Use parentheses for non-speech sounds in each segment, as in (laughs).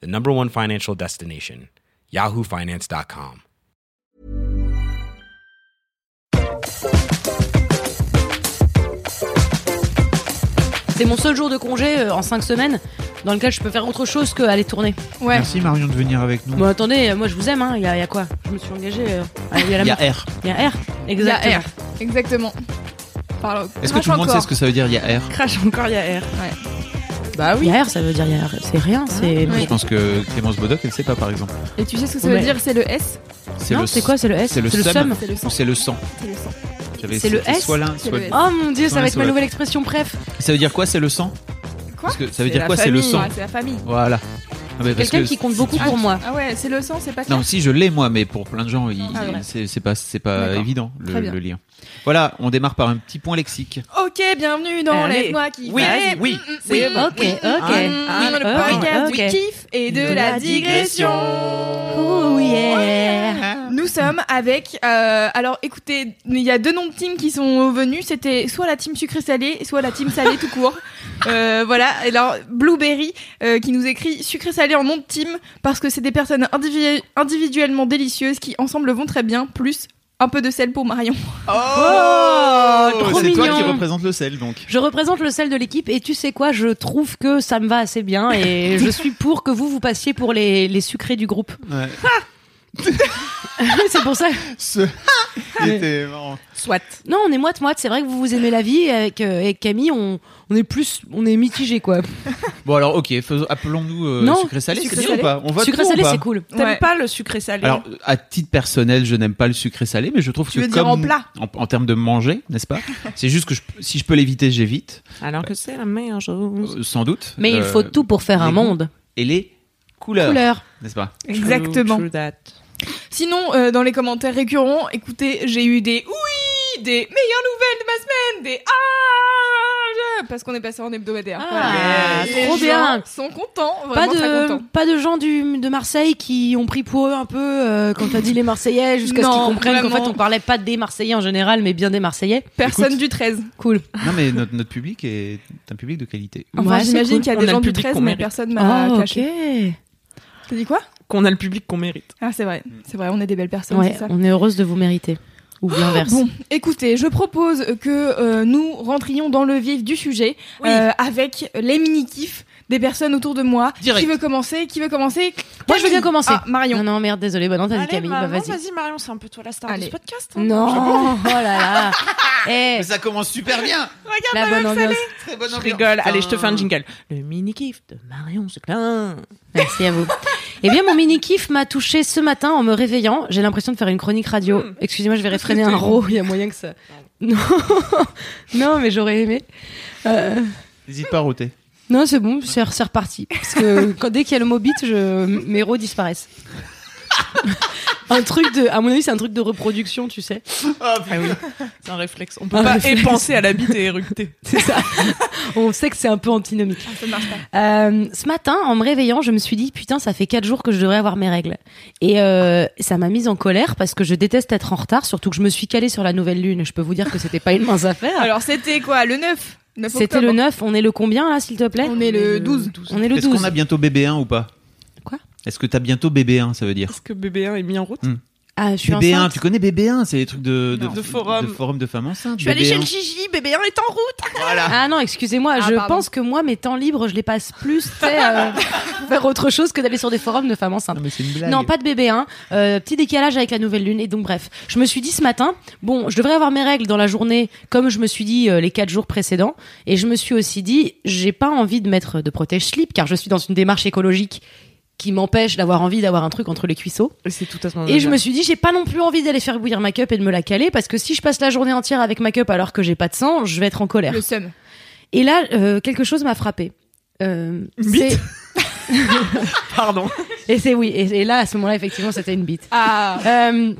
the number one financial destination, yahoofinance.com. C'est mon seul jour de congé euh, en 5 semaines dans lequel je peux faire autre chose qu'aller tourner. Ouais. Merci Marion de venir avec nous. Bon, attendez, euh, moi je vous aime, hein. Il y, a, y a quoi? Je me suis engagée. euh, à aller à la Il y a. R. Il y a R. Il y a Exactement. R. Exactement. Parle- Est-ce que tout le monde sait ce que ça veut dire il y a R? Crash encore, il y a R. Bah oui. y a R, ça veut dire il y a R. C'est rien, c'est. Oui. Je pense que Clémence Bodoc, elle sait pas par exemple. Et tu sais ce que ça veut dire C'est le S C'est Non, le c'est quoi C'est le S C'est le seum. C'est le Ou sang. c'est le sang C'est le sang. J'avais- C'est le c'était S Soit l'un, C'est soit le S. Oh mon dieu, ça va être ma nouvelle expression, bref. Ça veut dire quoi C'est le sang Quoi Parce que ça veut C'est dire la quoi C'est le famille. sang. Ah, c'est la famille. Voilà. Ah, Quelqu'un que- qui compte beaucoup pour moi. Ah ouais, c'est le sang, c'est pas clair. Non, si je l'ai moi, mais pour plein de gens, il- Ah c'est pas c'est pas évident le lien. Voilà, on démarre par un petit point lexique. Ok, bienvenue dans Allez. Laisse-moi kiffer. Oui, Mm, oui, mm, mm, c'est oui, bon. Ok, oui, ok. mm, Ah, le podcast ok. du kiff et de, la digression. Oh yeah. Nous sommes avec. euh, alors, écoutez, il y a deux noms de team qui sont venus. C'était soit la team sucré salé, soit la team salé tout court. (laughs) Euh, voilà. Et alors, Blueberry euh, qui nous écrit sucré salé en nom de team parce que c'est des personnes individu- individuellement délicieuses qui ensemble vont très bien. Plus un peu de sel pour Marion. Oh, trop c'est toi qui représente le sel donc. Je représente le sel de l'équipe et tu sais quoi, je trouve que ça me va assez bien et je suis pour que vous vous passiez pour les, les sucrés du groupe. Ouais. (laughs) c'est pour ça. Ce... (laughs) Il était marrant. Soit. Non, on est moite moite. C'est vrai que vous vous aimez la vie et avec, euh, avec Camille, on, on est plus, on est mitigé quoi. (laughs) Bon alors ok, faisons- appelons-nous euh, sucré salé, c'est sucré bien salé. ou pas? On vote Sucré salé, pas? c'est cool. T'aimes Ouais. pas le sucré salé? Alors, à titre personnel, je n'aime pas le sucré salé, mais je trouve Tu que veux comme dire en plat? en, en termes de manger, n'est-ce pas? C'est juste que je- si je peux l'éviter, j'évite, Alors que c'est la meilleure chose. euh, sans doute. Mais il Euh, faut tout pour faire un les goûts. monde. Et les couleurs, Couleur. n'est-ce pas? Exactement. True, true that. Sinon, euh, dans les commentaires récurrents, écoutez, j'ai eu des oui, des meilleures nouvelles de ma semaine, des ah, parce qu'on est passé en hebdomadaire. Ah, Les trop gens bien. Sont contents, Pas très de, contents. pas de gens du, de Marseille qui ont pris pour eux un peu euh, quand t'as dit les Marseillais jusqu'à ce qu'ils comprennent qu'en fait on parlait pas des Marseillais en général mais bien des Marseillais. Personne Écoute. du 13. Cool. Non, mais notre, notre public est un public de qualité. Enfin, Ouais, j'imagine cool. qu'il y a On des a gens du public 13, qu'on mais personne m'a Oh, caché. ok. T'as dit quoi? Qu'on a le public qu'on mérite. Ah, c'est vrai. C'est vrai, on est des belles personnes, Ouais, c'est ça. on est heureuse de vous mériter. Ou l'inverse. Bon, écoutez, je propose que euh, nous rentrions dans le vif du sujet Oui. euh, avec les mini-kifs des personnes autour de moi. Direct. Qui veut commencer Qui veut commencer Moi, je veux bien commencer. Ah, Marion. Non, non, merde, désolé. Bah non, t'as dit Camille. Bah, vas-y. vas-y Marion, c'est un peu toi la star Allez. de ce podcast. hein. Non, oh là là. (laughs) Eh, Mais ça commence super bien la bonne ambiance. Très bonne Je ambiance. rigole. Allez, je te fais un jingle. Le mini-kiff de Marion Seclin. Merci à vous. Eh bien, mon mini kiff m'a touché ce matin en me réveillant. J'ai l'impression de faire une chronique radio. Excusez-moi, je vais réfréner un ro. Il y a moyen que ça. (laughs) Non, non, mais j'aurais aimé. Euh, N'hésite pas à roter. Non, c'est bon, c'est reparti. Parce que (laughs) quand, dès qu'il y a le mot bit, je, mes ros disparaissent. un truc de, à mon avis, c'est un truc de reproduction, tu sais. Ah oui, c'est un réflexe. On (laughs) peut Un pas réflexe. et penser à la bite et éructer. (laughs) C'est ça. On sait que c'est un peu antinomique. Ah, ça ne marche pas. Euh, ce matin, en me réveillant, je me suis dit putain, ça fait quatre jours que je devrais avoir mes règles. Et euh, ça m'a mise en colère parce que je déteste être en retard, surtout que je me suis calée sur la nouvelle lune. Je peux vous dire que c'était pas une mince affaire. Alors, c'était quoi Le 9 9 C'était le 9. On est le combien là, s'il te plaît On est le 12. On est le Est-ce 12. qu'on a bientôt BB1 ou pas? Quoi? Est-ce que t'as bientôt BB1, ça veut dire? Est-ce que BB1 est mis en route? Ah, je suis BB1, enceinte. tu connais BB1, c'est les trucs de, de, De forum. de forum de femmes enceintes. Je suis allée chez BB1. le Gigi, BB1 est en route. (laughs) Voilà. Ah non, excusez-moi, Ah, je pardon. pense que moi, mes temps libres, je les passe plus tu sais, euh, (laughs) faire autre chose que d'aller sur des forums de femmes enceintes. Non, mais c'est une blague. Non, pas de bébé, hein. Euh, petit décalage avec la nouvelle lune. Et donc, bref, je me suis dit ce matin, bon, je devrais avoir mes règles dans la journée, comme je me suis dit euh, les quatre jours précédents. Et je me suis aussi dit, j'ai pas envie de mettre de protège-slip, car je suis dans une démarche écologique qui m'empêche d'avoir envie d'avoir un truc entre les cuisseaux. Et c'est tout à ce moment Et je me suis dit, j'ai pas non plus envie d'aller faire bouillir ma cup et de me la caler, parce que si je passe la journée entière avec ma cup alors que j'ai pas de sang, je vais être en colère. Le seum. Et là, euh, quelque chose m'a frappé. Euh, c'est (laughs) Pardon. Et c'est oui. Et, et là, à ce moment-là, effectivement, c'était une bite. Ah. Euh,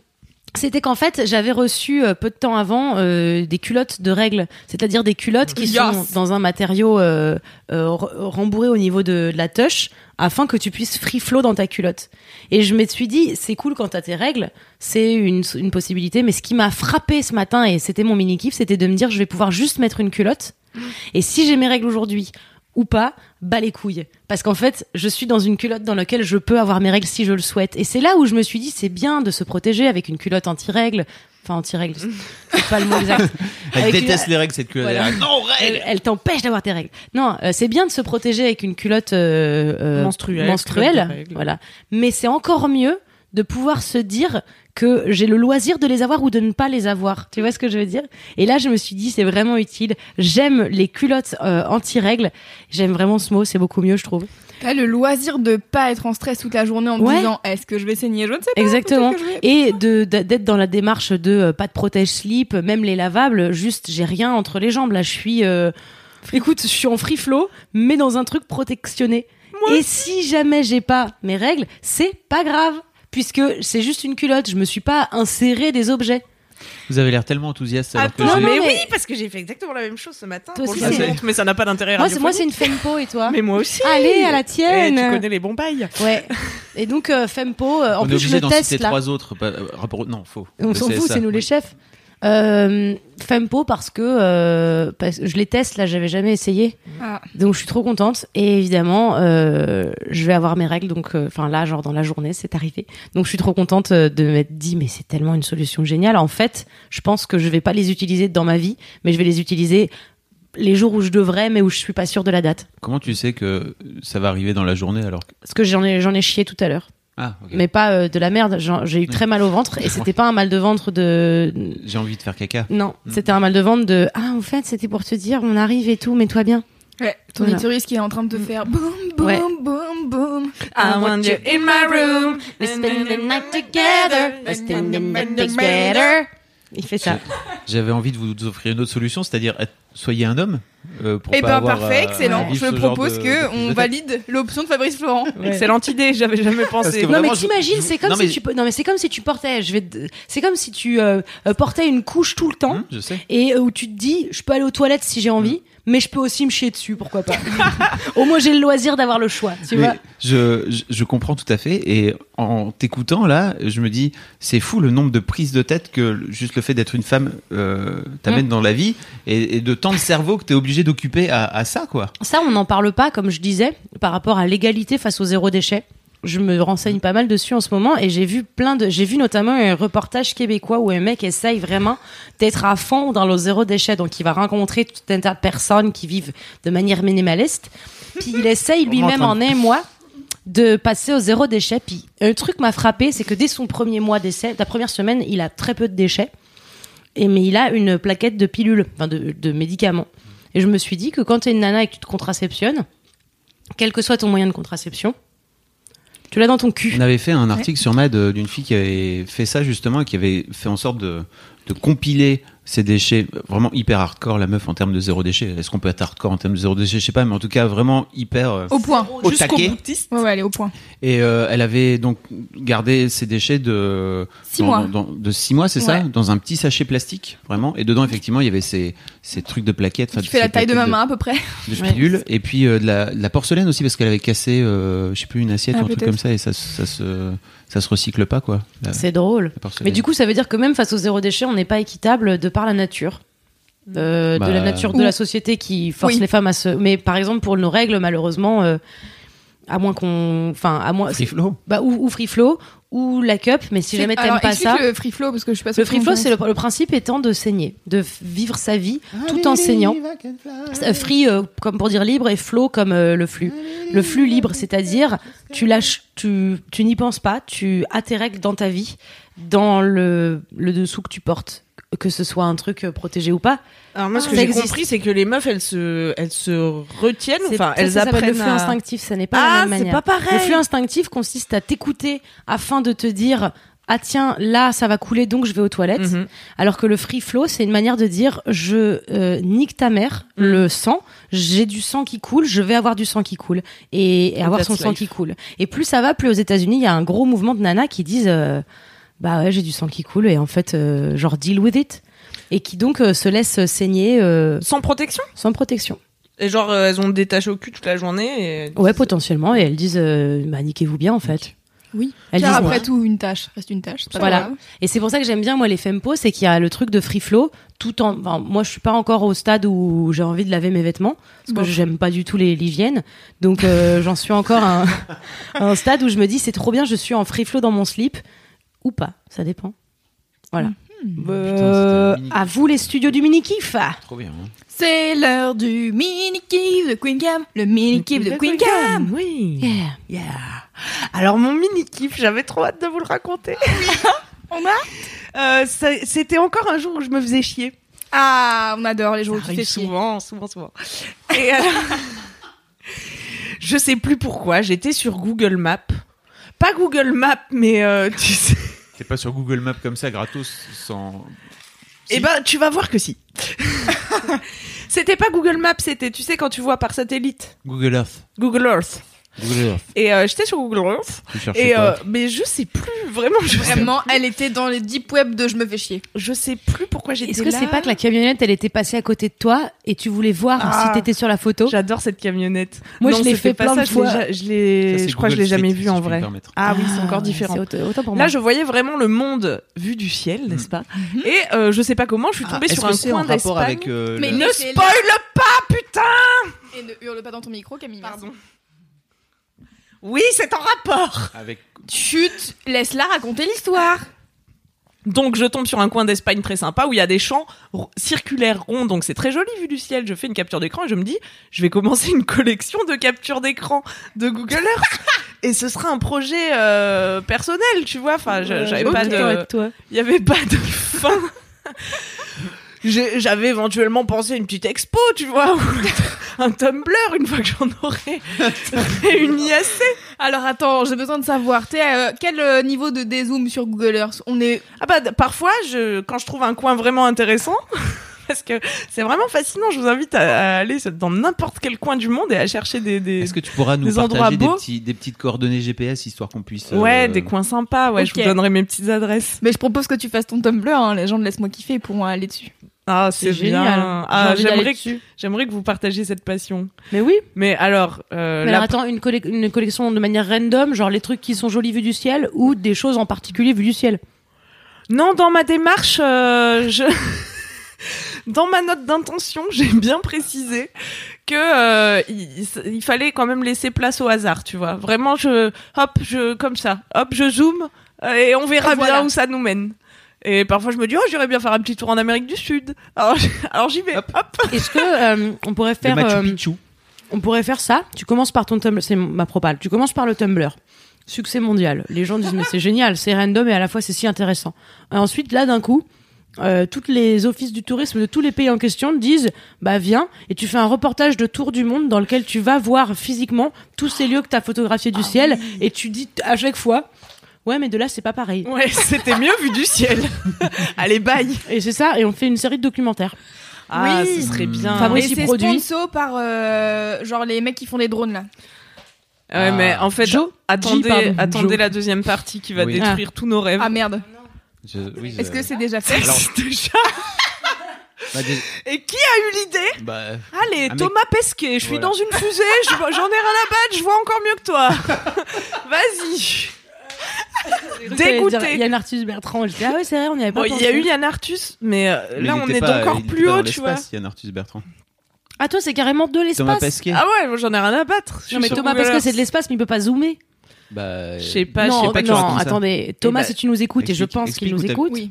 c'était qu'en fait, j'avais reçu euh, peu de temps avant euh, des culottes de règles, c'est-à-dire des culottes qui Yes. sont dans un matériau euh, euh, rembourré au niveau de, de la touche, afin que tu puisses free flow dans ta culotte. Et je me suis dit, c'est cool quand t'as tes règles, c'est une, possibilité. Mais ce qui m'a frappé ce matin et c'était mon mini kiff, c'était de me dire, je vais pouvoir juste mettre une culotte. Et si j'ai mes règles aujourd'hui ou pas, bas les couilles. Parce qu'en fait, je suis dans une culotte dans laquelle je peux avoir mes règles si je le souhaite. Et c'est là où je me suis dit, c'est bien de se protéger avec une culotte anti-règles. Enfin, anti-règles, c'est pas le mot exact. (laughs) Elle Avec une- déteste les règles, cette culotte. Voilà. Non, règles elle t'empêche d'avoir tes règles. Non, euh, c'est bien de se protéger avec une culotte euh, euh, Menstruelle, menstruelle, voilà. Mais c'est encore mieux de pouvoir se dire que j'ai le loisir de les avoir ou de ne pas les avoir. Tu vois ce que je veux dire? Et là, je me suis dit, c'est vraiment utile. J'aime les culottes euh, anti-règles. J'aime vraiment ce mot, c'est beaucoup mieux, je trouve. T'as le loisir de pas être en stress toute la journée en Ouais. disant est-ce que je vais saigner? Je ne sais pas. Exactement. Et de de- d'être dans la démarche de euh, pas de protège slip, même les lavables, juste j'ai rien entre les jambes. Là, je suis. euh, Écoute, je suis en free flow, mais dans un truc protectionné. Et si jamais j'ai pas mes règles, c'est pas grave, puisque c'est juste une culotte. Je me suis pas inséré des objets. Vous avez l'air tellement enthousiaste alors que non, mais, mais- oui, parce que j'ai fait exactement la même chose ce matin. Toi Bon, aussi, montre, mais ça n'a pas d'intérêt Moi, c'est moi, c'est une fempo et toi Mais moi aussi. Allez, à la tienne. tu connais les bons bails. Ouais. Et donc euh, fempo, euh, en On est plus je obligé le d'en teste citer là. trois autres. pas- euh, rapport Non, faux. On Le s'en fout, c'est nous les chefs. Euh, Fempo parce que euh, parce que je les teste là, j'avais jamais essayé, Ah. donc je suis trop contente. Et évidemment, euh, je vais avoir mes règles, donc euh, enfin là, genre dans la journée, c'est arrivé. Donc je suis trop contente de m'être dit, mais c'est tellement une solution géniale. En fait, je pense que je vais pas les utiliser dans ma vie, mais je vais les utiliser les jours où je devrais, mais où je suis pas sûre de la date. Comment tu sais que ça va arriver dans la journée alors? Que... Parce que j'en ai j'en ai chié tout à l'heure, Ah, ok. mais pas euh, de la merde. J'ai eu très mal au ventre et c'était pas un mal de ventre de J'ai envie de faire caca. Non, Mm. c'était un mal de ventre de ah en fait c'était pour te dire on arrive et tout mets-toi bien. Ouais, ton Voilà. utérus qui est en train de te faire boum boum Ouais. boum boum. I want you in my room. We spend the night together, we spend the night together. Il fait ça. J'avais envie de vous offrir une autre solution, c'est-à-dire être- soyez un homme. euh, pour Eh pas ben avoir, parfait, euh, excellent. vivre Je propose de- que on valide l'option de Fabrice Florent. Excellente idée, j'avais jamais pensé. Non Vraiment, mais t'imagines, je- c'est comme non, si mais- tu non mais c'est comme si tu portais, je vais, te- c'est comme si tu euh, euh, portais une couche tout le temps Hum, je sais. et euh, où tu te dis je peux aller aux toilettes si j'ai envie, mais je peux aussi me chier dessus, pourquoi pas. (laughs) Au moins j'ai le loisir d'avoir le choix, tu Mais vois. je, je, je comprends tout à fait. Et en t'écoutant là, je me dis, c'est fou le nombre de prises de tête que juste le fait d'être une femme euh, t'amène dans la vie et, et de tant de cerveau que t'es obligé d'occuper à, à ça, quoi. Ça, on n'en parle pas, comme je disais, par rapport à l'égalité face au zéro déchet. Je me renseigne pas mal dessus en ce moment et j'ai vu plein de, j'ai vu notamment un reportage québécois où un mec essaye vraiment d'être à fond dans le zéro déchet. Donc, il va rencontrer tout un tas de personnes qui vivent de manière minimaliste. Puis, il essaye lui-même en un mois de passer au zéro déchet. Puis, un truc m'a frappé, c'est que dès son premier mois d'essai, la première semaine, il a très peu de déchets. Et, mais il a une plaquette de pilules, enfin de, de médicaments. Et je me suis dit que quand tu es une nana et que tu te contraceptionnes, quel que soit ton moyen de contraception, tu l'as dans ton cul. On avait fait un article sur Mad euh, d'une fille qui avait fait ça justement et qui avait fait en sorte de, de compiler ces déchets vraiment hyper hardcore, la meuf en termes de zéro déchet. Est-ce qu'on peut être hardcore en termes de zéro déchet? Je sais pas, mais en tout cas vraiment hyper euh, Au point. au Jusqu'au taquet. boutiste. Ouais, ouais, elle est au point. Et euh, elle avait donc gardé ces déchets de Six dans- mois. dans- dans- de six mois, c'est ça, dans un petit sachet plastique, vraiment. Et dedans, effectivement, il y avait ces, ces trucs de plaquettes. Qui fait la taille de ma main à peu près. (laughs) de, pilules. Et puis euh, de, la, de la porcelaine aussi, parce qu'elle avait cassé, euh, je sais plus, une assiette Ah, ou un truc peut-être. comme ça, et ça, ça se ça se recycle pas, quoi. C'est drôle. la porcelaine. Mais du coup, ça veut dire que même face au zéro déchet, on n'est pas équitable de par la nature. Euh, Bah, De la nature de la société qui force Oui. les femmes à se. Mais par exemple, pour nos règles, malheureusement, euh, à moins qu'on. Enfin, à moins. Free flow. Bah, ou, ou free flow, ou la cup, mais si jamais t'aimes pas ça. le free flow parce que je suis pas Le free flow, c'est le, le principe étant de saigner, de vivre sa vie tout en saignant. Free euh, comme pour dire libre et flow comme euh, le flux. Le flux libre, c'est-à-dire tu lâches, tu, tu n'y penses pas, tu as tes règles dans ta vie, dans le, le dessous que tu portes, que ce soit un truc euh, protégé ou pas. Alors moi, ce que Ça j'ai compris, c'est que les meufs, elles se, elles se retiennent, enfin, elles ça apprennent le flux à- instinctif, ça n'est pas Ah, la même c'est manière. pas pareil. Le flux instinctif consiste à t'écouter afin de te dire ah tiens là ça va couler donc je vais aux toilettes. Mhm. Alors que le free flow, c'est une manière de dire je euh, nique ta mère, Mm. le sang, j'ai du sang qui coule, je vais avoir du sang qui coule et, et avoir son sang qui coule. Et plus ça va, plus aux États-Unis, il y a un gros mouvement de nanas qui disent euh, bah ouais, j'ai du sang qui coule et en fait euh, genre deal with it et qui donc euh, se laissent saigner euh, Sans protection? sans protection. Et genre, euh, elles ont détaché au cul toute la journée. Et... Ouais, potentiellement et elles disent euh, bah niquez-vous bien en fait. Oui. Elles Car disent après ouais. tout, une tâche reste une tâche. c'est pas Voilà. grave. Et c'est pour ça que j'aime bien moi les fempos, c'est qu'il y a le truc de free flow tout en enfin, moi je suis pas encore au stade où j'ai envie de laver mes vêtements parce que Bon. j'aime pas du tout les liviennes. Donc euh, j'en suis encore à un, (laughs) à un stade où je me dis c'est trop bien, je suis en free flow dans mon slip ou pas, ça dépend. Voilà. Euh, mini- à vous les studios du mini kiff. Trop bien. hein. C'est l'heure du mini kiff de Queen Cam. Le mini kiff de Queen Cam. Oui. Yeah. Yeah. Alors mon mini kiff, j'avais trop hâte de vous le raconter. (laughs) On a Euh, C'était encore un jour où je me faisais chier. Ah, on adore les jours où tu fais souvent, souvent, souvent. Et euh, (laughs) je sais plus pourquoi, j'étais sur Google Maps. Pas Google Maps, mais euh, tu sais. T'es pas sur Google Maps comme ça, gratos, sans. Eh ben, tu vas voir que si. (laughs) (laughs) c'était pas Google Maps, c'était, tu sais, quand tu vois par satellite. Google Earth. Google Earth. Google Earth. Et euh, j'étais sur Google Earth. Et euh, mais je sais plus vraiment. Je sais, Vraiment, elle était dans les deep web de je me fais chier. je sais plus pourquoi j'étais Est-ce là. que c'est pas que la camionnette elle était passée à côté de toi et tu voulais voir Ah. si t'étais sur la photo? J'adore cette camionnette. Moi, Non, je l'ai fait pas plein de je fois. Je l'ai, je crois que je l'ai jamais Street, vu si en vrai. Ah oui, c'est encore différent. Autant pour Là, je voyais vraiment le monde vu du ciel, n'est-ce pas? Et euh, je sais pas comment, je suis tombée Ah, est-ce sur un coin d'Espagne. avec euh, Mais Ne spoil pas, putain Et ne hurle pas dans ton micro, Camille. Pardon. Oui, c'est en rapport. avec Chut, laisse-la raconter l'histoire. Donc je tombe sur un coin d'Espagne très sympa où il y a des champs circulaires ronds, donc c'est très joli vu du ciel. Je fais une capture d'écran et je me dis, je vais commencer une collection de captures d'écran de Google Earth. et ce sera un projet euh, personnel, tu vois. Enfin, je- j'avais pas de, toi. il y avait pas de (laughs) fin. J'avais éventuellement pensé à une petite expo, tu vois, ou un Tumblr une fois que j'en aurais réuni assez. Alors attends, j'ai besoin de savoir, t'es à euh, quel euh, niveau de dézoom sur Google Earth? On est Ah bah parfois, je, quand je trouve un coin vraiment intéressant, (laughs) parce que c'est vraiment fascinant, je vous invite à, aller dans n'importe quel coin du monde et à chercher des... des... Est-ce que tu pourras nous des endroits partager des, beaux? petits, des petites coordonnées GPS histoire qu'on puisse. euh, Ouais, des coins sympas, ouais, je vous donnerai mes petites adresses. Mais je propose que tu fasses ton Tumblr, hein. les gens de Laisse-moi kiffer pourront aller dessus. Ah, c'est génial. bien. Ah, j'aimerais, dessus. j'aimerais que vous partagiez cette passion. Mais oui. Mais alors, euh, Mais alors, attends, une, une collection de manière random, genre les trucs qui sont jolis vus du ciel ou des choses en particulier vues du ciel? non, dans ma démarche, euh, je... (laughs) dans ma note d'intention, (laughs) j'ai bien précisé que euh, il, il fallait quand même laisser place au hasard, tu vois. Vraiment, je, hop, je, comme ça, hop, je zoome euh, et on verra voilà. bien où ça nous mène. Et parfois, je me dis, oh, j'irais bien faire un petit tour en Amérique du Sud. Alors, (laughs) j'y vais. Hop. (laughs) Est-ce que euh, on pourrait Le faire Machu euh, Picchu. on pourrait faire ça? Tu commences par ton Tumblr, c'est ma propale. Tu commences par le Tumblr. Succès mondial. Les gens disent mais c'est génial, c'est random et à la fois c'est si intéressant. Et ensuite là d'un coup, euh, toutes les offices du tourisme de tous les pays en question disent bah viens et tu fais un reportage de tour du monde dans lequel tu vas voir physiquement tous ces lieux que tu as photographiés du ciel et tu dis à chaque fois ouais mais de là c'est pas pareil. Ouais, (laughs) c'était mieux vu du ciel. (laughs) Allez, bye. Et c'est ça et on fait une série de documentaires. Ah, Oui. ce serait bien. Fabrice, Et c'est produit. sponsor par euh, genre les mecs qui font des drones là. Ouais, mais en fait, Joe attendez, attendez Joe. la deuxième partie qui va Oui. détruire tous nos rêves. Ah merde. Je- oui, Est-ce que c'est déjà fait Alors- (laughs) Déjà. bah, des- Et qui a eu l'idée bah, Allez, mec- Thomas Pesquet, je suis Voilà. dans une fusée, j'en ai rien à battre, je vois encore mieux que toi. Vas-y. Dégoûté. Il y a une artiste Bertrand. J'étais ah ouais c'est vrai on y avait pas Bon, il y a eu Yann Arthus, mais, euh, mais là il on était est pas- encore il était plus pas dans haut, tu vois. l'espace, Yann Arthus Bertrand. Ah toi c'est carrément de Thomas l'espace. Pesquet. Ah ouais, moi, j'en ai rien à battre. Je Non mais sur Thomas Google parce que Earth. c'est de l'espace mais il peut pas zoomer. Bah, Je sais pas, je non, sais pas qui non, ça. attendez, Thomas, bah, si tu nous écoutes, et je explique- pense qu'il explique nous où t'as- écoute, Oui.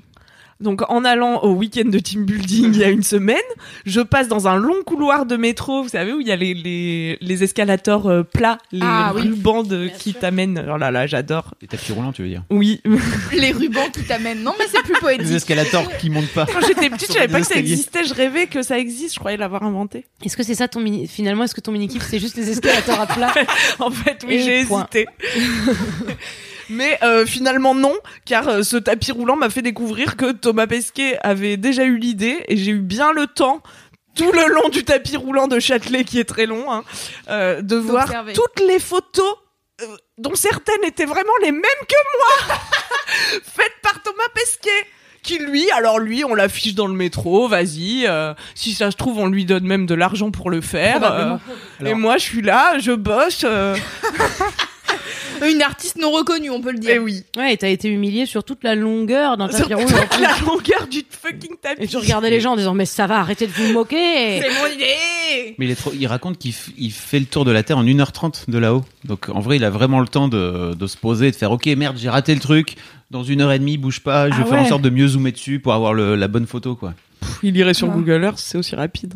Donc en allant au week-end de team building il y a une semaine, je passe dans un long couloir de métro, vous savez où il y a les, les, les escalators euh, plats, les Ah, oui. rubans de- Bien qui sûr. t'amènent. Oh là là, j'adore. Les tapis roulants, tu veux dire? Oui. (laughs) Les rubans qui t'amènent. Non mais c'est plus Les poétique. escalators qui montent pas. Quand j'étais petite, je savais pas que ça escaliers. existait, je rêvais que ça existe, je croyais l'avoir inventé. est-ce que c'est ça ton mini Finalement, est-ce que ton mini kiff c'est juste les escalators à plat (laughs) En fait, oui, Et j'ai point. hésité. (laughs) Mais euh, finalement non, car euh, ce tapis roulant m'a fait découvrir que Thomas Pesquet avait déjà eu l'idée et j'ai eu bien le temps tout le long du tapis roulant de Châtelet qui est très long hein, euh, de voir toutes les photos euh, dont certaines étaient vraiment les mêmes que moi (laughs) faites par Thomas Pesquet qui lui, alors lui, on l'affiche dans le métro, vas-y. euh, si ça se trouve, on lui donne même de l'argent pour le faire. Euh, et moi, je suis là, je bosse. euh, (laughs) (laughs) Une artiste non reconnue, on peut le dire. oui. Ouais, et t'as été humilié sur toute la longueur d'un tapis toute la longueur du fucking tapis. Et tu regardais les gens en disant mais ça va, arrêtez de vous moquer. C'est mon idée Mais il, est trop, il raconte qu'il f- il fait le tour de la Terre en 1h30 de là-haut. Donc en vrai, il a vraiment le temps de, de se poser, de faire Ok, merde, j'ai raté le truc. Dans une heure et demie, bouge pas. Je vais Ah faire en sorte de mieux zoomer dessus pour avoir le- la bonne photo. quoi. Il irait sur. Google Earth, c'est aussi rapide.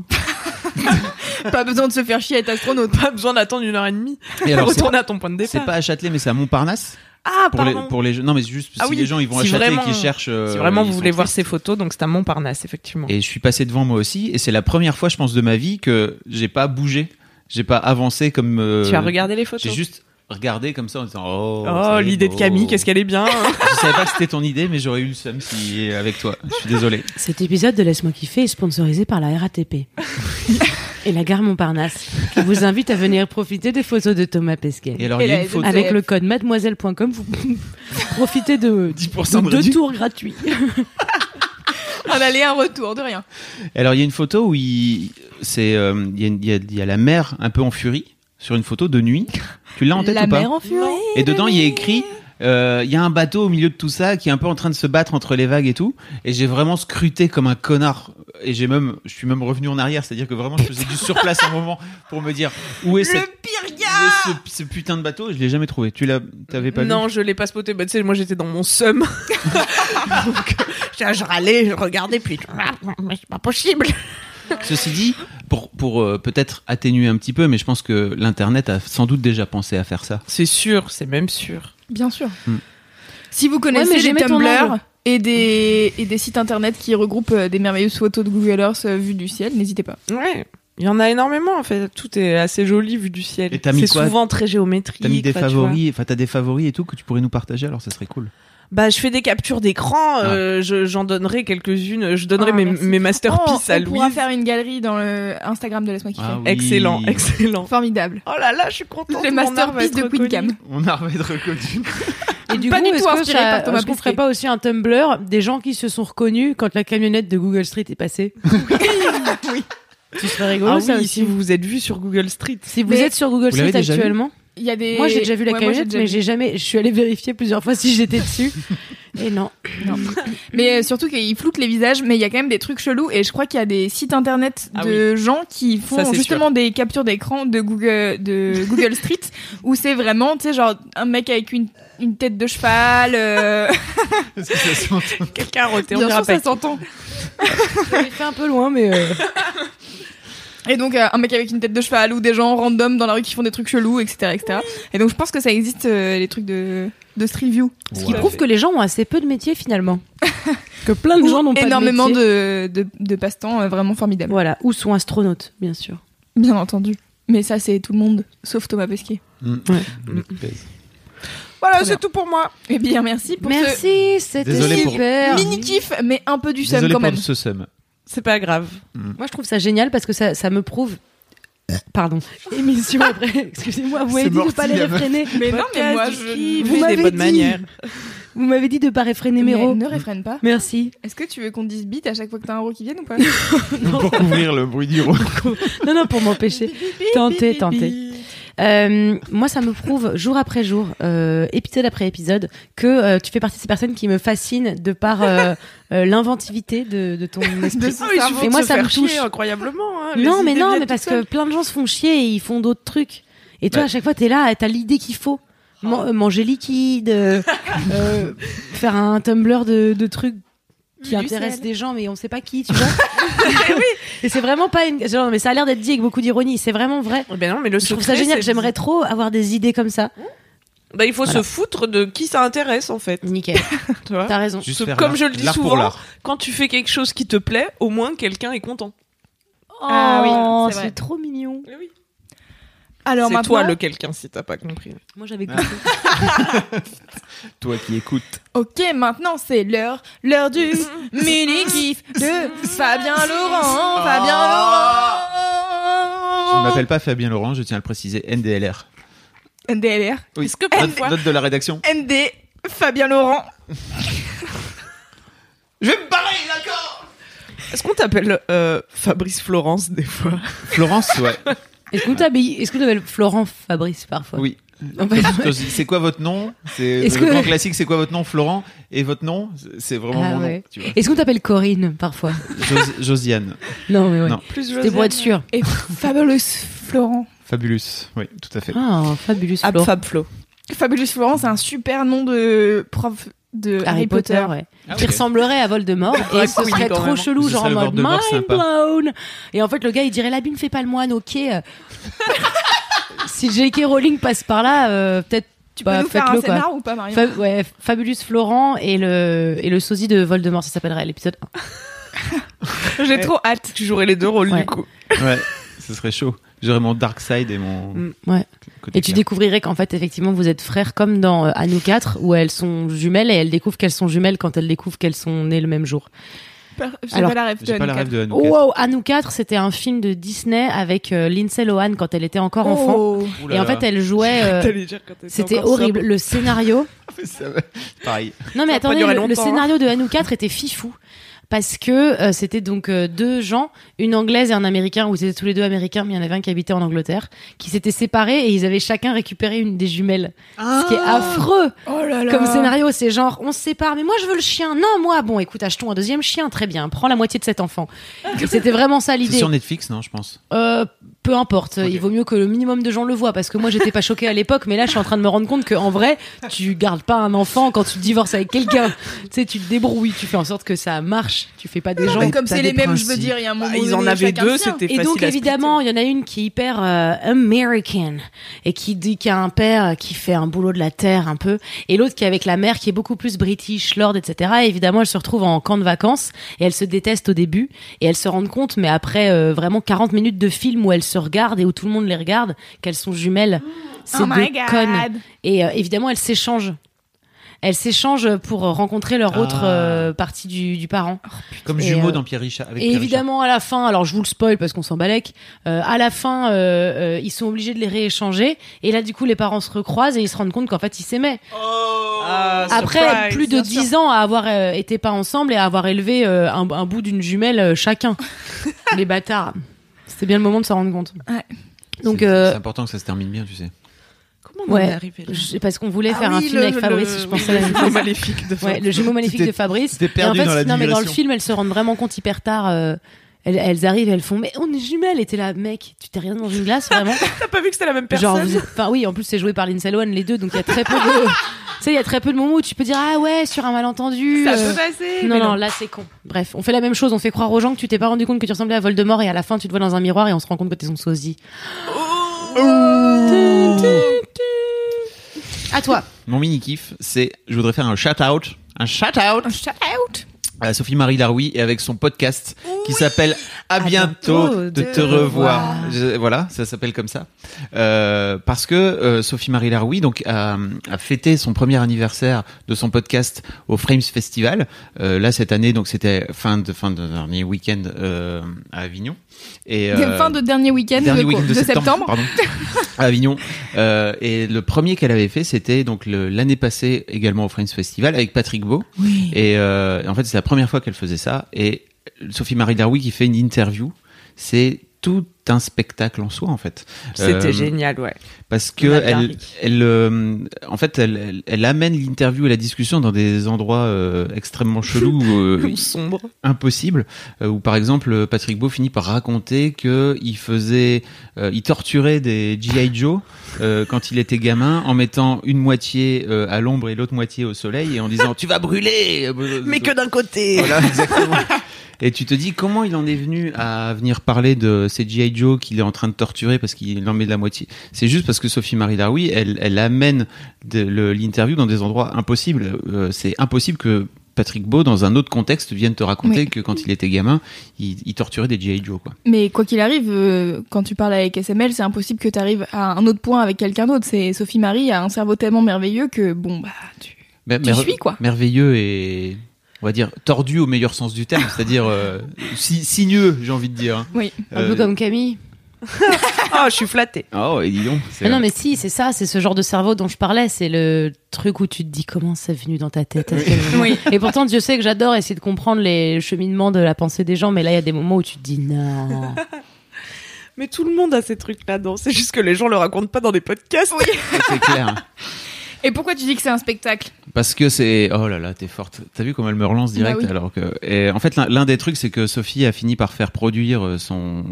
(laughs) Pas besoin de se faire chier à être astronaute. Pas besoin d'attendre une heure et demie. Et alors, c'est Retourner à ton point de c'est départ. pas à Châtelet, mais c'est à Montparnasse. Ah, Pour les, pardon. pour les jeux- Non, mais c'est juste Ah si oui, les gens ils vont si à Châtelet vraiment- et qu'ils cherchent. euh, Si vraiment vous voulez voir ces photos, donc c'est à Montparnasse, effectivement. Et je suis passé devant moi aussi, et c'est la première fois, je pense, de ma vie que j'ai pas bougé, j'ai pas avancé comme. euh, tu as regardé les J'ai photos juste regardé comme ça en disant Oh, Oh, l'idée de. Camille, qu'est-ce qu'elle est bien. hein. (laughs) Je savais pas que c'était ton idée, mais j'aurais eu le seum si avec toi. Je suis désolé. Cet épisode de Laisse-moi kiffer est sponsorisé par la RATP (laughs) et la gare Montparnasse qui vous invite à venir profiter des photos de Thomas Pesquet. Et alors, Et il y a une photo. Avec le code mademoiselle.com, vous (laughs) profitez de 10% de de deux tours gratuits. Un aller, un retour, de rien. Alors, il y a une photo où il, c'est, euh, il y, a une- il y a, il y a la mer un peu en furie sur une photo de nuit. Tu l'as en tête La ou pas mer en furie. Et dedans, il y a écrit. euh, Il y a un bateau au milieu de tout ça qui est un peu en train de se battre entre les vagues et tout. Et j'ai vraiment scruté comme un connard. Et j'ai même, je suis même revenu en arrière, c'est-à-dire que vraiment je faisais du surplace un moment pour me dire où est, cette, Le où pire est gars ce, ce putain de bateau? Je l'ai jamais trouvé. Tu l'as, t'avais pas vu? non, je l'ai pas spoté. Bah, tu sais, moi j'étais dans mon seum. (laughs) Donc, je, râlais, je regardais, puis (laughs) mais c'est pas possible. Ceci dit, pour, pour euh, peut-être atténuer un petit peu, mais je pense que l'internet a sans doute déjà pensé à faire ça. C'est sûr, c'est même sûr. Bien sûr. Hmm. Si vous Ouais, connaissez mais les Tumblr et des, et des sites internet qui regroupent euh, des merveilleuses photos de Google Earth euh, vues du ciel, n'hésitez pas. Ouais. Il y en a énormément en fait. Tout est assez joli vu du ciel. Et t'as mis C'est souvent très géométrique. T'as mis des favoris, enfin t'as des favoris et tout que tu pourrais nous partager, alors ça serait cool. Bah, je fais des captures d'écran. euh, je- J'en donnerai quelques-unes. Je donnerai Ah, mes, merci. mes masterpieces Oh, à on Louise. pourra faire une galerie dans le Instagram de Laisse-moi kiffer. Ah oui. Excellent, excellent. Formidable. Oh là là, je suis contente. Les mon art va masterpieces être de Queen reconnu. Cam. On a envie de reconnu. (laughs) Et du Pas coup, du tout est-ce que inspiré ça- par Thomas est-ce qu'on Pesquet. ferait pas aussi un Tumblr des gens qui se sont reconnus quand la camionnette de Google Street est passée? (laughs) Oui. Ce serait rigolo Ah ça oui, aussi. si vous vous êtes vu sur Google Street. Si vous Mais- êtes sur Google Vous l'avez Street déjà vu actuellement, Il y a des... moi j'ai déjà vu la Ouais, mais j'ai jamais. Je suis allée vérifier plusieurs fois si j'étais dessus. (laughs) Et non. Mais euh, surtout qu'ils floutent les visages, mais il y a quand même des trucs chelous et je crois qu'il y a des sites internet Ah de gens qui font Ça, justement des captures d'écran de Google de (laughs) Google Street où c'est vraiment, tu sais, genre un mec avec une, une tête de cheval. euh, (laughs) Quelqu'un a roté, on Bien sûr, ça s'entend. J'avais fait un peu loin, mais. euh, Et donc euh, un mec avec une tête de cheval ou des gens random dans la rue qui font des trucs chelous, etc., etc. Et donc je pense que ça existe euh, les trucs de de Street View. Ce qui prouve que les gens ont assez peu de métiers finalement. (laughs) que plein de gens n'ont pas énormément de métier. de, de, de passe-temps euh, vraiment formidables. Voilà, ou sont astronautes, bien sûr. Bien entendu. Mais ça c'est tout le monde, sauf Thomas Pesquet. Mm. Ouais. Le pèse. Voilà, c'est tout pour moi. Eh bien merci pour Merci, c'était pour- super. ce mini kiff, mais un peu du seum quand pour même. ce seum. C'est pas grave. Moi, je trouve ça génial parce que ça, ça me prouve. Pardon. Émission (laughs) après. Excusez-moi, vous m'avez dit de morti, pas les réfréner. Mais non, mais moi je Vous des bonnes dit. manières. Vous m'avez dit de pas réfréner mes ne réfrène pas. Merci. Est-ce que tu veux qu'on dise bite à chaque fois que t'as un ro qui vienne ou pas? (laughs) Pour couvrir le bruit du rôle. Non, non, pour m'empêcher. Tentez, tentez. Euh, moi, ça me prouve jour après jour, euh, épisode après épisode, que euh, tu fais partie de ces personnes qui me fascinent de par euh, (laughs) euh, l'inventivité de, de ton esprit. oui, Et moi, ça me faire chier touche. incroyablement. hein. non, mais non, mais parce que plein de gens se font chier et ils font d'autres trucs. Et toi, Ouais. à chaque fois, t'es là, t'as l'idée qu'il faut. Man- euh, manger liquide, euh, (laughs) euh, faire un Tumblr de, de trucs qui Du sel. des gens, mais on sait pas qui, tu vois. (laughs) Et c'est vraiment pas une. Genre, mais ça a l'air d'être dit avec beaucoup d'ironie. C'est vraiment vrai. Eh Ben non, mais le Je trouve ça génial. J'aimerais trop avoir des idées comme ça. Bah, il faut Voilà. se foutre de qui ça intéresse en fait. Nickel. (laughs) Tu vois T'as raison. Juste comme je le dis souvent, quand tu fais quelque chose qui te plaît, au moins quelqu'un est content. Ah oui, Oh, c'est trop mignon. Alors C'est maintenant, toi le quelqu'un si t'as pas compris. Moi j'avais compris. (laughs) Toi qui écoutes. ok, maintenant c'est l'heure, l'heure du (laughs) mini kiff de Fabien Laurent, Fabien Je ne Laurent. m'appelle pas Fabien Laurent, je tiens à le préciser, NDLR. NDLR, Oui. Est-ce que Note, note de la rédaction. ND, Fabien Laurent. (laughs) Je vais me barrer, d'accord Est-ce qu'on t'appelle euh, Fabrice Florence des fois? Florence, ouais. Est-ce que tu est-ce que tu t'appelles Florent Fabrice parfois? Oui. C'est quoi votre nom? C'est le que- classique. C'est quoi votre nom, Florent Et votre nom? C'est vraiment Ah mon ouais. nom. Tu vois. Est-ce qu'on t'appelle Corinne parfois? Jos- Josiane, Non, mais ouais. Non. Plus C'était pour être sûr. Et Fabulous Florent. Fabulous. Oui, tout à fait. Ah, fabuleux Ab Flo. Fab Flo. Fabulous Florent, c'est un super nom de prof de Harry, Potter, ouais. Ah, qui ressemblerait à Voldemort et ce serait trop même. chelou Ce genre en mode mind sympa. blown et en fait le gars il dirait la bine fait pas le moine ok (laughs) si J.K. Rowling passe par là euh, peut-être Tu Bah, peux nous faire un scénar ou pas, Marion Fa- ouais, Fabulous Florent et le et le sosie de Voldemort ça s'appellerait l'épisode 1 (laughs) J'ai trop hâte. Tu jouerais les deux rôles Ouais. du coup. Ouais, ce serait chaud. J'aurais mon dark side et mon Mm, ouais côté et tu clair. découvrirais qu'en fait effectivement vous êtes frères comme dans euh, À nous quatre où elles sont jumelles et elles découvrent qu'elles sont jumelles quand elles découvrent qu'elles sont nées le même jour J'ai Alors, pas la rêve de J'ai pas la Anne rêve de Cat. Hanouka. Wow, À nous quatre c'était un film de Disney avec euh, Lindsay Lohan quand elle était encore enfant Oh. Et en fait elle jouait (laughs) euh, C'était horrible. Le scénario. (laughs) Pareil. Non mais Ça attendez, le, le hein. scénario de Hanou 4 était fifou. Parce que euh, c'était donc euh, deux gens, une anglaise et un américain, ou ils étaient tous les deux américains, mais il y en avait un qui habitait en Angleterre, qui s'étaient séparés et ils avaient chacun récupéré une des jumelles. Ce qui est affreux Oh là là. comme scénario, c'est genre on se sépare, mais moi je veux le chien. Non, moi, bon, écoute, achetons un deuxième chien, très bien, prends la moitié de cet enfant. (laughs) C'était vraiment ça C'est l'idée. sur Netflix, non, je pense? Euh, peu importe, il vaut mieux que le minimum de gens le voient parce que moi j'étais pas choquée à l'époque, mais là je suis en train de me rendre compte que en vrai, tu gardes pas un enfant quand tu divorces avec quelqu'un. tu sais, tu te débrouilles, tu fais en sorte que ça marche, tu fais pas des gens. Mais comme c'est les mêmes, je veux dire, il y a un moment Bah, ils donné, en avaient deux, c'était Et facile donc à évidemment, il y en a une qui est hyper euh, American et qui dit qu'il y a un père qui fait un boulot de la terre un peu, et l'autre qui est avec la mère qui est beaucoup plus British, lord, etc. Et évidemment, elles se retrouvent en camp de vacances et elles se détestent au début et elles se rendent compte, mais après euh, vraiment 40 minutes de film où elles se regardent et où tout le monde les regarde, qu'elles sont jumelles. C'est Oh deux connes. Et euh, évidemment, elles s'échangent. Elles s'échangent pour rencontrer leur autre Ah. euh, partie du, du parent. Comme Et, jumeaux euh, dans Pierre Richard. Avec Et Pierre évidemment, à la fin, alors je vous le spoil parce qu'on s'en balèque, euh, à la fin, euh, euh, ils sont obligés de les rééchanger. Et là, du coup, les parents se recroisent et ils se rendent compte qu'en fait, ils s'aimaient. Ah, Après surprise, plus de bien sûr. 10 ans à avoir euh, été pas ensemble et à avoir élevé euh, un, un bout d'une jumelle euh, chacun. (laughs) les bâtards. C'était bien le moment de s'en rendre compte. Ouais. Donc, C'est- euh, c'est important que ça se termine bien, tu sais. Comment on Ouais. est arrivé là je- parce qu'on voulait Ah faire un film le- avec Fabrice, Le- je pensais à la le même jumeau chose. maléfique de Ouais, Fabrice. le jumeau maléfique T'étais- de Fabrice. t'étais Et en fait, dans la non, mais dans le film, elles se rendent vraiment compte hyper tard. euh, elles, elles arrivent, elles font, mais on est jumelles. Et t'es là, mec, tu t'es rien dans une glace, vraiment. (laughs) T'as pas vu que c'était la même Genre, personne vous êtes- enfin oui, en plus c'est joué par Lindsay Lohan les deux, donc il y a très peu de, (laughs) tu sais, il y a très peu de moments où tu peux dire ah ouais sur un malentendu. Ça euh, peut passer. non, non, là c'est con. Bref, on fait la même chose, on fait croire aux gens que tu t'es pas rendu compte que tu ressemblais à Voldemort et à la fin tu te vois dans un miroir et on se rend compte que t'es son sosie. À toi. Mon mini kiff, c'est, je voudrais faire un shout out, un shout out Un shout out. Sophie Marie Laroui et avec son podcast qui s'appelle À bientôt bientôt de de te revoir. revoir. Je- voilà, ça s'appelle comme ça. Euh, parce que euh, Sophie Marie Laroui donc a, a fêté son premier anniversaire de son podcast au Frames Festival. Euh, là cette année donc c'était fin de fin de dernier week-end à Avignon. Et Fin de dernier week-end de, week-end de, septembre. pardon, à Avignon. Et le premier qu'elle avait fait, c'était donc l'année passée également au Friends Festival avec Patrick Beau. Oui. Et en fait, c'est première fois qu'elle faisait ça. Et Sophie Marie Darwin qui fait une interview, c'est tout un spectacle en soi en fait. C'était Euh, génial, ouais. Parce que elle, elle, euh, en fait, elle, elle, elle amène l'interview et la discussion dans des endroits euh, extrêmement chelous. (laughs) euh, Sombre. impossible euh, où par exemple Patrick Beau finit par raconter que il faisait il torturait des GI Joe quand il était gamin en mettant une moitié à l'ombre et l'autre moitié au soleil et en disant (laughs) tu vas brûler Mais que d'un côté. voilà exactement et tu te dis comment il en est venu à venir parler de ces GI Qu'il est en train de torturer parce qu'il en met de la moitié c'est juste parce que Sophie Marie Darwi elle elle amène l'interview dans des endroits impossibles Euh, c'est impossible que Patrick Beau, dans un autre contexte, vienne te raconter que quand il était gamin, il, il torturait des G.I. Joe, quoi. Mais quoi qu'il arrive, euh, quand tu parles avec SML, c'est impossible que tu arrives à un autre point avec quelqu'un d'autre. C'est Sophie Marie a un cerveau tellement merveilleux que bon bah tu. Mais- Tu suis, quoi. Merveilleux et, on va dire, tordu au meilleur sens du terme, c'est-à-dire euh, si- sinueux, j'ai envie de dire. hein. Oui. Un Euh, peu comme Camille. (laughs) Oh, je suis flattée. Oh, et dis donc. c'est- Mais non, mais si, c'est ça, c'est ce genre de cerveau dont je parlais. C'est le truc où tu te dis comment c'est venu dans ta tête. à quel moment Oui. (laughs) Et pourtant, Dieu sait que j'adore essayer de comprendre les cheminements de la pensée des gens, mais là, il y a des moments où tu te dis non. (laughs) Mais tout le monde a ces trucs-là, non C'est juste que les gens le racontent pas dans des podcasts. c'est clair. Et pourquoi tu dis que c'est un spectacle Parce que c'est oh là là t'es forte. T'as vu comment elle me relance direct Bah oui. alors que et en fait l'un- l'un des trucs c'est que Sophie a fini par faire produire euh, son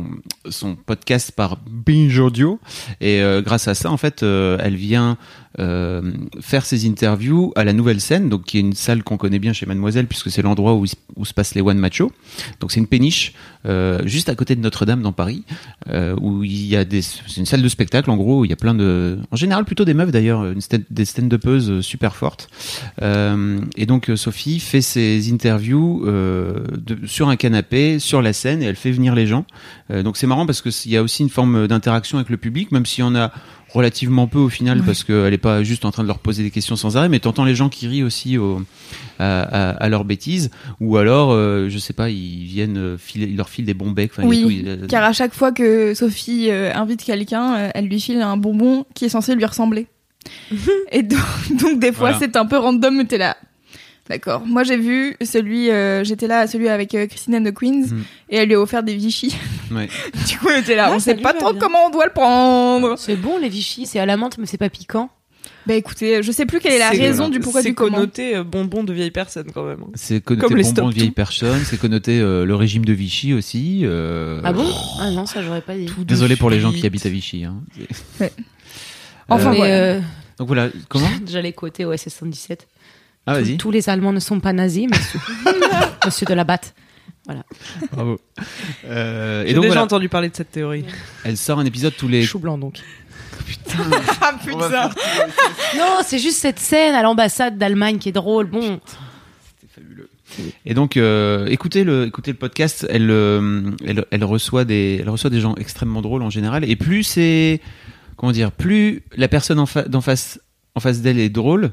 son podcast par Binge Audio et euh, grâce à ça en fait euh, elle vient euh, faire ses interviews à la nouvelle scène donc qui est une salle qu'on connaît bien chez Mademoiselle puisque c'est l'endroit où, se- passent les one matchos donc c'est une péniche euh, juste à côté de Notre-Dame dans Paris euh, où il y a des c'est une salle de spectacle en gros où il y a plein de en général plutôt des meufs d'ailleurs des stand-upeuses super fortes et donc Sophie fait ses interviews sur un canapé, sur la scène, et elle fait venir les gens. Donc c'est marrant parce que il y a aussi une forme d'interaction avec le public, même s'il y en a relativement peu au final, parce qu'elle est pas juste en train de leur poser des questions sans arrêt, mais t'entends les gens qui rient aussi au, à, à, à leurs bêtises, ou alors, euh, je sais pas, ils viennent euh, filer, ils leur filent des bons becs. enfin, Oui, tout, ils- Car à chaque fois que Sophie euh, invite quelqu'un, euh, elle lui file un bonbon qui est censé lui ressembler. (laughs) Et donc, donc des fois Voilà. c'est un peu random, mais t'es là. D'accord. Moi j'ai vu celui, euh, j'étais là, celui avec euh, Christine and the Queens, Mhm. et elle lui a offert des Vichy. Ouais. (laughs) du coup on était là, Ah, on sait pas trop bien. comment on doit le prendre. c'est bon, les Vichy, c'est à la menthe, mais c'est pas piquant. Bah écoutez, je sais plus quelle est la C'est- raison du pourquoi C'est du comment. connoté euh, bonbon de vieille personne quand même. hein. C'est connoté Comme les bonbons de Tout. personnes, c'est connoté euh, le régime de Vichy aussi. euh, Ah bon? Ah non, ça, j'aurais pas dit. Tout de Désolé pour les gens qui habitent à Vichy. Hein. Enfin, mais voilà. euh, Donc voilà, comment? (laughs) J'allais côté OSS 117. Ah Tous- les Allemands ne sont pas nazis, monsieur. (laughs) monsieur de la batte. Bravo. Euh, J'ai déjà voilà, entendu parler de cette théorie. elle sort un épisode tous les. Chou blanc, donc. (laughs) (laughs) Ah putain. Non, c'est juste cette scène à l'ambassade d'Allemagne qui est drôle. Bon, Et donc, euh, écoutez le, écoutez le podcast. Elle, euh, elle, elle reçoit des, elle reçoit des gens extrêmement drôles en général. Et plus c'est, comment dire, plus la personne en, fa- d'en face, en face d'elle est drôle.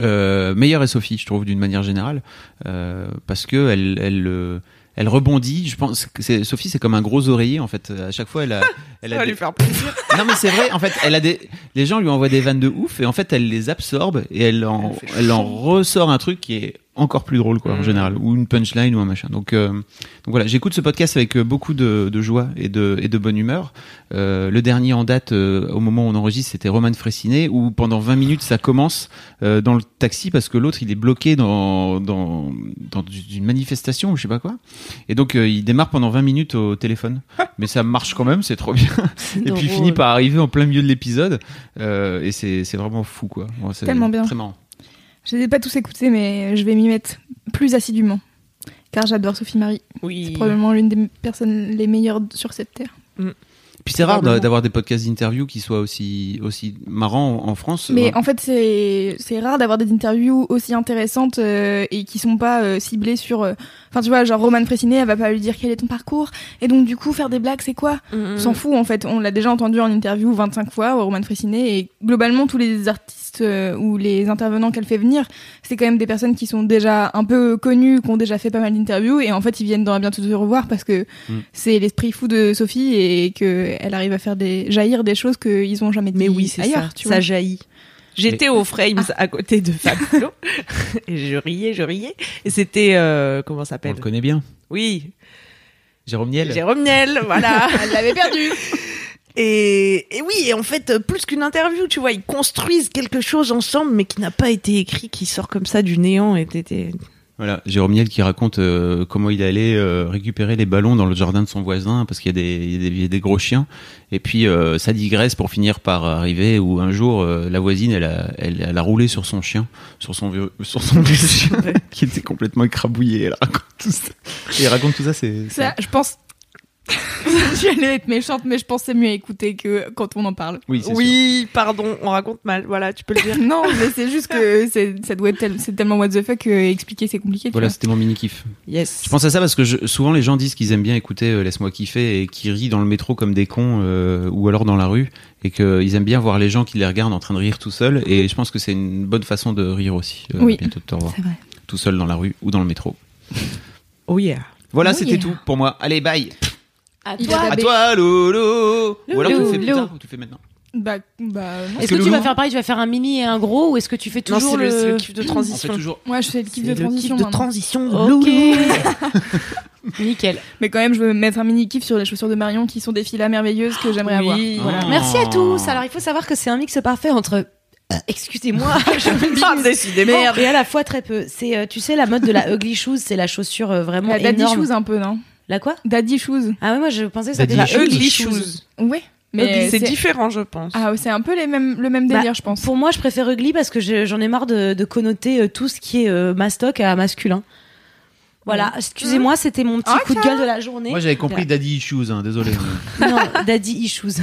Euh, meilleure est Sophie, je trouve, d'une manière générale, euh, parce que elle, elle, euh, elle rebondit. Je pense que Sophie, c'est comme un gros oreiller en fait. À chaque fois, elle a, elle Ça a va des- lui faire plaisir. (laughs) non mais c'est vrai, en fait, elle a des, les gens lui envoient des vannes de ouf et en fait elle les absorbe et elle en, elle en ressort un truc qui est encore plus drôle quoi en Mm. général ou une punchline ou un machin. Donc, euh, donc voilà, j'écoute ce podcast avec euh, beaucoup de, de joie et de, et de bonne humeur. Euh, le dernier en date euh, au moment où on enregistre c'était Roman Fressinet où pendant 20 minutes ça commence euh, dans le taxi parce que l'autre il est bloqué dans, dans, dans une manifestation ou je sais pas quoi et donc euh, il démarre pendant 20 minutes au téléphone (laughs) mais ça marche quand même c'est trop bien et puis il finit par arriver en plein milieu de l'épisode euh, et c'est c'est vraiment fou quoi. C'est Tellement bien. Très marrant. Je les ai pas tous écoutés, mais je vais m'y mettre plus assidûment. Car j'adore Sophie Marie. Oui. C'est probablement l'une des personnes les meilleures sur cette terre. Puis c'est rare d'avoir des podcasts d'interview qui soient aussi aussi marrants en France. Mais Ouais. en fait, c'est c'est rare d'avoir des interviews aussi intéressantes euh, et qui sont pas euh, ciblées sur. euh, Enfin, tu vois, genre Roman Fressinet, elle va pas lui dire quel est ton parcours. Et donc, du coup, faire des blagues, c'est quoi? Mm, On s'en fout, en fait. On l'a déjà entendu en interview 25 fois, Roman Fressinet. Et globalement, tous les artistes euh, ou les intervenants qu'elle fait venir, c'est quand même des personnes qui sont déjà un peu connues, qui ont déjà fait pas mal d'interviews. Et en fait, ils viennent dans Bientôt te revoir parce que Mm. c'est l'esprit fou de Sophie et qu'elle arrive à faire des jaillir des choses qu'ils ont jamais dit Mais oui, c'est ailleurs. ça. tu ça vois. jaillit. J'étais au Frames à côté de Fab Flo (laughs) et je riais, je riais. Et c'était euh, comment ça on s'appelle? le connaît bien. Oui, Jérôme Niel. Jérôme Niel, voilà. Elle l'avait perdu. (laughs) Et, et oui, et en fait, euh, plus qu'une interview, tu vois, ils construisent quelque chose ensemble, mais qui n'a pas été écrit, qui sort comme ça du néant. Et Voilà, Jérôme Niel qui raconte euh, comment il allait euh, récupérer les ballons dans le jardin de son voisin parce qu'il y a des, y y a gros chiens. Et puis euh, ça digresse pour finir par arriver où un jour euh, la voisine elle a, elle, elle a roulé sur son chien, sur son vieux, sur son vieux chien (laughs) qui était complètement écrabouillé. Elle raconte tout ça. Et elle raconte tout ça, c'est Ça, je pense (laughs) J'allais être méchante, mais je pensais mieux écouter que quand on en parle. Oui, sûr. Pardon, on raconte mal. Voilà, tu peux le dire. (laughs) Non, mais c'est juste que (laughs) c'est, ça doit être tel- c'est tellement what the fuck que expliquer c'est compliqué. Voilà, c'était mon mini kiff. Yes. Je pense à ça parce que je- souvent les gens disent qu'ils aiment bien écouter euh, Laisse-moi kiffer et qu'ils rient dans le métro comme des cons euh, ou alors dans la rue et qu'ils aiment bien voir les gens qui les regardent en train de rire tout seuls et je pense que c'est une bonne façon de rire aussi. euh, Oui. Bientôt de te revoir. C'est vrai. Tout seul dans la rue ou dans le métro. Oh yeah. Voilà, Oh c'était yeah. tout pour moi. Allez, bye. À toi. À toi. Ou alors tu le fais plus Lolo. tard ou tu le fais maintenant. Bah, bah. Est-ce que que tu vas faire pareil Tu vas faire un mini et un gros ou est-ce que tu fais toujours le, c'est le le kiff de transition. toujours. Moi, je fais le kiff de le transition. kiff de transition. de Ok. Loulou. (laughs) Nickel. Mais quand même, je veux mettre un mini kiff sur les chaussures de Marion qui sont des filles merveilleuses que j'aimerais avoir. Voilà. Oh. Merci à tous. Alors il faut savoir que c'est un mix parfait entre euh, excusez-moi, (laughs) je (laughs) me dis- décidément. Et à la fois très peu. C'est, euh, tu sais, la mode de la ugly shoes, c'est la chaussure euh, vraiment La daddy énorme. shoes un peu, non? La quoi? Daddy shoes. Ah ouais, moi je pensais que c'était Daddy la shoes. ugly Ugly shoes. shoes. Ouais. Mais Mais c'est différent, je pense. Ah, c'est un peu les mêmes, le même Bah, délire, je pense. Pour moi, je préfère ugly parce que je- j'en ai marre de, de connoter euh, tout ce qui est euh, mastoc à masculin. Voilà, excusez-moi, c'était mon petit Ok. coup de gueule de la journée. Moi j'avais compris Daddy Issues, hein, désolé. (laughs) Non, daddy issues. (laughs)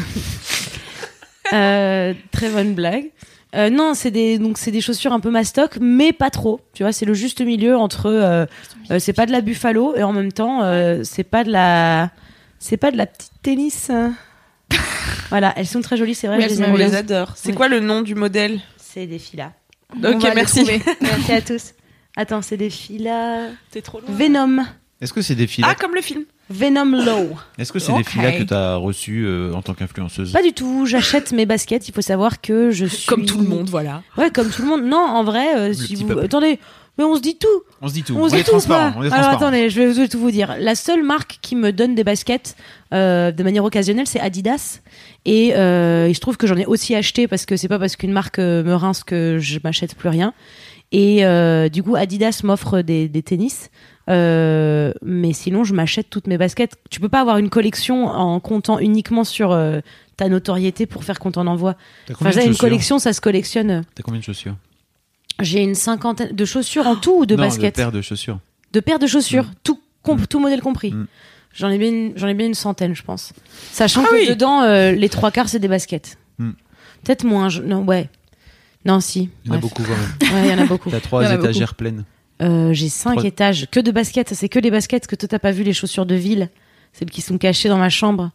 Euh, très bonne blague. Euh, non, c'est des donc c'est des chaussures un peu mastoc, mais pas trop. Tu vois, c'est le juste milieu entre euh, euh, c'est pas de la buffalo et en même temps euh, c'est pas de la c'est pas de la petite tennis. (laughs) voilà, elles sont très jolies, c'est vrai. Oui, je les les adore. C'est Oui. quoi le nom du modèle C'est des filas. Ok, merci. (laughs) Merci à tous. Attends, c'est des filas. T'es trop loin. Venom. Est-ce que c'est des filles Ah, comme le film. Venom Low. Est-ce que c'est des filles que t'as reçues euh, en tant qu'influenceuse? Pas du tout. J'achète mes baskets. Il faut savoir que je suis Comme tout le monde, voilà. Ouais, comme tout le monde. Non, en vrai, euh, si vous peuple. attendez, mais on se dit tout. On se dit tout. On, On, se est dit tout. transparent. pas. On est Alors transparent. attendez, je vais, je vais tout vous dire. La seule marque qui me donne des baskets euh, de manière occasionnelle, c'est Adidas. Et euh, il se trouve que j'en ai aussi acheté parce que c'est pas parce qu'une marque me rince que je m'achète plus rien. Et euh, du coup, Adidas m'offre des, des tennis. Euh, mais sinon, je m'achète toutes mes baskets. Tu peux pas avoir une collection en comptant uniquement sur euh, ta notoriété pour faire qu'on t'en envoie. Enfin, une collection, ça se collectionne. T'as combien de chaussures? J'ai une cinquantaine de chaussures en tout ou de non, baskets? de paires de chaussures. De paires de chaussures, tout, comp- Mm. tout modèle compris. Mm. J'en ai bien, une- j'en ai bien une centaine, je pense. Sachant Ah que oui. dedans, euh, les trois quarts c'est des baskets. Mm. Peut-être moins. je- Non, ouais. Non, si. Il y en a beaucoup quand même. Ouais, il y en a beaucoup. (laughs) T'as trois étagères pleines. Euh, J'ai cinq Trois- étages que de baskets. C'est que des baskets que toi t'as pas vu les chaussures de ville, celles qui sont cachées dans ma chambre.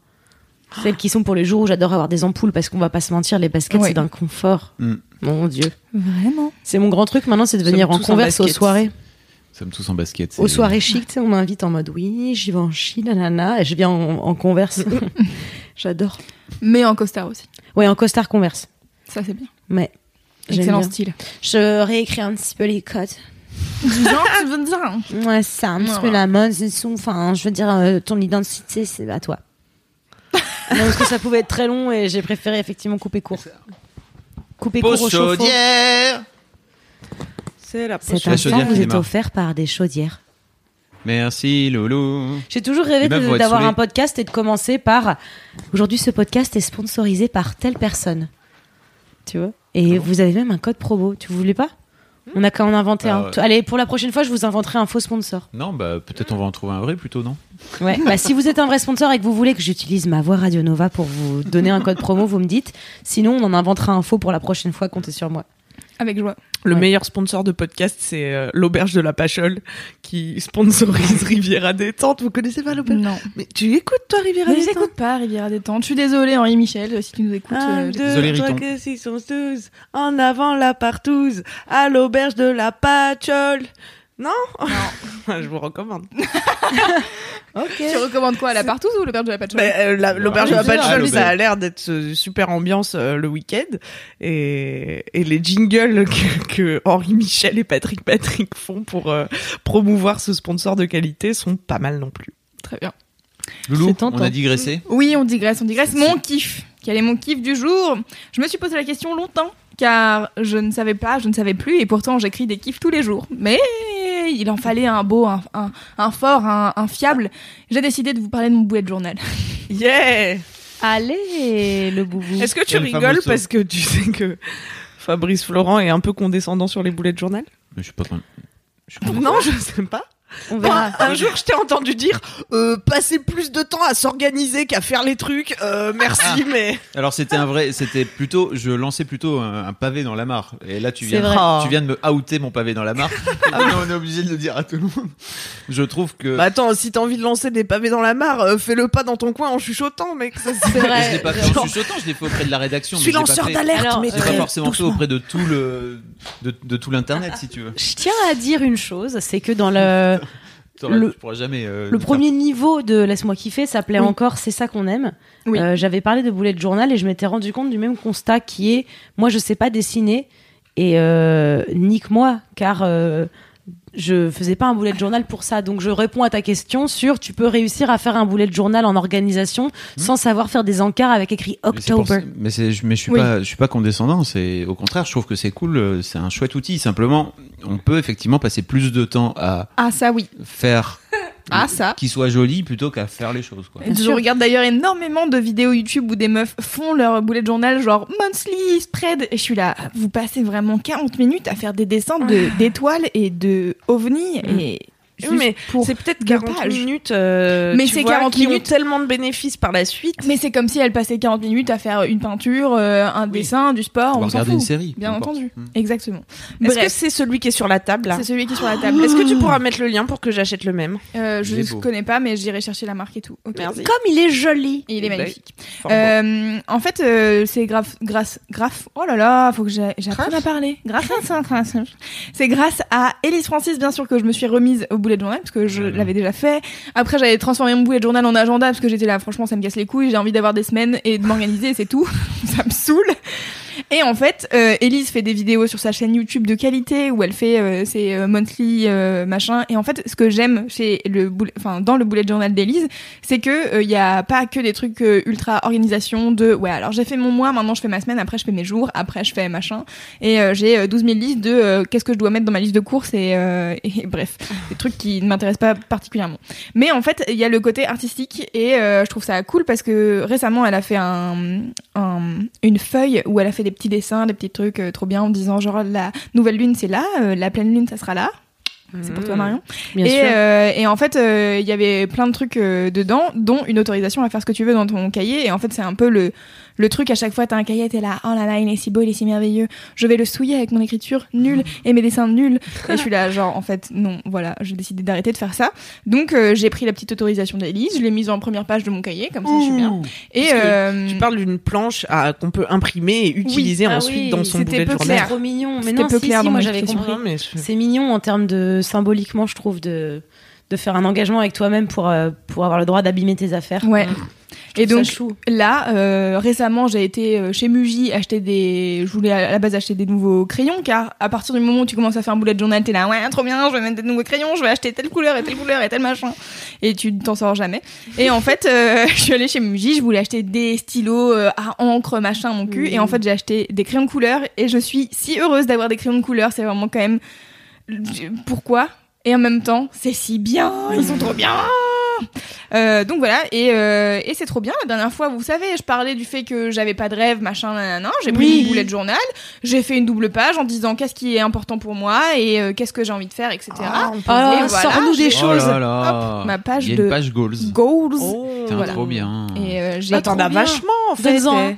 Celles qui sont pour les jours où j'adore avoir des ampoules parce qu'on va pas se mentir, les baskets Ouais. c'est d'un confort. Mm. Mon dieu. Vraiment. C'est mon grand truc maintenant, c'est de venir en converse aux baskets. soirées. Nous sommes tous en basket. Aux soirées chic, on m'invite en mode oui, j'y vais en Chine, nanana, et je viens en, en converse. (laughs) J'adore. Mais en costard aussi. Ouais, en costard converse. Ça, c'est bien. Mais Excellent bien. style. Je réécris un petit peu les codes. Genre, tu veux me dire hein Ouais, ça, un petit peu la mode, c'est enfin, je veux dire, euh, ton identité, c'est à toi. (laughs) non, parce que ça pouvait être très long et j'ai préféré effectivement couper court. Couper court Pause au chauffe-eau. chaudière C'est la Cet La instant chaudière vous qui est démarre. offert par des chaudières. Merci Lolo. J'ai toujours rêvé Les meufs de- vont être d'avoir saoulées. un podcast et de commencer par aujourd'hui ce podcast est sponsorisé par telle personne. Tu vois? Et vous avez même un code promo. Tu voulais pas? On a qu'à en inventer Ah un. ouais. Allez, pour la prochaine fois, je vous inventerai un faux sponsor. Non, bah peut-être on va en trouver un vrai plutôt, non? Ouais. bah, si vous êtes un vrai sponsor et que vous voulez que j'utilise ma voix Radio Nova pour vous donner un code promo, vous me dites. Sinon, on en inventera un faux pour la prochaine fois. Comptez sur moi. Avec joie. Le Ouais. meilleur sponsor de podcast, c'est euh, l'auberge de la Pachole qui sponsorise (laughs) Riviera Détente. Vous connaissez pas l'auberge? Non. Mais tu écoutes toi Riviera Mais je Détente? n'écoute pas Riviera Détente. Je suis désolée, Henri Michel, si tu nous écoutes. Un, euh, deux, trois, six. En avant la partouze, à l'auberge de la Pachole. Non (laughs) Je vous recommande. (laughs) Ok. Tu recommandes quoi La partouze ou le père de la patchouli Mais, euh, la- l'auberge de la l'auberge. Ah, ça a l'auberge. l'air d'être euh, super ambiance euh, le week-end. Et, et les jingles (laughs) que, que Henri Michel et Patrick Patrick font pour euh, promouvoir ce sponsor de qualité sont pas mal non plus. Très bien. Loulou, on a digressé. Oui, on digresse, on digresse. Mon kiff. Quel est mon kiff du jour? Je me suis posé la question longtemps, car je ne savais pas, je ne savais plus, et pourtant j'écris des kiffs tous les jours. Mais il en fallait un beau, un, un, un fort, un, un fiable. J'ai décidé de vous parler de mon bullet journal. (laughs) Yeah Allez, le boubou. Est-ce que tu rigoles parce que tu sais que Fabrice Florent est un peu condescendant sur les boulets de journal? Mais je suis pas con- je suis con- Non, je sais pas. On verra. Un jour, je t'ai entendu dire euh, passer plus de temps à s'organiser qu'à faire les trucs. Euh, merci, mais Alors c'était un vrai, c'était plutôt, je lançais plutôt un, un pavé dans la mare. Et là tu viens, vrai. Ah. tu viens de me outer mon pavé dans la mare. (laughs) Et maintenant, on est obligé de le dire à tout le monde. Je trouve que bah attends, si t'as envie de lancer des pavés dans la mare, euh, fais-le pas dans ton coin en chuchotant, mec. Ça, c'est C'est je vrai. l'ai pas fait en chuchotant, je l'ai fait auprès de la rédaction. Je suis je lanceur d'alerte, Alors, mais C'est pas forcément fait auprès de tout le, de, de tout l'internet si tu veux. Je tiens à dire une chose, c'est que dans le, Le- tu pourras jamais. euh, le faire- premier niveau de Laisse-moi kiffer s'appelait Oui. encore C'est ça qu'on aime. Oui. Euh, J'avais parlé de bullet journal et je m'étais rendu compte du même constat qui est moi je sais pas dessiner et euh, nique-moi car euh, je faisais pas un bullet journal pour ça. Donc je réponds à ta question sur tu peux réussir à faire un bullet journal en organisation sans savoir faire des encarts avec écrit October. Mais, mais je suis Oui. pas, je suis pas condescendant. C'est au contraire, je trouve que c'est cool. euh, C'est un chouette outil. Simplement, on peut effectivement passer plus de temps à Ah ça oui. faire Ah ça. qui soit joli plutôt qu'à faire les choses. Quoi. Je regarde d'ailleurs énormément de vidéos YouTube où des meufs font leur bullet journal genre monthly spread et je suis là vous passez vraiment 40 minutes à faire des dessins de d'étoiles et de ovnis et juste Oui, mais pour c'est peut-être deux 40 pages. minutes. euh, Mais tu c'est vois, 40 qui minutes. ont tellement de bénéfices par la suite. mais c'est comme si elle passait 40 minutes à faire une peinture, euh, un dessin, du sport, On va on s'en regarder fout. une série. Bien entendu. Hmm. Exactement. Est-ce que c'est celui qui est sur la table? Là c'est celui qui est sur la table. Est-ce que tu pourras mettre le lien pour que j'achète le même? Euh, je ne connais pas, mais j'irai chercher la marque et tout. Merci. Comme il est joli. Et il est Bah, magnifique. Bon. Euh, en fait, euh, c'est grâce. Oh là là, faut que j'apprenne à parler. Grâce à ça. C'est grâce à Elise Francis, bien sûr, que je me suis remise au bullet journal parce que je l'avais déjà fait. Après, j'avais transformé mon bullet journal en agenda parce que j'étais là, franchement, ça me casse les couilles. J'ai envie d'avoir des semaines et de m'organiser, c'est tout. (laughs) ça me saoule. Et en fait, euh, Elise fait des vidéos sur sa chaîne YouTube de qualité où elle fait euh, ses euh, monthly euh, machin. Et en fait, ce que j'aime chez le, enfin dans le bullet journal d'Elise, c'est que il y a pas que des trucs euh, ultra organisation de ouais alors j'ai fait mon mois, maintenant je fais ma semaine, après je fais mes jours, après je fais machin. Et euh, j'ai euh, 12 000 listes de euh, qu'est-ce que je dois mettre dans ma liste de courses et, euh, et (laughs) bref, des trucs qui ne m'intéressent pas particulièrement. Mais en fait, il y a le côté artistique et euh, je trouve ça cool parce que récemment elle a fait un, un- une feuille où elle a fait des petits dessins, des petits trucs euh, trop bien en disant genre la nouvelle lune c'est là, euh, la pleine lune ça sera là. C'est pour toi Mmh. Marion. Bien et, sûr. euh, et en fait, il y avait plein de trucs dedans, dont une autorisation à faire ce que tu veux dans ton cahier. Et en fait, c'est un peu le, le truc à chaque fois, t'as un cahier, t'es là, oh là là, il est si beau, il est si merveilleux. Je vais le souiller avec mon écriture nulle et mes dessins nuls. Et je suis là, genre, en fait, non, voilà, j'ai décidé d'arrêter de faire ça. Donc, euh, j'ai pris la petite autorisation d'Elise, je l'ai mise en première page de mon cahier, comme ça, je suis bien. Et euh, Tu parles d'une planche qu'on peut imprimer et utiliser Ah ensuite oui, dans son c'était bullet peu journal. clair. C'est trop mignon. Mais C'était non, peu si, clair si, moi j'avais compris. Je- C'est mignon en termes de symboliquement, je trouve, de, de faire un engagement avec toi-même pour, euh, pour avoir le droit d'abîmer tes affaires. ouais. Et donc, chou. Là, euh, récemment, j'ai été euh, chez Muji acheter des. Je voulais à la base acheter des nouveaux crayons, car à partir du moment où tu commences à faire un bullet journal, t'es là, ouais, trop bien, je vais mettre des nouveaux crayons, je vais acheter telle couleur et telle couleur et tel machin. Et tu ne t'en sors jamais. Et en fait, euh, (laughs) je suis allée chez Muji, je voulais acheter des stylos euh, à encre, machin, mon cul. Et en fait, j'ai acheté des crayons de couleur et je suis si heureuse d'avoir des crayons de couleur. C'est vraiment quand même. Pourquoi? Et en même temps, c'est si bien, ils sont trop bien. Euh, donc voilà, et, euh, et c'est trop bien. La dernière fois, vous savez, je parlais du fait que j'avais pas de rêve, machin, nanana. J'ai pris Oui. une bullet journal, j'ai fait une double page en disant qu'est-ce qui est important pour moi et euh, qu'est-ce que j'ai envie de faire, etc. Ah, Ah. Et voilà, sors-nous des Oh choses. là là. Hop, ma page Il y a de une page goals. goals. Oh. Voilà. trop bien. Et euh, j'ai Bah, as bien. vachement en fait. Donne-en un.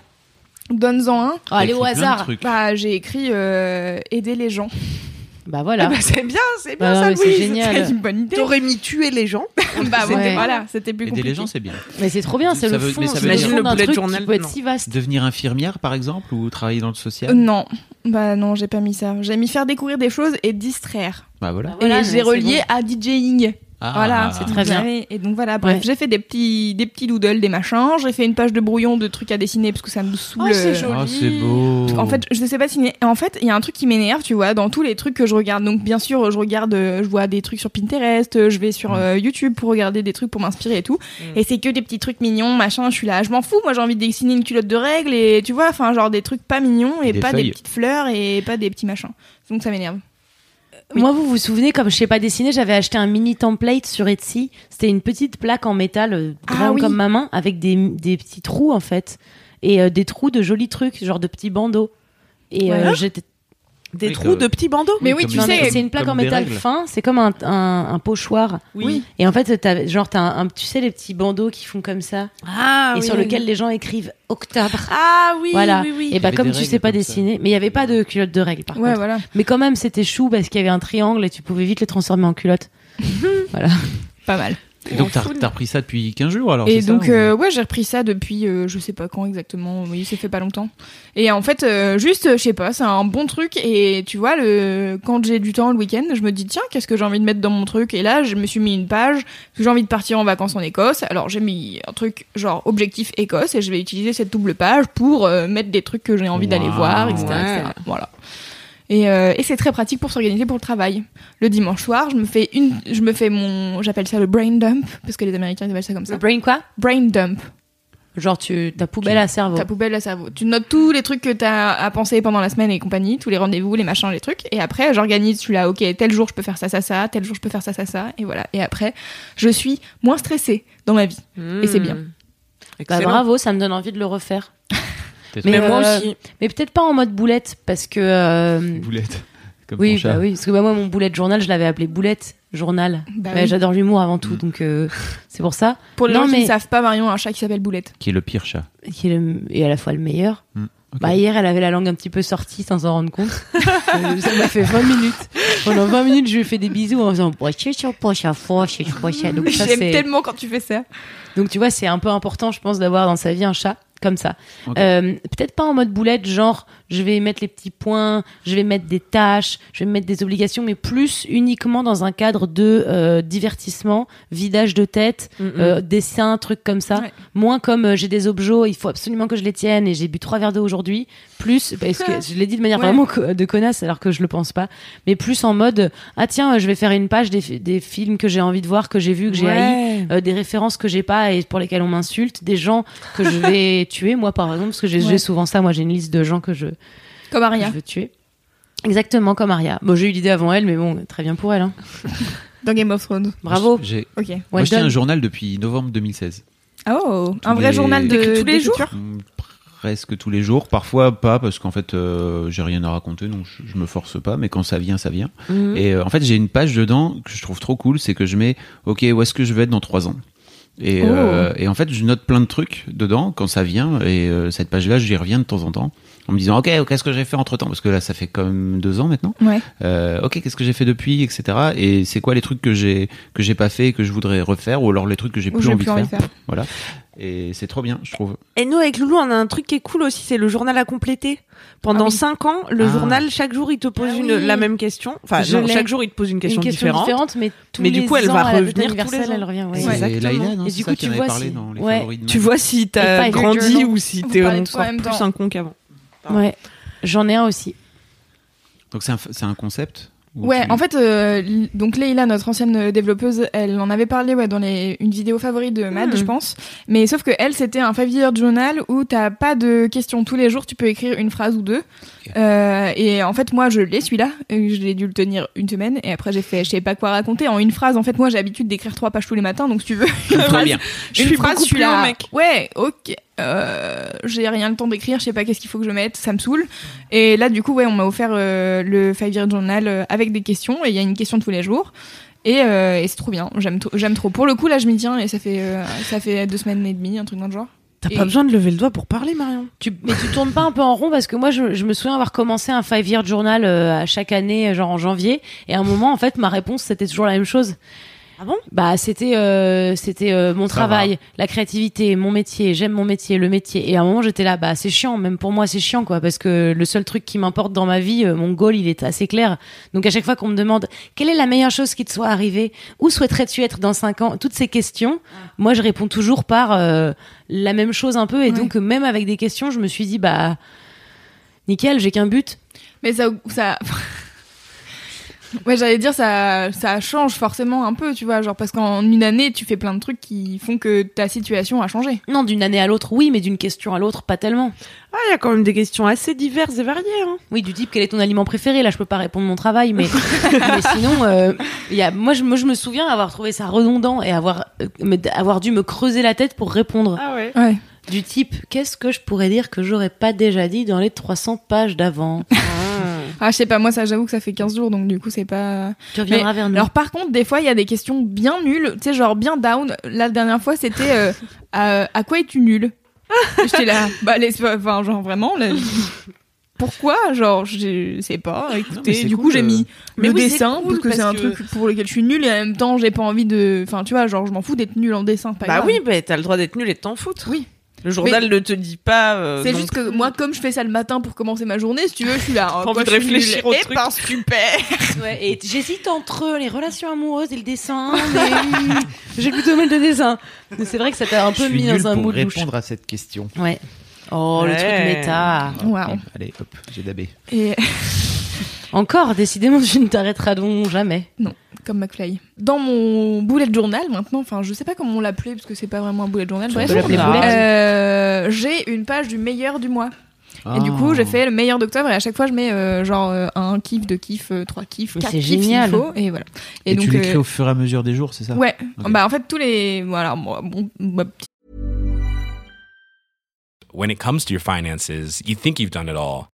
Donne-en un. Oh, allez au de hasard. Bah, j'ai écrit euh, aider les gens. Bah Ah voilà. bah, c'est bien, c'est bien Bah, ça, ouais, c'est Louise. génial. C'est une bonne idée. T'aurais mis tuer les gens. (laughs) bah Ouais. voilà, c'était plus Aider compliqué. les gens, c'est bien. Mais c'est trop bien, c'est Ça le veut- fond, veut le bullet truc journal, qui peut être si vaste. Devenir infirmière, par exemple, ou travailler dans le social? Euh, non, bah non, j'ai pas mis ça. J'ai mis faire découvrir des choses et distraire. Bah voilà. Bah voilà, et mais j'ai relié à DJing. Ah. Voilà, c'est très bien. Et donc voilà, bref, Ouais. j'ai fait des petits, des petits doodles, des machins. J'ai fait une page de brouillon de trucs à dessiner parce que ça me saoule. Oh, c'est euh, joli. Oh, c'est beau. En fait, je sais pas dessiner. En fait, il y a un truc qui m'énerve, tu vois, dans tous les trucs que je regarde. Donc, bien sûr, je regarde, euh, je vois des trucs sur Pinterest, euh, je vais sur Mm. euh, YouTube pour regarder des trucs pour m'inspirer et tout. Et c'est que des petits trucs mignons, machin. Je suis là, je m'en fous. Moi, j'ai envie de dessiner une culotte de règles et tu vois, enfin, genre des trucs pas mignons et, Et des pas feuilles. des petites fleurs et pas des petits machins. Donc, ça m'énerve. Oui. Moi, vous vous souvenez, comme je sais pas dessiner, j'avais acheté un mini template sur Etsy. C'était une petite plaque en métal, euh, Ah oui. comme ma main, avec des, des petits trous, en fait. Et euh, des trous de jolis trucs, genre de petits bandeaux. Et euh, j'étais. Des Oui, trous comme- de petits bandeaux. Mais oui, comme tu sais. c'est une plaque en métal règles. fin, c'est comme un, un, un pochoir. Oui. Et en fait, t'as, genre, t'as un, un- tu sais, les petits bandeaux qui font comme ça, Ah, et oui, sur oui, lequel oui. les gens écrivent octobre. Ah oui, voilà. oui, oui. Et bah, comme tu sais pas ça. dessiner, mais il y avait pas de culotte de règles, par Ouais, contre. voilà. Mais quand même, c'était chou parce qu'il y avait un triangle et tu pouvais vite le transformer en culotte. (laughs) voilà. Pas mal. Et donc, t'as t'as repris ça depuis 15 jours alors Et c'est ça, donc, ou- euh, ouais, j'ai repris ça depuis, euh, je sais pas quand exactement, oui, ça fait pas longtemps. Et en fait, euh, juste, euh, je sais pas, c'est un bon truc. Et tu vois, le, quand j'ai du temps le week-end, je me dis, tiens, qu'est-ce que j'ai envie de mettre dans mon truc? Et là, je me suis mis une page, parce que j'ai envie de partir en vacances en Écosse. Alors, j'ai mis un truc genre objectif Écosse, et je vais utiliser cette double page pour euh, mettre des trucs que j'ai envie d'aller voir, etc. Ouais. etc. Voilà. Et, euh, et c'est très pratique pour s'organiser pour le travail. Le dimanche soir, je me fais une, je me fais mon, j'appelle ça le brain dump, parce que les Américains ils appellent ça comme ça. Le brain quoi? Brain dump. Genre, tu, ta poubelle à cerveau. Ta poubelle à cerveau. Tu notes tous les trucs que t'as à penser pendant la semaine et compagnie, tous les rendez-vous, les machins, les trucs. Et après, j'organise, je suis là, ok, tel jour je peux faire ça, ça, ça, tel jour je peux faire ça, ça, ça. Et voilà. Et après, je suis moins stressée dans ma vie. Et c'est bien. Bah, bravo, ça me donne envie de le refaire. Mais, Mais moi euh, aussi. Mais peut-être pas en mode boulette, parce que. euh, boulette. Comme oui, bah oui, parce que bah, moi, mon boulette journal, je l'avais appelé boulette journal. Bah oui. J'adore l'humour avant tout, Mm. donc euh, c'est pour ça. Pour les Non, gens qui mais- ne savent pas, Marion a un chat qui s'appelle Boulette. Qui est le pire chat. Qui est le- et à la fois le meilleur. Bah hier, elle avait la langue un petit peu sortie sans s'en rendre compte. Euh, ça m'a fait 20 minutes. Pendant 20 minutes, je lui ai fait des bisous en faisant J'aime tellement quand tu fais ça. Donc tu vois, c'est un peu important, je pense, d'avoir dans sa vie un chat comme ça. Euh, Peut-être pas en mode boulette, genre je vais mettre les petits points, je vais mettre des tâches, je vais mettre des obligations, mais plus uniquement dans un cadre de euh, divertissement, vidage de tête, Mm, euh, dessin, trucs comme ça. Ouais. Moins comme euh, j'ai des objets, il faut absolument que je les tienne et j'ai bu trois verres d'eau aujourd'hui. Plus, parce que (laughs) je l'ai dit de manière Ouais. vraiment de connasse alors que je le pense pas, mais plus en mode ah tiens, je vais faire une page des, des films que j'ai envie de voir, que j'ai vu, que j'ai Ouais. euh, des références que j'ai pas et pour lesquelles on m'insulte, des gens que je vais (laughs) tuer, moi par exemple, parce que j'ai souvent ça, moi j'ai une liste de gens que je, Comme Aria. je veux tuer. Exactement comme Aria. Bon, j'ai eu l'idée avant elle, mais bon, très bien pour elle. Hein. (laughs) Dans Game of Thrones. Bravo. J'ai Ok. moi, je tiens un journal depuis novembre 2016. Oh, un vrai les- journal de tous les jours Mm, Presque tous les jours, parfois pas parce qu'en fait euh, j'ai rien à raconter donc je, je me force pas mais quand ça vient ça vient. Mhm. Et euh, en fait j'ai une page dedans que je trouve trop cool, c'est que je mets ok où est-ce que je vais être dans trois ans? Et, Oh. euh, et en fait je note plein de trucs dedans quand ça vient et euh, cette page là j'y reviens de temps en temps en me disant ok qu'est-ce que j'ai fait entre temps parce que là ça fait quand même deux ans maintenant. Ouais. Euh, ok qu'est-ce que j'ai fait depuis etc. Et c'est quoi les trucs que j'ai que j'ai pas fait et que je voudrais refaire ou alors les trucs que j'ai plus envie plus de envie faire. Voilà. Et c'est trop bien je trouve. Et nous, avec Loulou, on a un truc qui est cool aussi, c'est le journal à compléter. Pendant Ah oui. 5 ans, le Ah. journal, chaque jour, il te pose Ah une, oui. la même question. Enfin, Je non, l'ai. chaque jour, il te pose une question, une question différente. différente, mais tous Mais du coup, elle ans, va revenir tous les ans. elle revient. ouais. Non Et du coup, tu vois si- Tu vois si t'as grandi ou si t'es encore plus un con qu'avant. Ouais. J'en ai un aussi. Donc c'est un, c'est un concept Ouais, tu- en fait, euh, donc Leïla, notre ancienne développeuse, elle en avait parlé ouais, dans les, une vidéo favorite de Mad, Hmm. je pense. Mais sauf que elle, c'était un five year journal où t'as pas de questions tous les jours, tu peux écrire une phrase ou deux. Euh, et en fait, moi, je l'ai celui-là. Je l'ai dû le tenir une semaine. Et après, j'ai fait, je sais pas quoi raconter en une phrase. En fait, moi, j'ai l'habitude d'écrire trois pages tous les matins. Donc, si tu veux, (laughs) une Très phrase, bien. Je une suis phrase, je suis là. mec. Ouais, ok. Euh, j'ai rien le temps d'écrire, je sais pas qu'est-ce qu'il faut que je mette, ça me saoule. Et là, du coup, ouais, on m'a offert euh, le Five Year Journal euh, avec des questions, et il y a une question tous les jours. Et, euh, et c'est trop bien, j'aime trop. Pour le coup, là, je m'y tiens, et ça fait, euh, ça fait deux semaines et demie, un truc dans le genre. T'as Et- pas besoin de lever le doigt pour parler, Marion. Tu, mais tu tournes pas un peu en rond parce que moi, je, je me souviens avoir commencé un five year journal euh, à chaque année, genre en janvier, et à un moment, en fait, ma réponse c'était toujours la même chose. Ah bon? Bah, c'était euh, c'était euh, mon Ça travail, la créativité, mon métier. J'aime mon métier, le métier. Et à un moment, j'étais là, bah, c'est chiant. Même pour moi, c'est chiant, quoi, parce que le seul truc qui m'importe dans ma vie, euh, mon goal, il est assez clair. Donc à chaque fois qu'on me demande quelle est la meilleure chose qui te soit arrivée, où souhaiterais-tu être dans cinq ans, toutes ces questions, moi, je réponds toujours par euh, la même chose un peu. Et Ouais. donc même avec des questions, je me suis dit, bah, nickel, j'ai qu'un but. Mais ça, ça. Ouais, j'allais dire ça, ça change forcément un peu, tu vois, genre parce qu'en une année, tu fais plein de trucs qui font que ta situation a changé. Non, d'une année à l'autre, oui, mais d'une question à l'autre, pas tellement. Ah, il y a quand même des questions assez diverses et variées. Hein. Oui, du type quel est ton aliment préféré? Là, je peux pas répondre mon travail, mais, (laughs) mais sinon, euh, il y a, moi, je, moi, je me souviens avoir trouvé ça redondant et avoir, euh, me- avoir dû me creuser la tête pour répondre. Ah ouais. Ouais. Du type, qu'est-ce que je pourrais dire que j'aurais pas déjà dit dans les 300 pages d'avant? (laughs) Ah, je sais pas, moi, ça, j'avoue que ça fait 15 jours, donc du coup, c'est pas. Tu reviendras vers nous. Alors, par contre, des fois, il y a des questions bien nulles, tu sais, genre bien down. La dernière fois, c'était euh, à, (laughs) à quoi es-tu nul J'étais là, (laughs) bah, laisse enfin, genre vraiment, là, pourquoi? Genre, je sais pas, écoutez, du cool, coup, j'ai euh. mis Mais le oui, c'est dessin, cool, parce que c'est un que- truc pour lequel je suis nulle, et en même temps, j'ai pas envie de. Enfin, tu vois, genre, je m'en fous d'être nulle en dessin, pas Bah grave. oui, bah, t'as le droit d'être nul et de t'en foutre. Oui. Le journal ne te dit pas. euh, C'est juste que moi, comme je fais ça le matin pour commencer ma journée, si tu veux, je suis là. oh, quoi, envie de réfléchir au truc. super (laughs) Ouais, et j'hésite entre les relations amoureuses et le dessin, (laughs) mais j'ai plutôt mal de dessin. Mais C'est vrai que ça t'a un peu mis dans un pour mood louche. répondre à cette question. Ouais. Oh, le truc méta. Waouh. Ok, Allez, hop, j'ai dabé. Et (laughs) Encore, décidément, tu ne t'arrêteras donc jamais. comme McFly. Dans mon bullet journal maintenant, enfin je sais pas comment on l'appelait parce que c'est pas vraiment un bullet journal. Bref, Ah. euh, j'ai une page du meilleur du mois. Et du coup, j'ai fait le meilleur d'octobre et à chaque fois je mets euh, genre euh, un kiff, deux kiffs, euh, trois kiffs, quatre c'est kiffs génial. faut et voilà. Et, tu donc l'écris euh, au fur et à mesure des jours, c'est ça? Ouais, bah en fait tous les voilà, moi, bon, ma petite When it comes to your finances, you think you've done it all.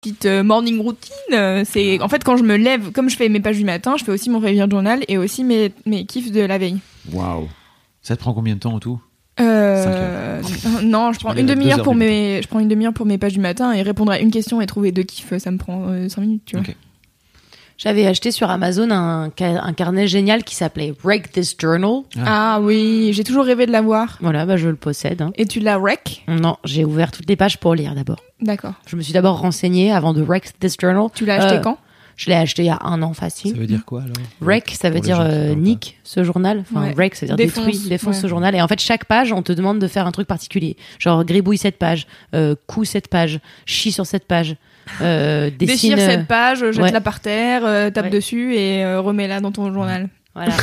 petite euh, morning routine. euh, C'est en fait quand je me lève, comme je fais mes pages du matin, je fais aussi mon réveil journal et aussi mes mes kiffs de la veille. Waouh. Ça te prend combien de temps en tout? Euh, non, je prends une demi-heure pour mes, je prends une demi-heure pour mes pages du matin et répondre à une question et trouver deux kiffs, ça me prend 5 minutes, tu vois. J'avais acheté sur Amazon un, ca- un carnet génial qui s'appelait Break This Journal. Ah oui, j'ai toujours rêvé de l'avoir. Voilà, bah, je le possède. hein. Et tu l'as rec Non, j'ai ouvert toutes les pages pour lire d'abord. D'accord. Je me suis d'abord renseignée avant de Wreck This Journal. Tu l'as acheté Euh, quand? Je l'ai acheté il y a un an Ça facile. veut dire quoi alors? Wreck, ça veut dire euh, nique ce journal. Enfin, Ouais. wreck, ça veut dire Défonce, détruit, défonce ouais. ce journal. Et en fait, chaque page, on te demande de faire un truc particulier. Genre, gribouille cette page, euh, coup cette page, chie sur cette page, euh, dessine. Déchire cette page, jette-la ouais. par terre, euh, tape Ouais. dessus et euh, remets-la dans ton journal. Voilà. (laughs)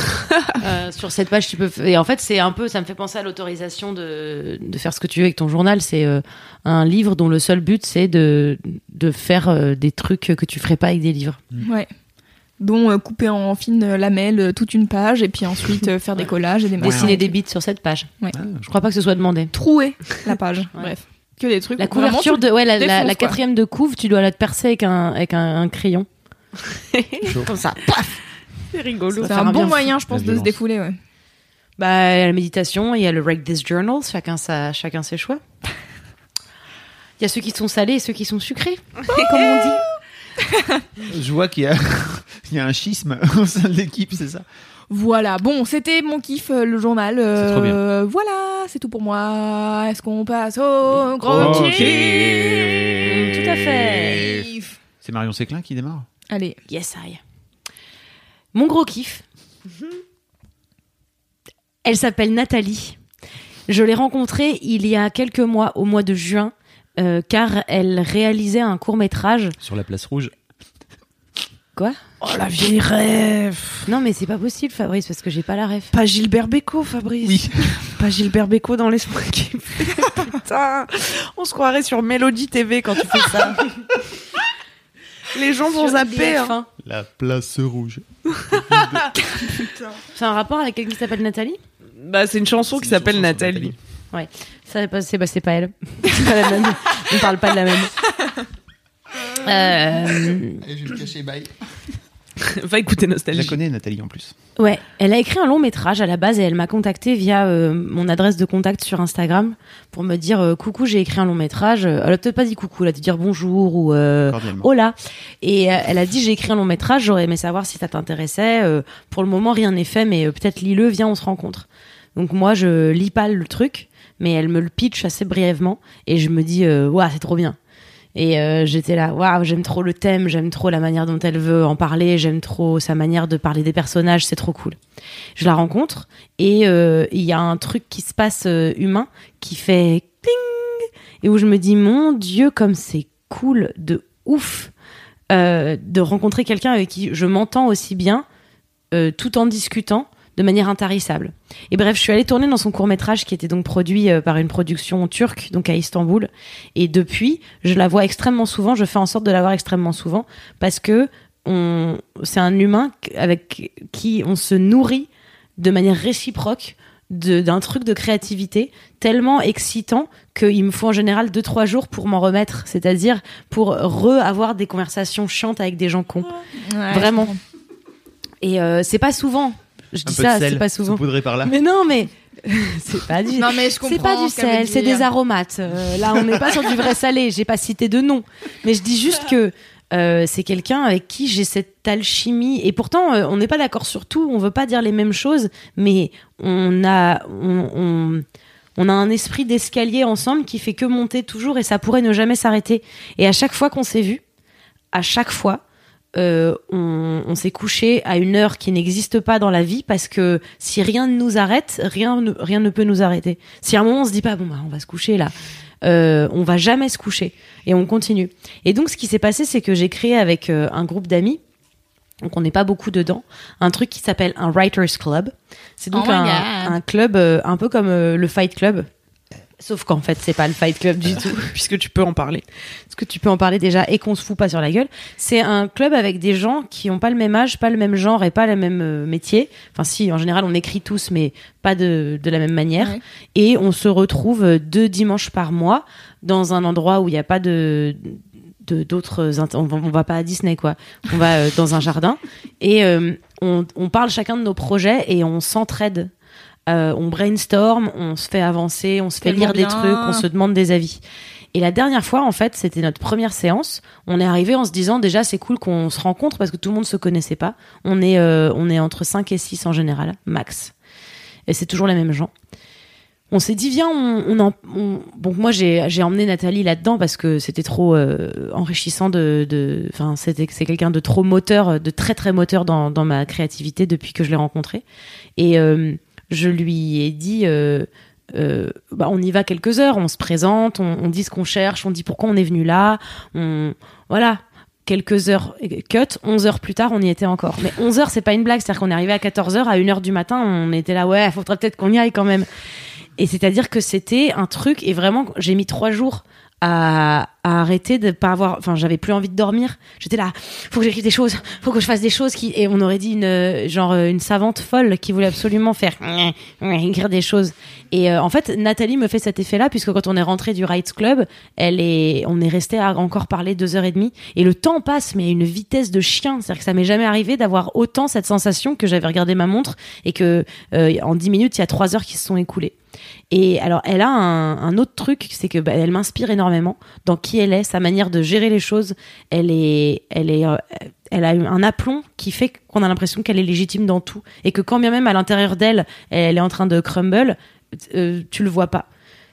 Euh, sur cette page, tu peux. f- Et en fait, c'est un peu. Ça me fait penser à l'autorisation de, de faire ce que tu veux avec ton journal. C'est euh, un livre dont le seul but, c'est de, de faire euh, des trucs que tu ferais pas avec des livres. Ouais. Dont euh, couper en fines lamelles euh, toute une page et puis ensuite euh, faire des (laughs) collages et des. Dessiner des bits sur cette page. Ah, Je crois pas que ce soit demandé. Trouer (laughs) la page. Bref. Que des trucs. La vraiment couverture tu- de ouais la, la, quatrième de couve, tu dois la percer avec un avec un, un crayon. (laughs) Comme ça. Paf C'est rigolo. C'est un un bon bien moyen, je pense, de se défouler. Ouais. Bah il y a la méditation, il y a le Write This Journal, chacun sa chacun ses choix. Il y a ceux qui sont salés et ceux qui sont sucrés, comme on dit. Je vois qu'il y a, (laughs) il y a un schisme au sein de l'équipe, c'est ça? Voilà, bon, c'était mon kiff, euh, le journal. C'est trop bien. Euh, Voilà, c'est tout pour moi. Est-ce qu'on passe au gros Ok. kiff? Tout à fait. C'est Marion Séclin qui démarre? Allez, Yes I. Mon gros kiff. Elle s'appelle Nathalie. Je l'ai rencontrée il y a quelques mois, au mois de juin, euh, car elle réalisait un court métrage. sur la place rouge. Quoi? Oh la vieille rêve. Non, mais c'est pas possible, Fabrice, parce que j'ai pas la ref. Pas Gilbert Bécaud, Fabrice. Oui. (laughs) Pas Gilbert Bécaud dans Laisse-moi (laughs) kiffer. Putain, on se croirait sur Mélodie TV quand tu fais ça. Les gens vont zapper. hein. F1. La place rouge. (laughs) C'est un rapport avec quelqu'un qui s'appelle Nathalie? Bah, c'est une chanson qui s'appelle Nathalie. Ça, c'est pas, c'est pas, c'est pas elle. C'est pas la même. On parle pas de la même. Euh, Allez, je vais me cacher, bye. (laughs) Va écouter Je la Nostalgie. connais, Nathalie, en plus. Ouais, elle a écrit un long métrage à la base et elle m'a contacté via euh, mon adresse de contact sur Instagram pour me dire euh, coucou j'ai écrit un long métrage. Elle a peut-être pas dit coucou, elle a dû dire bonjour ou euh, hola. Et euh, elle a dit j'ai écrit un long métrage, j'aurais aimé savoir si ça t'intéressait. Euh, pour le moment rien n'est fait, mais euh, peut-être lis-le, viens on se rencontre. Donc moi je lis pas le truc, mais elle me le pitch assez brièvement et je me dis euh, waouh c'est trop bien. Et euh, j'étais là, waouh, j'aime trop le thème, j'aime trop la manière dont elle veut en parler, j'aime trop sa manière de parler des personnages, c'est trop cool. Je la rencontre et euh, il y a un truc qui se passe euh, humain qui fait cling et où je me dis mon Dieu comme c'est cool de ouf de rencontrer quelqu'un avec qui je m'entends aussi bien, tout en discutant de manière intarissable. Et bref, je suis allée tourner dans son court métrage qui était donc produit euh, par une production turque, donc à Istanbul. Et depuis, je la vois extrêmement souvent. Je fais en sorte de la voir extrêmement souvent parce que on, c'est un humain avec qui on se nourrit de manière réciproque de- d'un truc de créativité tellement excitant qu'il me faut en général 2-3 jours pour m'en remettre, c'est-à-dire pour re-avoir des conversations chiantes avec des gens cons. Ouais, Vraiment. Et euh, c'est pas souvent. Je dis ça, c'est pas souvent. par là. Mais non, mais (laughs) c'est pas du. Non, mais je comprends. C'est pas du ce qu'elle veut sel, c'est des aromates. Euh, là, on n'est pas sur du vrai salé. J'ai pas cité de nom, mais je dis juste que euh, c'est quelqu'un avec qui j'ai cette alchimie. Et pourtant, euh, on n'est pas d'accord sur tout. On veut pas dire les mêmes choses, mais on a, on, on, on a un esprit d'escalier ensemble qui fait que monter toujours, et ça pourrait ne jamais s'arrêter. Et à chaque fois qu'on s'est vu, à chaque fois. Euh, on, on s'est couché à une heure qui n'existe pas dans la vie parce que si rien ne nous arrête, rien ne, rien ne peut nous arrêter. Si à un moment on se dit pas bon bah on va se coucher là, euh, on va jamais se coucher et on continue. Et donc ce qui s'est passé c'est que j'ai créé avec euh, un groupe d'amis, donc on n'est pas beaucoup dedans, un truc qui s'appelle un writers club. C'est donc Oh un, God. un club euh, un peu comme euh, le Fight Club. Sauf qu'en fait, c'est pas le Fight Club du tout, (laughs) puisque tu peux en parler. Parce que tu peux en parler déjà et qu'on se fout pas sur la gueule. C'est un club avec des gens qui ont pas le même âge, pas le même genre et pas le même euh, métier. Enfin, si, en général, on écrit tous, mais pas de, de la même manière. Ouais. Et on se retrouve euh, deux dimanches par mois dans un endroit où il n'y a pas de de- d'autres on, va- on va pas à Disney quoi on va euh, dans un jardin et euh, on, on parle chacun de nos projets et on s'entraide Euh, on brainstorm on se fait avancer on se fait lire des trucs on se demande des avis et la dernière fois, en fait, c'était notre première séance. On est arrivé en se disant déjà c'est cool qu'on se rencontre parce que tout le monde se connaissait pas. On est euh, on est entre 5 et 6 en général, max. Et c'est toujours les mêmes gens. On s'est dit viens on, on en on- bon moi j'ai j'ai emmené Nathalie là-dedans parce que c'était trop euh, enrichissant de de enfin c'était c'est quelqu'un de trop moteur de très très moteur dans dans ma créativité depuis que je l'ai rencontré et euh, je lui ai dit euh, euh, bah, on y va quelques heures, on se présente, on, dit ce qu'on cherche, on dit pourquoi on est venu là, on voilà. Quelques heures cut, 11 heures plus tard, on y était encore. Mais 11 heures, c'est pas une blague, c'est-à-dire qu'on est arrivé à 14 heures, à 1 heure du matin, on était là, ouais, faudrait peut-être qu'on y aille quand même. Et c'est-à-dire que c'était un truc, et vraiment, j'ai mis trois jours à, arrêter de pas avoir, enfin, j'avais plus envie de dormir. J'étais là, faut que j'écrive des choses, faut que je fasse des choses qui, et on aurait dit une, euh, genre, euh, une savante folle qui voulait absolument faire, (laughs) écrire des choses. Et euh, en fait, Nathalie me fait cet effet-là, puisque quand on est rentré du Rights Club, elle est, on est resté à encore parler deux heures et demie, et le temps passe, mais à une vitesse de chien. C'est-à-dire que ça m'est jamais arrivé d'avoir autant cette sensation que j'avais regardé ma montre et que en dix minutes, il y a trois heures qui se sont écoulées. Et alors, elle a un, un autre truc, c'est que bah, elle m'inspire énormément dans qui elle est, sa manière de gérer les choses. Elle est, elle est, euh, elle a un aplomb qui fait qu'on a l'impression qu'elle est légitime dans tout et que quand bien même à l'intérieur d'elle, elle est en train de crumble, euh, tu le vois pas.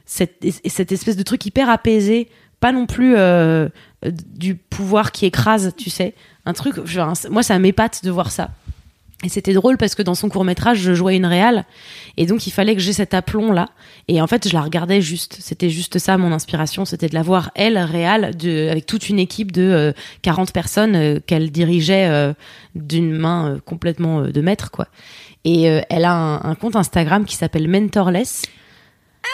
Cette, et cette espèce de truc hyper apaisé, pas non plus euh, du pouvoir qui écrase, tu sais. Un truc, moi ça m'épate de voir ça. Et c'était drôle parce que dans son court métrage, je jouais une réale. Et donc, il fallait que j'ai cet aplomb-là. Et en fait, je la regardais juste. C'était juste ça, mon inspiration. C'était de la voir, elle, réale, de, avec toute une équipe de euh, 40 personnes euh, qu'elle dirigeait euh, d'une main euh, complètement euh, de maître, quoi. Et euh, elle a un, un compte Instagram qui s'appelle Mentorless. Ah,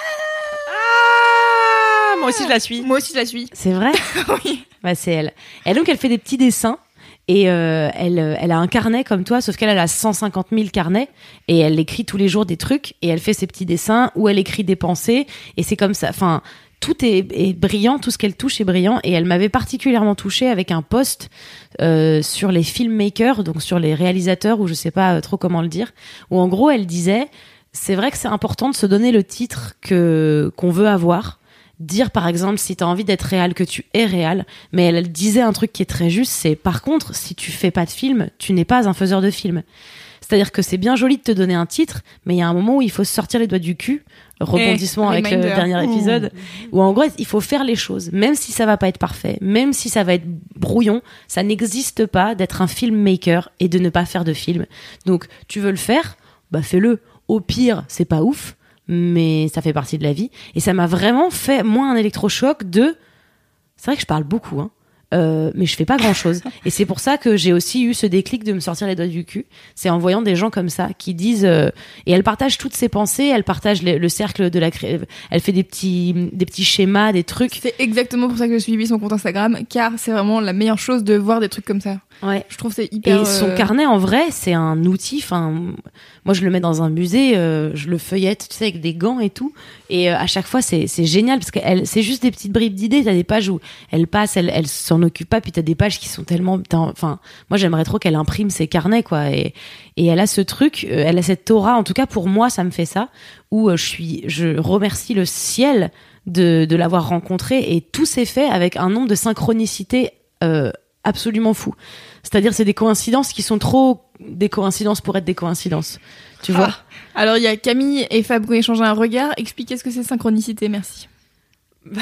moi aussi je la suis. Moi aussi, je la suis. C'est vrai? (laughs) Oui. Bah, c'est elle. Et donc, elle fait des petits dessins. Et euh, elle, euh, elle a un carnet comme toi, sauf qu'elle elle a 150 000 carnets et elle écrit tous les jours des trucs et elle fait ses petits dessins ou elle écrit des pensées et c'est comme ça. Enfin, tout est, est brillant, tout ce qu'elle touche est brillant et elle m'avait particulièrement touchée avec un post euh, sur les filmmakers, donc sur les réalisateurs ou je sais pas euh, trop comment le dire, où en gros elle disait c'est vrai que c'est important de se donner le titre que qu'on veut avoir dire par exemple si tu as envie d'être réel que tu es réel mais elle, elle disait un truc qui est très juste c'est par contre si tu fais pas de film tu n'es pas un faiseur de film. C'est-à-dire que c'est bien joli de te donner un titre mais il y a un moment où il faut se sortir les doigts du cul rebondissement avec le dernier épisode où en gros il faut faire les choses. Même si ça va pas être parfait même si ça va être brouillon ça n'existe pas d'être un filmmaker et de ne pas faire de film. Donc tu veux le faire bah fais-le. Au pire c'est pas ouf mais ça fait partie de la vie. Et ça m'a vraiment fait, moi, un électrochoc de c'est vrai que je parle beaucoup, hein. Euh, mais je fais pas grand chose. (laughs) Et c'est pour ça que j'ai aussi eu ce déclic de me sortir les doigts du cul. C'est en voyant des gens comme ça qui disent euh, et elle partage toutes ses pensées, elle partage le, le cercle de la, cré- elle fait des petits des petits schémas, des trucs. C'est exactement pour ça que j'ai suivi son compte Instagram, car c'est vraiment la meilleure chose de voir des trucs comme ça. Ouais. Je trouve que c'est hyper. Et son euh, carnet, en vrai, c'est un outil. Enfin, moi, je le mets dans un musée, euh, je le feuillette, tu sais, avec des gants et tout. Et euh, à chaque fois, c'est génial parce que c'est juste des petites bribes d'idées. T'as des pages où elle passe, elle, elle s'en occupe pas, puis t'as des pages qui sont tellement. Enfin, moi, j'aimerais trop qu'elle imprime ses carnets, quoi. Et, et elle a ce truc, euh, elle a cette aura. En tout cas, pour moi, ça me fait ça. Où je suis, je remercie le ciel de, de l'avoir rencontrée et tout s'est fait avec un nombre de synchronicités euh, absolument fou. C'est-à-dire, c'est des coïncidences qui sont trop des coïncidences pour être des coïncidences. Tu vois Ah. Alors il y a Camille et Fab qui ont échangé un regard. Expliquez ce que c'est synchronicité, merci. (laughs)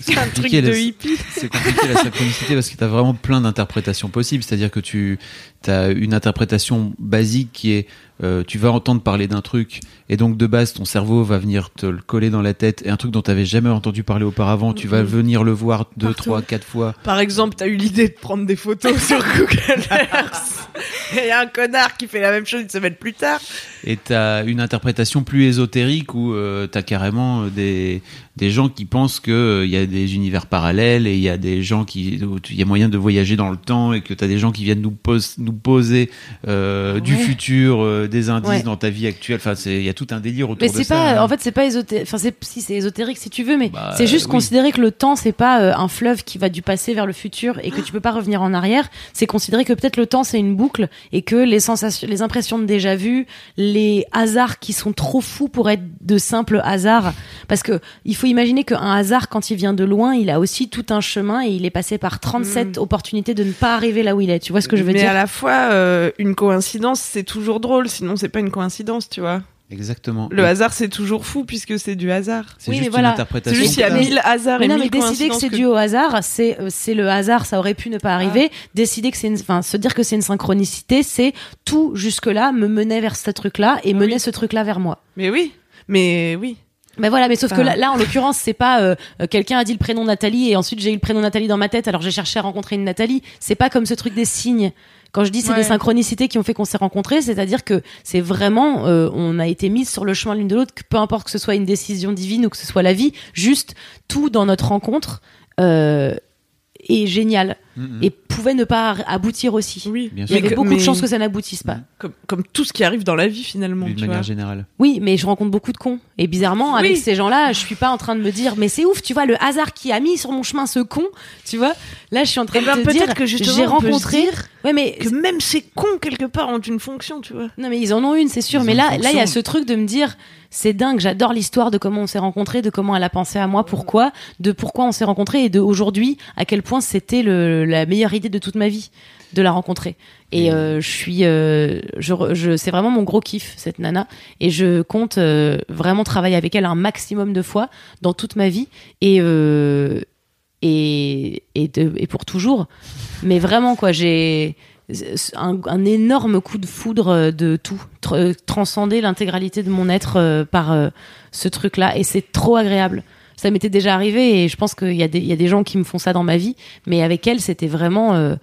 (laughs) C'est un truc de la- hippie. (laughs) C'est compliqué la synchronicité parce que tu as vraiment plein d'interprétations possibles. C'est-à-dire que tu as une interprétation basique qui est euh, tu vas entendre parler d'un truc et donc de base ton cerveau va venir te le coller dans la tête et un truc dont tu jamais entendu parler auparavant, tu vas venir le voir deux, Partout. trois, quatre fois. Par exemple, t'as eu l'idée de prendre des photos (laughs) sur Google Earth. Et il y a un connard qui fait la même chose une semaine plus tard. Et t'as une interprétation plus ésotérique où euh, t'as carrément euh, des, des gens qui pensent que euh, y a des univers parallèles et il y a des gens qui il y a moyen de voyager dans le temps et que t'as des gens qui viennent nous, pose, nous poser euh, du futur des indices Ouais. dans ta vie actuelle. Enfin, c'est il y a tout un délire autour Mais de c'est ça. pas, en fait, c'est pas ésotérique. Enfin, si c'est ésotérique si tu veux, mais Bah, c'est juste oui. considérer que le temps c'est pas un fleuve qui va du passé vers le futur et que tu peux pas revenir en arrière. C'est considérer que peut-être le temps c'est une boucle et que les sensations, les impressions de déjà vu, les hasards qui sont trop fous pour être de simples hasards, parce que il faut imaginer qu'un hasard quand il vient de loin, il a aussi tout un chemin et il est passé par 37 opportunités de ne pas arriver là où il est. Tu vois ce que je veux Mais dire? à la fois, euh, une coïncidence, c'est toujours drôle. Sinon, c'est pas une coïncidence, tu vois. Exactement. Le hasard, c'est toujours fou puisque c'est du hasard. C'est Oui, juste mais voilà. une interprétation. C'est juste qu'il y a mille hasards Mais et non, mais décider que c'est que- dû au hasard, c'est euh, c'est le hasard, ça aurait pu ne pas arriver. Ah. Décider que c'est une, enfin, se dire que c'est une synchronicité, c'est tout jusque là me menait vers ce truc-là et menait ce truc-là vers moi. Mais oui, mais oui. Mais voilà, mais sauf que là, là, en l'occurrence, c'est pas euh, euh, quelqu'un a dit le prénom Nathalie et ensuite j'ai eu le prénom Nathalie dans ma tête, alors j'ai cherché à rencontrer une Nathalie. C'est pas comme ce truc des signes. Quand je dis c'est Ouais. des synchronicités qui ont fait qu'on s'est rencontrés, c'est-à-dire que c'est vraiment, euh, on a été mis sur le chemin l'une de l'autre, que peu importe que ce soit une décision divine ou que ce soit la vie, juste tout dans notre rencontre euh, est génial Mhm. et pouvait ne pas aboutir aussi. Oui, Bien Il y avait Mais beaucoup de chances que ça n'aboutisse pas. Mhm. Comme, comme tout ce qui arrive dans la vie finalement. Tu manière vois. générale. Oui, mais je rencontre beaucoup de cons. Et bizarrement, avec Oui. ces gens-là, je suis pas en train de me dire, mais c'est ouf, tu vois, le hasard qui a mis sur mon chemin ce con, tu vois. Là, je suis en train Eh de ben, te peut-être dire, que j'ai rencontré. dire Ouais, mais Que même ces cons quelque part ont une fonction, tu vois. non, mais ils en ont une, c'est sûr. Ils mais là, là, il y a ce truc de me dire, c'est dingue. J'adore l'histoire de comment on s'est rencontrés, de comment elle a pensé à moi, pourquoi, de pourquoi on s'est rencontrés et de aujourd'hui à quel point c'était le, la meilleure idée de toute ma vie de la rencontrer. Et euh, je suis, euh, je, je, c'est vraiment mon gros kiff cette nana. Et je compte euh, vraiment travailler avec elle un maximum de fois dans toute ma vie et et et, de, et pour toujours. Mais vraiment quoi, j'ai un, un énorme coup de foudre de tout, tr- transcender l'intégralité de mon être par ce truc-là, et c'est trop agréable. Ça m'était déjà arrivé, et je pense qu'il y, a des- il y a des gens qui me font ça dans ma vie, mais avec elle, c'était vraiment... euh,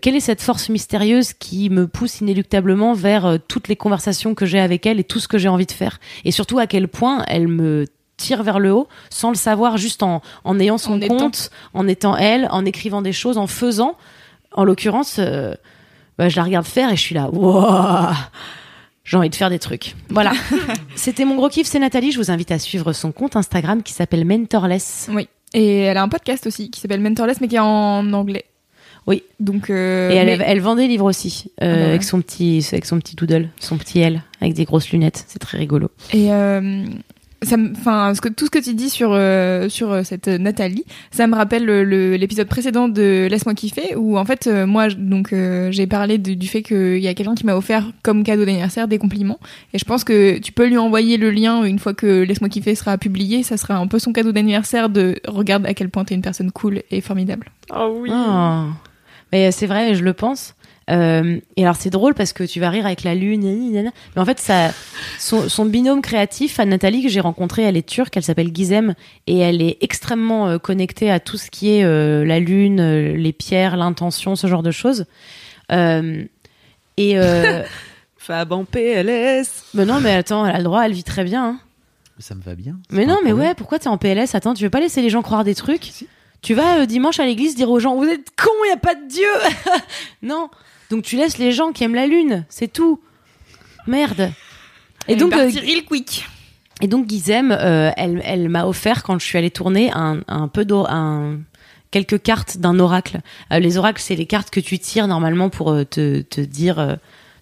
quelle est cette force mystérieuse qui me pousse inéluctablement vers euh, toutes les conversations que j'ai avec elle et tout ce que j'ai envie de faire? Et surtout à quel point elle me tire vers le haut sans le savoir, juste en, en ayant son En étant. compte, en étant elle, en écrivant des choses, en faisant. En l'occurrence, euh, bah, je la regarde faire et je suis là, Wouah j'ai envie de faire des trucs. Voilà. (laughs) C'était mon gros kiff, c'est Nathalie. Je vous invite à suivre son compte Instagram qui s'appelle Mentorless. Oui. Et elle a un podcast aussi qui s'appelle Mentorless, mais qui est en anglais. Oui. Donc. euh, Et elle, mais- elle vend des livres aussi, euh, Ah bah ouais. avec son petit, avec son petit doodle, son petit L, avec des grosses lunettes. C'est très rigolo. Et euh, ça me, enfin, ce que tout ce que tu dis sur euh, sur euh, cette Nathalie, ça me rappelle le- le- l'épisode précédent de Laisse-moi kiffer où en fait euh, moi donc euh, j'ai parlé de- du fait qu'il y a quelqu'un qui m'a offert comme cadeau d'anniversaire des compliments et je pense que tu peux lui envoyer le lien une fois que Laisse-moi kiffer sera publié, ça sera un peu son cadeau d'anniversaire de regarde à quel point t'es une personne cool et formidable. Oh oui. Oh. Mais c'est vrai, je le pense. Euh, et alors c'est drôle parce que tu vas rire avec la lune, mais en fait ça, son, son binôme créatif, à Nathalie que j'ai rencontrée, elle est turque, elle s'appelle Gizem et elle est extrêmement euh, connectée à tout ce qui est euh, la lune, euh, les pierres, l'intention, ce genre de choses. Euh, et euh, (laughs) Fab en PLS. mais non, mais attends, elle a le droit, elle vit très bien. hein. Ça me va bien. Mais non, mais ouais, pourquoi t'es en PLS Attends, tu veux pas laisser les gens croire des trucs? Si. Tu vas euh, dimanche à l'église dire aux gens Vous êtes cons, y a pas de Dieu (laughs) Non Donc tu laisses les gens qui aiment la lune, c'est tout. Merde. Et donc, euh, real quick. et donc Gizem, euh, elle, elle m'a offert quand je suis allée tourner un, un peu d'or, un quelques cartes d'un oracle. Euh, les oracles, c'est les cartes que tu tires normalement pour euh, te, te dire euh,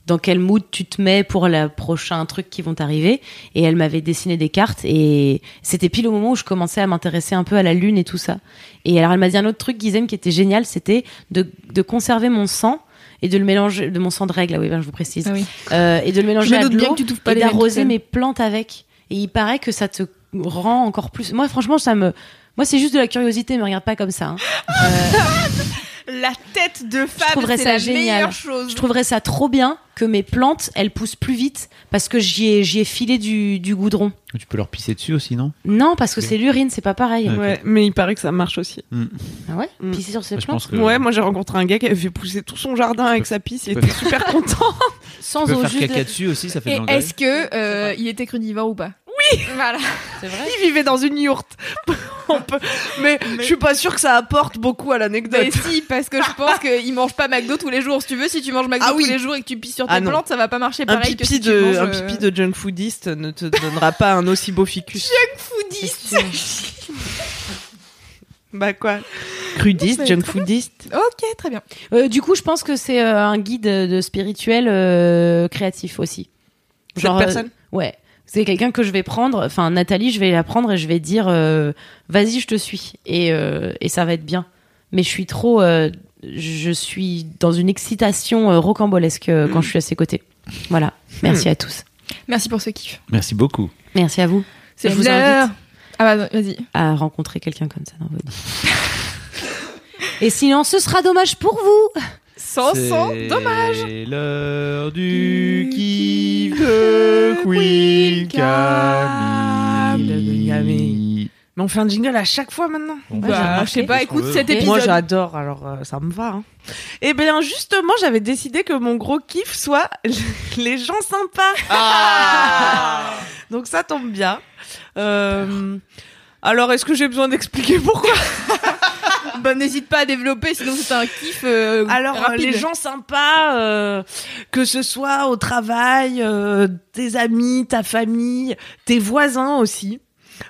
dans quel mood tu te mets pour le prochain truc qui vont t'arriver. Et elle m'avait dessiné des cartes et c'était pile au moment où je commençais à m'intéresser un peu à la lune et tout ça. Et alors elle m'a dit un autre truc, Gizem, qui était génial, c'était de, de conserver mon sang et de le mélanger, de mon sang de règle, ah oui, ben, je vous précise, Ah oui. Euh, et de le mélanger à de l'eau et d'arroser mes plantes avec. Et il paraît que ça te rend encore plus. Moi, franchement, ça me. Moi, c'est juste de la curiosité, me regarde pas comme ça. hein. (laughs) La tête de trouverais c'est ça la génial. meilleure chose. Je trouverais ça trop bien que mes plantes, elles poussent plus vite parce que j'y ai, j'y ai filé du, du goudron. Tu peux leur pisser dessus aussi, non? Non, parce que c'est l'urine, c'est pas pareil. Ouais. Ok. Ouais, mais il paraît que ça marche aussi. Ah ouais? Mm. Pisser sur ses Je plantes que Ouais, moi j'ai rencontré un gars qui avait fait pousser tout son jardin avec sa pisse, il était super content. sans (laughs) tu peux eau, faire juste. caca dessus aussi, ça fait de Et est-ce que euh, il était crudivore ou pas? Oui. Voilà. C'est vrai. Il vivait dans une yourte. (laughs) On peut- Mais, je suis pas sûre que ça apporte beaucoup à l'anecdote. Mais si, parce que je pense (laughs) qu'il mange pas McDo tous les jours. Si tu veux, si tu manges McDo Ah oui. tous les jours et que tu pisses sur tes Ah plantes, ça va pas marcher Un pareil que pipi, tu de, manges, un euh, pipi de junk foodiste ne te donnera pas un aussi beau ficus. foodiste. (laughs) Bah quoi? Crudiste, junk foodiste Ok, très bien. Euh, du coup, je pense que c'est euh, un guide de spirituel euh, créatif aussi. Cette euh, personne? Ouais. C'est quelqu'un que je vais prendre, enfin Nathalie, je vais la prendre et je vais dire euh, vas-y, je te suis et, euh, et ça va être bien. Mais je suis trop, euh, je suis dans une excitation euh, rocambolesque euh, quand je suis à ses côtés. Voilà. Merci à tous. Merci pour ce kiff. Merci beaucoup. Merci à vous. C'est je vous l'heure. invite Ah bah vas-y. à rencontrer quelqu'un comme ça dans votre vie. (laughs) et sinon, ce sera dommage pour vous. Sans sang, dommage. C'est l'heure du kiff de Queen Camille. Mais on fait un jingle à chaque fois maintenant. Ouais, Bah, je sais pas, écoute cet Et épisode. Moi j'adore, alors euh, ça me va. Hein. Et bien justement, j'avais décidé que mon gros kiff soit (laughs) les gens sympas. (laughs) Donc ça tombe bien. Euh, alors est-ce que j'ai besoin d'expliquer pourquoi? (laughs) Bah n'hésite pas à développer, sinon c'est un kiff. euh, Alors euh, rapide. les gens sympas, euh, que ce soit au travail, euh, tes amis, ta famille, tes voisins aussi.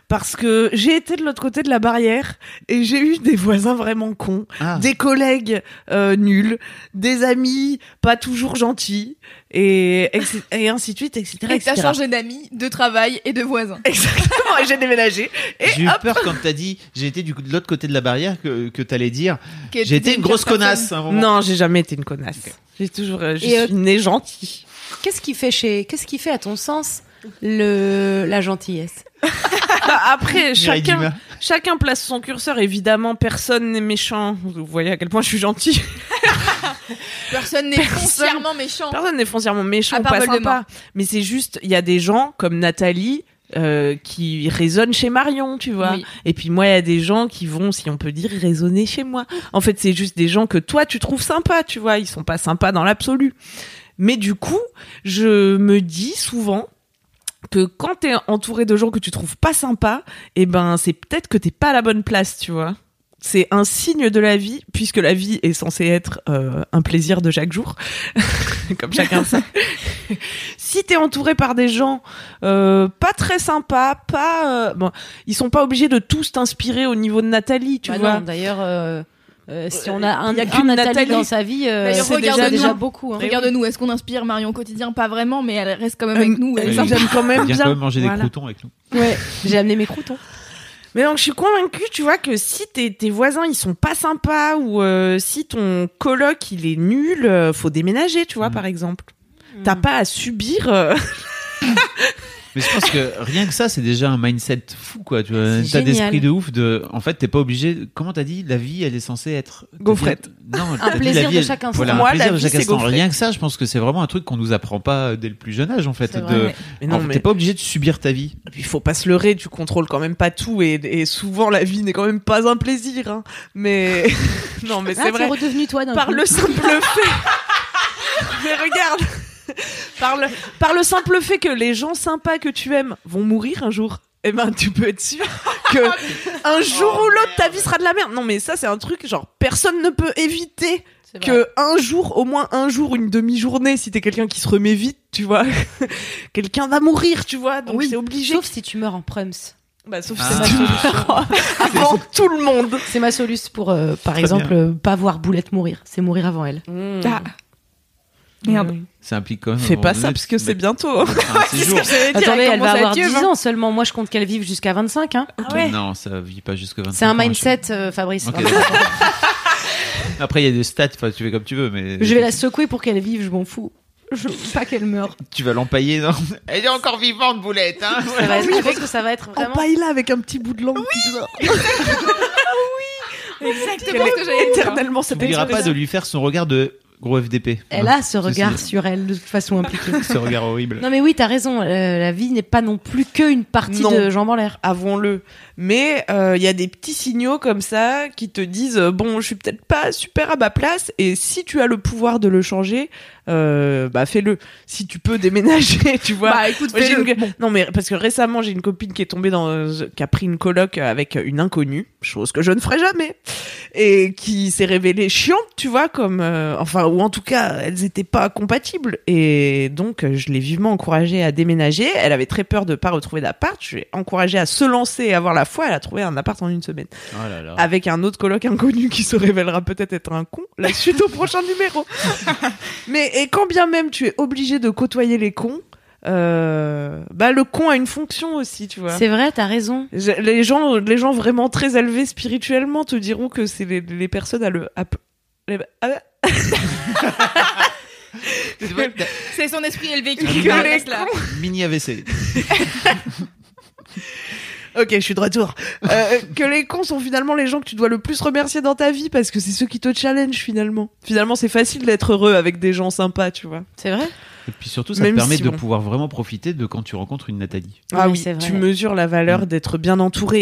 Parce que j'ai été de l'autre côté de la barrière et j'ai eu des voisins vraiment cons, Ah. des collègues euh, nuls, des amis pas toujours gentils et, ainsi de suite, etc. Et t'as changé d'amis, de travail et de voisins. Exactement, et j'ai déménagé. J'ai eu hop, peur quand t'as dit j'ai été du de l'autre côté de la barrière que, que t'allais dire j'ai été une grosse personne. connasse un non, j'ai jamais été une connasse. J'ai toujours, euh, je Et, euh, suis née gentille. Qu'est-ce qui fait chez, qu'est-ce qui fait à ton sens le la gentillesse? (laughs) après, chacun, chacun place son curseur. Évidemment, personne n'est méchant. Vous voyez à quel point je suis gentil. (laughs) Personne n'est foncièrement méchant. Personne n'est foncièrement méchant À ou part pas Voldemort. sympa. Mais c'est juste, il y a des gens comme Nathalie euh, qui résonnent chez Marion, tu vois. Oui. Et puis moi, il y a des gens qui vont, si on peut dire, résonner chez moi. En fait, c'est juste des gens que toi, tu trouves sympas, tu vois. Ils sont pas sympas dans l'absolu. Mais du coup, je me dis souvent que quand t'es entouré de gens que tu trouves pas sympas, eh ben, c'est peut-être que t'es pas à la bonne place, tu vois. C'est un signe de la vie, puisque la vie est censée être euh, un plaisir de chaque jour, (laughs) comme chacun sait. (laughs) si t'es entouré par des gens euh, pas très sympas, pas euh, bon, ils sont pas obligés de tous t'inspirer au niveau de Nathalie, tu Bah vois. non, D'ailleurs, euh, euh, si on a un, y a un Nathalie, Nathalie. dans sa vie, euh, c'est déjà, beaucoup. hein. Regarde-nous, est-ce qu'on inspire Marion au quotidien Pas vraiment, mais elle reste quand même Euh, avec nous. Elle quand même bien. quand même manger Voilà. des croutons avec nous. Ouais. J'ai amené mes croutons. Mais donc je suis convaincue, tu vois, que si tes, tes voisins ils sont pas sympas ou euh, si ton coloc il est nul, euh, faut déménager, tu vois, Mm. par exemple. T'as pas à subir. (laughs) euh, Mais je pense que rien que ça, c'est déjà un mindset fou, quoi. Tu vois, un C'est état d'esprit de ouf. De, en fait, t'es pas obligé. Comment t'as dit La vie, elle est censée être Gaufrette. Non, Un t'as dit, plaisir la vie, de elle- chaque instant. Voilà, Moi, un plaisir la de vie, chaque c'est instant. Rien que ça, je pense que c'est vraiment un truc qu'on nous apprend pas dès le plus jeune âge, en fait. De, vrai. Mais non, en- T'es pas obligé de subir ta vie. il faut pas se leurrer, tu contrôles quand même pas tout et, et souvent la vie n'est quand même pas un plaisir. hein. Mais (laughs) non, mais Ah, c'est vrai. redevenu toi Par coup. le simple (laughs) fait. mais regarde. (laughs) Par le, par le simple fait que les gens sympas que tu aimes vont mourir un jour. Eh ben, tu peux être sûr que (laughs) un jour ou l'autre, ta vie sera de la merde. Non, mais ça, c'est un truc, genre, personne ne peut éviter C'est que un jour, au moins un jour, une demi-journée, si t'es quelqu'un qui se remet vite, tu vois, (laughs) quelqu'un va mourir, tu vois, donc Oui, c'est obligé. Sauf si tu meurs en prums. Bah, sauf Ah. si tu meurs avant tout le monde. C'est ma soluce pour, euh, par Très exemple, euh, pas voir Boulette mourir. C'est mourir avant elle. Ah. Merde. Ça implique quand même. Fais pas ça parce que c'est bientôt. hein. (laughs) Attendez, elle va avoir 10 10 ans seulement. Moi, je compte qu'elle vive jusqu'à 25. Hein. Ah ouais. Non, ça vit pas jusque 25 C'est un mindset, euh, Fabrice. Vraiment. (laughs) Après, il y a des stats, enfin, tu fais comme tu veux, mais. Je vais la secouer pour qu'elle vive, je m'en fous. Je veux pas qu'elle meure. Tu vas l'empailler, non? (laughs) Elle est encore vivante, Boulette, hein Ça va être, je pense que ça va être vraiment. Empaille là avec un petit bout de langue. Oui, Exactement ce que dire. éternellement Tu cette n'oublieras pas de lui faire son regard de gros FDP. Elle Hein, a ce regard sur elle de toute façon impliquée. (laughs) Ce regard horrible. Non mais oui, t'as raison. euh, la vie n'est pas non plus qu'une partie Non. de jambes en l'air. Avouons-le. Mais euh, il y a des petits signaux comme ça qui te disent euh, bon, je suis peut-être pas super à ma place et si tu as le pouvoir de le changer, euh, bah fais-le. Si tu peux (laughs) déménager, tu vois. Bah écoute, fais-le. une- Non mais parce que récemment j'ai une copine qui est tombée dans euh, qui a pris une coloc avec une inconnue, chose que je ne ferai jamais, et qui s'est révélée chiante, tu vois, comme euh, enfin ou en tout cas elles étaient pas compatibles et donc euh, je l'ai vivement encouragée à déménager. Elle avait très peur de pas retrouver d'appart. Je l'ai encouragée à se lancer et avoir la foi. Elle a trouvé un appart en une semaine Oh là là. avec un autre coloc inconnu qui se révélera peut-être être un con. La suite au prochain numéro. (laughs) Mais et quand bien même tu es obligé de côtoyer les cons, euh, bah le con a une fonction aussi, tu vois. C'est vrai, t'as raison. Je- Les gens, les gens vraiment très élevés spirituellement te diront que c'est les, les personnes à le. à p- les- (laughs) à- C'est son esprit élevé qui là. Mini AVC. (laughs) Ok, je suis de retour. Euh, que les cons sont finalement les gens que tu dois le plus remercier dans ta vie parce que c'est ceux qui te challenge finalement. Finalement, c'est facile d'être heureux avec des gens sympas, tu vois. C'est vrai? Et puis surtout, ça Même te permet si de bon. pouvoir vraiment profiter de quand tu rencontres une Nathalie. Ah oui, c'est vrai. tu mesures la valeur d'être bien entouré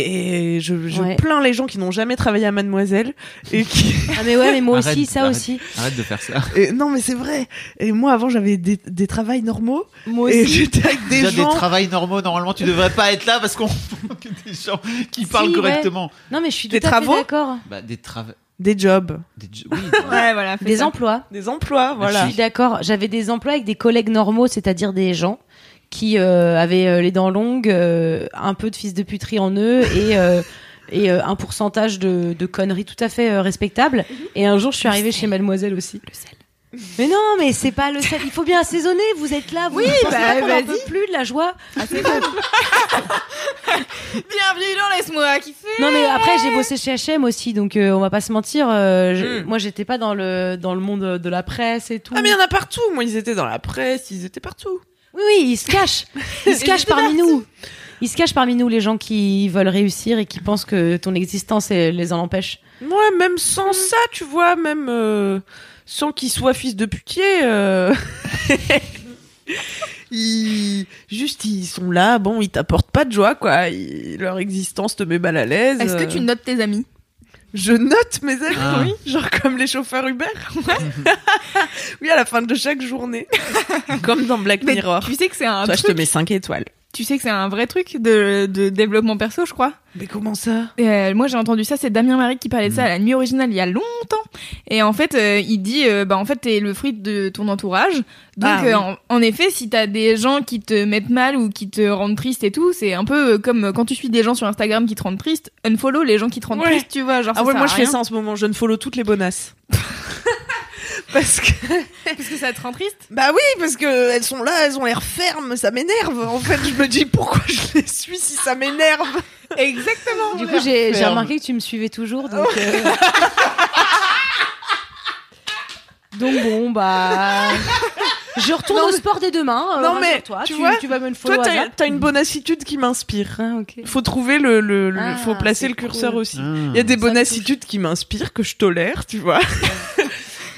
et je, je Ouais. plains les gens qui n'ont jamais travaillé à Mademoiselle et qui (laughs) Ah mais ouais, mais moi Arrête, aussi, ça arrête. aussi. Arrête de faire ça. et non mais c'est vrai. Et moi avant j'avais des, des travails normaux Moi et aussi. j'étais avec des Déjà gens des travails normaux, normalement tu devrais pas être là parce qu'on (laughs) manque des gens qui parlent ouais. correctement. Non mais je suis Des tout à fait travaux d'accord. Bah des travaux. Des jobs, Des... jo- Oui. (laughs) Ouais, voilà. fais Des ça. emplois. des emplois, voilà. Je suis d'accord. J'avais des emplois avec des collègues normaux, c'est-à-dire des gens qui euh, avaient euh, les dents longues, euh, un peu de fils de puterie en eux et euh, et euh, un pourcentage de, de conneries tout à fait euh, respectable. Et un jour, je suis arrivée chez Mademoiselle aussi. Le sel. Mais non, mais c'est pas le sel. Il faut bien assaisonner. Vous êtes là. Vous Oui, bah, pas vas-y. peut plus de la joie. (laughs) Bienvenue dans Laisse-moi kiffer. Non mais après j'ai bossé chez H&M aussi donc euh, on va pas se mentir euh, je- Mm. moi j'étais pas dans le dans le monde de la presse et tout. Ah mais il y en a partout. Moi ils étaient dans la presse, ils étaient partout. Oui oui, ils se cachent. (laughs) Ils se cachent parmi nous. Ils se cachent parmi nous les gens qui veulent réussir et qui pensent que ton existence les en empêche. Moi même sans ça, tu vois, même euh, sans qu'ils soient fils de putier. euh, (laughs) Ils... Juste, ils sont là, bon, ils t'apportent pas de joie, quoi. Ils- Leur existence te met mal à l'aise. Est-ce que tu euh. notes tes amis? Je note mes amis, Ah. oui. Genre comme les chauffeurs Uber. (laughs) oui, à la fin de chaque journée. (laughs) comme dans Black Mais Mirror. Tu sais que c'est un Toi, je te mets 5 étoiles. Tu sais que c'est un vrai truc de, de développement perso, je crois. Mais comment ça? Euh, moi j'ai entendu ça, c'est Damien Marie qui parlait de ça à la nuit originale il y a longtemps. Et en fait, euh, il dit, euh, bah en fait t'es le fruit de ton entourage. Donc Ah, euh, oui. en, en effet, si t'as des gens qui te mettent mal ou qui te rendent triste et tout, c'est un peu comme quand tu suis des gens sur Instagram qui te rendent triste, unfollow les gens qui te rendent Ouais. triste, tu vois. Genre Ah ça ouais, moi je fais ça en ce moment. Je ne follow toutes les bonasses. (laughs) (laughs) parce que parce que ça te rend triste? bah oui, parce que elles sont là, elles ont l'air fermes, ça m'énerve. En fait, je me dis pourquoi je les suis si ça m'énerve? Exactement. Du coup j'ai remarqué que tu me suivais toujours donc. euh, (laughs) Donc bon bah Je retourne Non, au mais- sport dès demain. euh, Non, mais, rassure-toi, tu tu, vois, tu vas me le follow Toi, t'as t'as une bonassitude qui m'inspire. Ah, ok. Faut trouver le, le, le- Ah, faut placer c'est le curseur cool. aussi. Ah. Il y a des Ça bonassitudes qui m'inspirent, que je tolère, tu vois. (laughs)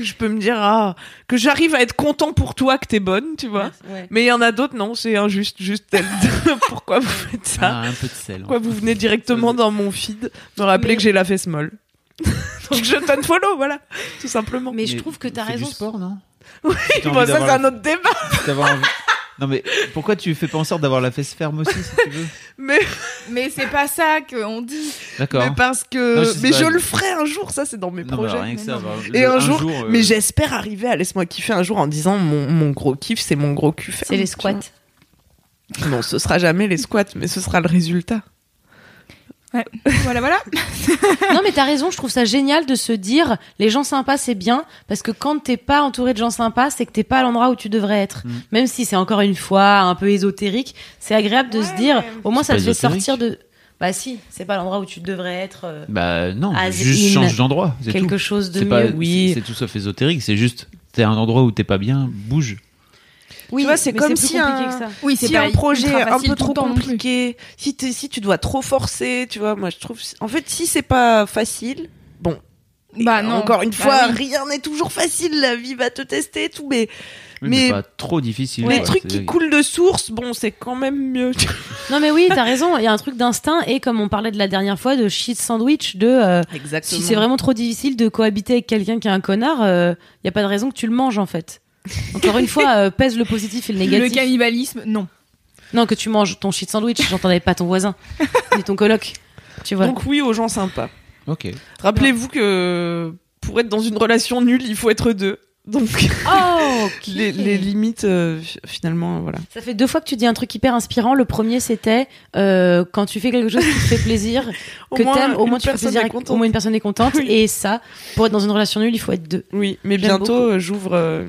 je peux me dire, ah, que j'arrive à être content pour toi que t'es bonne, tu vois. Ouais. Mais il y en a d'autres, non, c'est injuste, juste. (laughs) Pourquoi vous faites ça Ah, un peu de sel. Pourquoi vous venez directement dans mon feed me rappeler Mais- que j'ai la fesse molle (laughs) Donc je t'unfollow, voilà, tout simplement. Mais je trouve que t'as raison. du sport, non Oui, bon, ça c'est un autre débat. Non mais pourquoi tu fais pas en sorte d'avoir la fesse ferme aussi si tu veux (laughs) Mais, Mais c'est pas ça qu'on dit. D'accord. mais parce que, Non, je sais mais pas. je le ferai un jour, ça c'est dans mes Non, mais projets. rien que ça. bah, Et le- un jour, euh, mais j'espère arriver à laisse-moi kiffer un jour en disant mon, mon gros kiff c'est mon gros cul ferme, C'est les tu squats. vois. Non, ce sera jamais les squats, mais ce sera le résultat. Voilà, voilà. (laughs) non, mais t'as raison, je trouve ça génial de se dire les gens sympas, c'est bien, parce que quand t'es pas entouré de gens sympas, c'est que t'es pas à l'endroit où tu devrais être. Mm. Même si c'est encore une fois un peu ésotérique, c'est agréable de se Ouais, dire, au moins ça te fait sortir de. Bah si, c'est pas l'endroit où tu devrais être. euh, Bah non, juste change d'endroit, c'est quelque tout. chose de C'est mieux. pas, oui. c'est- c'est tout sauf ésotérique, c'est juste t'es à un endroit où t'es pas bien, bouge. Oui, Tu vois, c'est comme si un-. Oui, c'est si pas un projet un peu trop compliqué, si, tu dois trop forcer, tu vois, moi je trouve. En fait, si c'est pas facile, bon. Bah non. Encore une Bah fois, oui. rien n'est toujours facile, la vie va te tester et tout, mais Oui, Mais- pas trop difficile. les trucs qui coulent de source, bon, c'est quand même mieux. Non mais oui, t'as raison, il y a un truc d'instinct et comme on parlait de la dernière fois de shit sandwich, de euh, Exactement. si c'est vraiment trop difficile de cohabiter avec quelqu'un qui est un connard, il y a pas de raison que tu le manges en fait. Encore une fois, euh, pèse le positif et le Le négatif. cannibalisme, non. Non, que tu manges ton shit sandwich, j'entendais pas ton voisin, ni ton coloc. Tu vois. Donc oui aux gens sympas. Ok. Rappelez-vous que pour être dans une relation nulle, il faut être deux. Donc oh, (laughs) les, les limites, euh, fi- finalement, voilà. Ça fait deux fois que tu dis un truc hyper inspirant. Le premier, c'était euh, quand tu fais quelque chose qui te fait plaisir, (laughs) que t'aimes, au moins tu fais personne plaisir, est avec- contente. au moins une personne est contente. Oui. Et ça, pour être dans une relation nulle, il faut être deux. Oui, mais bientôt, j'ouvre. euh,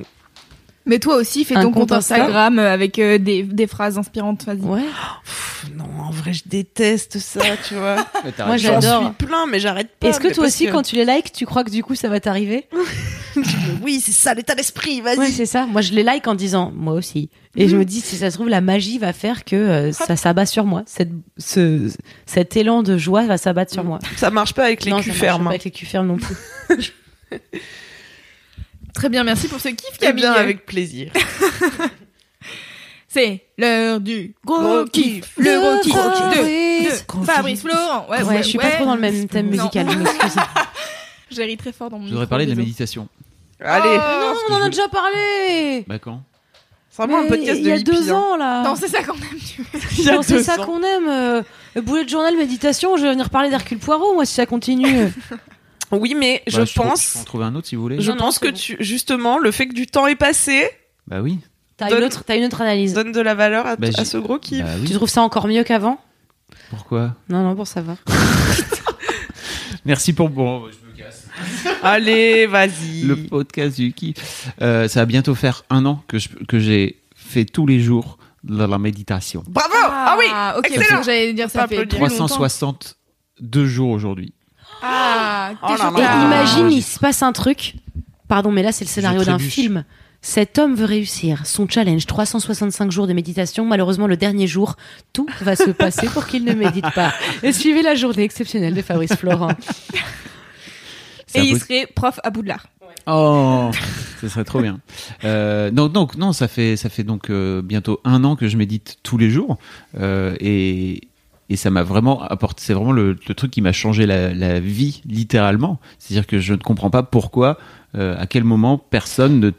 Mais toi aussi, fais Un ton compte compte Insta. Instagram euh, avec euh, des, des phrases inspirantes. Vas-y. Ouais. pff, non, en vrai, je déteste ça, tu vois. (laughs) Moi, J'en j'adore. suis plein, mais j'arrête pas. Est-ce que toi aussi, quand tu les likes, tu crois que du coup ça va t'arriver? (laughs) Oui, c'est ça, l'état d'esprit, vas-y. Ouais, c'est ça. Moi, je les like en disant moi aussi. Et je me dis, si ça se trouve, la magie va faire que euh, ça s'abat sur moi. Cette, ce, cet élan de joie va s'abattre sur moi. ça marche pas avec les non, culs ça marche fermes. pas hein. avec les culs fermes non plus. (laughs) Très bien, merci pour ce kiff, Eh Camille. bien, avec plaisir. (laughs) C'est l'heure du gros, Gros kiff. kiff. Le gros kiff Fabrice. de, de Fabrice Florent. Ouais, Ouais, je suis pas trop dans le même thème Non. musical, je m'excuse. (laughs) J'ai ri très fort dans mon Je voudrais parler de la méditation. Allez, Oh, non, on en a déjà parlé. Bah quand? C'est vraiment un podcast il de y a deux hein. ans là. Non, c'est ça qu'on aime. Il (laughs) Non, c'est ça qu'on aime. euh, le boulet de journal, méditation. Je vais venir parler d'Hercule Poirot, moi, si ça continue. Oui, mais Bah, je peux- Je peux pense, en trouver un autre si vous voulez. je Non, pense que bon. tu, justement, le fait que du temps est passé Bah oui. T'as une autre, t'as une autre analyse. donne de la valeur à, Bah, à ce gros kiff. Bah Tu trouves ça encore mieux qu'avant? Pourquoi? Non, non, pour savoir. (laughs) Merci pour bon. Je me casse. (laughs) Allez, vas-y. Le podcast du qui. Euh, ça va bientôt faire un an que je- que j'ai fait tous les jours de la méditation. Bravo Ah, oui ok, excellent. parce que j'allais dire ça On peut fait applaudir. plus longtemps. 362 jours aujourd'hui. Ah, Oh t'es là. Et. Ah, imagine, j'ai- il se passe un truc. Pardon, mais là, c'est le scénario d'un film. Cet homme veut réussir son challenge 365 jours de méditation. Malheureusement, le dernier jour, tout va se passer pour qu'il ne médite pas. Et suivez la journée exceptionnelle de Fabrice Florent. Et il serait prof à Boudlard. Oh, ce serait trop bien. Euh, donc, donc, non, ça fait, ça fait donc euh, bientôt un an que je médite tous les jours. Euh, et, et ça m'a vraiment apporté, c'est vraiment le, le truc qui m'a changé la, la vie, littéralement. C'est-à-dire que je ne comprends pas pourquoi, euh, à quel moment personne ne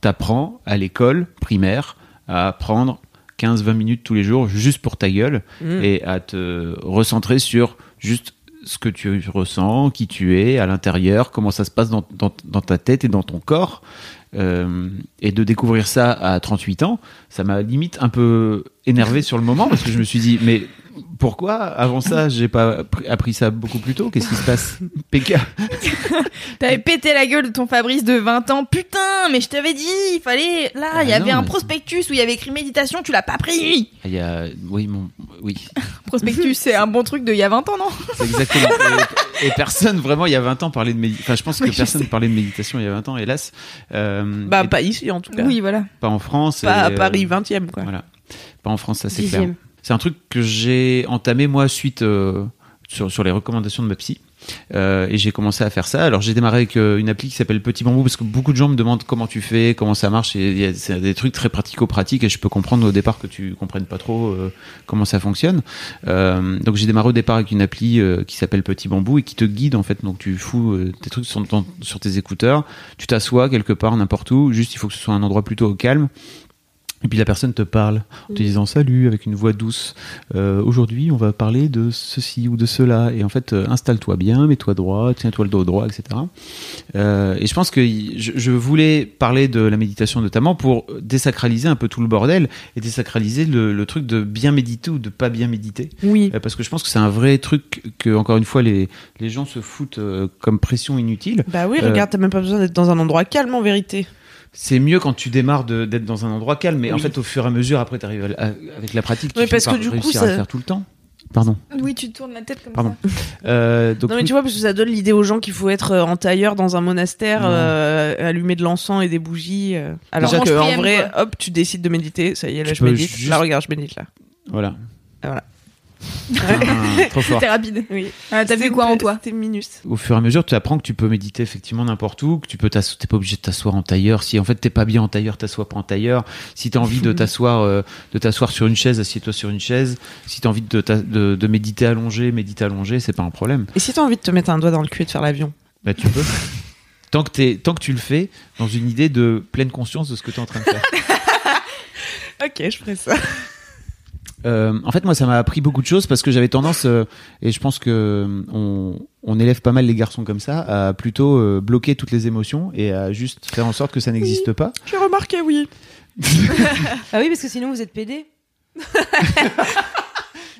t'apprend à l'école primaire à prendre 15-20 minutes tous les jours juste pour ta gueule Mm. et à te recentrer sur juste ce que tu ressens, qui tu es à l'intérieur, comment ça se passe dans, dans, dans ta tête et dans ton corps. Euh, et de découvrir ça à 38 ans, ça m'a limite un peu énervé sur le moment parce que je me suis dit, mais Pourquoi Avant ça, j'ai pas appris- ça beaucoup plus tôt? Qu'est-ce qui se passe? (laughs) PK. T'avais pété la gueule de ton Fabrice de 20 ans. Putain, mais je t'avais dit, il fallait. Là, Ah il y avait non, un prospectus où il y avait écrit méditation, tu l'as pas pris. Il y a, oui, mon, oui, (laughs) Prospectus, c'est un bon truc de il y a 20 ans, non? C'est (laughs) exactement. et, et personne vraiment il y a 20 ans parlait de méditation. Enfin, je pense que Oui, personne sais. parlait de méditation il y a 20 ans, hélas. Euh, Bah, et pas ici, en tout cas. Oui, voilà. pas en France. Pas à et, euh, Paris 20ème, quoi. Voilà. Pas en France, ça c'est clair. C'est un truc que j'ai entamé moi suite euh, sur, sur les recommandations de ma psy. Euh, et j'ai commencé à faire ça. Alors j'ai démarré avec euh, une appli qui s'appelle Petit Bambou parce que beaucoup de gens me demandent comment tu fais, comment ça marche. Et il y a- c'est des trucs très pratico-pratiques et je peux comprendre au départ que tu comprennes pas trop euh, comment ça fonctionne. Euh, donc j'ai démarré au départ avec une appli euh, qui s'appelle Petit Bambou et qui te guide en fait. Donc tu fous tes trucs sur, sur tes écouteurs, tu t'assois quelque part n'importe où. Juste il faut que ce soit un endroit plutôt au calme. Et puis la personne te parle en te disant salut avec une voix douce. Euh, Aujourd'hui, on va parler de ceci ou de cela. Et en fait, euh, installe-toi bien, mets-toi droit, tiens-toi le dos droit, etc. Euh, et je pense que je, je voulais parler de la méditation notamment pour désacraliser un peu tout le bordel et désacraliser le, le truc de bien méditer ou de pas bien méditer. Oui. Parce que je pense que c'est un vrai truc que, encore une fois, les, les gens se foutent comme pression inutile. Bah oui, regarde, t'as même pas besoin d'être dans un endroit calme en vérité. C'est mieux quand tu démarres de- d'être dans un endroit calme, mais en fait, au fur et à mesure, après, tu arrives avec la pratique, tu Oui, parce par que du coup, réussir ça- à le faire tout le temps. Pardon. Oui, tu tournes la tête comme Pardon. ça. (laughs) Euh, donc, non mais tu vois parce que ça donne l'idée aux gens qu'il faut être euh, en tailleur dans un monastère, euh, allumer de l'encens et des bougies. euh, alors Déjà, que tu- en vrai, quoi. hop, tu décides de méditer. Ça y est, là Tu je médite. juste- Là regarde, je médite là. voilà. Voilà. Ah, trop fort. C'était rapide. Oui. Ah, T'as vu quoi en toi C'était minus. Au fur et à mesure, tu apprends que tu peux méditer effectivement n'importe où, que tu peux t'asseoir, t'es pas obligé de t'asseoir en tailleur. Si en fait t'es pas bien en tailleur, t'assois pas en tailleur. Si t'as envie de (laughs) t'asseoir, euh, de t'asseoir sur une chaise, assieds-toi sur une chaise. Si t'as envie de, t'a- de, de méditer allongé, médite allongé, c'est pas un problème. Et si t'as envie de te mettre un doigt dans le cul et de faire l'avion Bah tu peux. (laughs) tant que t'es, tant que tu le fais dans une idée de pleine conscience de ce que tu es en train de faire. (laughs) Ok, je ferai ça. Euh, en fait, moi, ça m'a appris beaucoup de choses parce que j'avais tendance, euh, et je pense que euh, on, on élève pas mal les garçons comme ça, à plutôt euh, bloquer toutes les émotions et à juste faire en sorte que ça n'existe pas. J'ai remarqué, oui. (laughs) Ah oui, parce que sinon vous êtes pédé. non,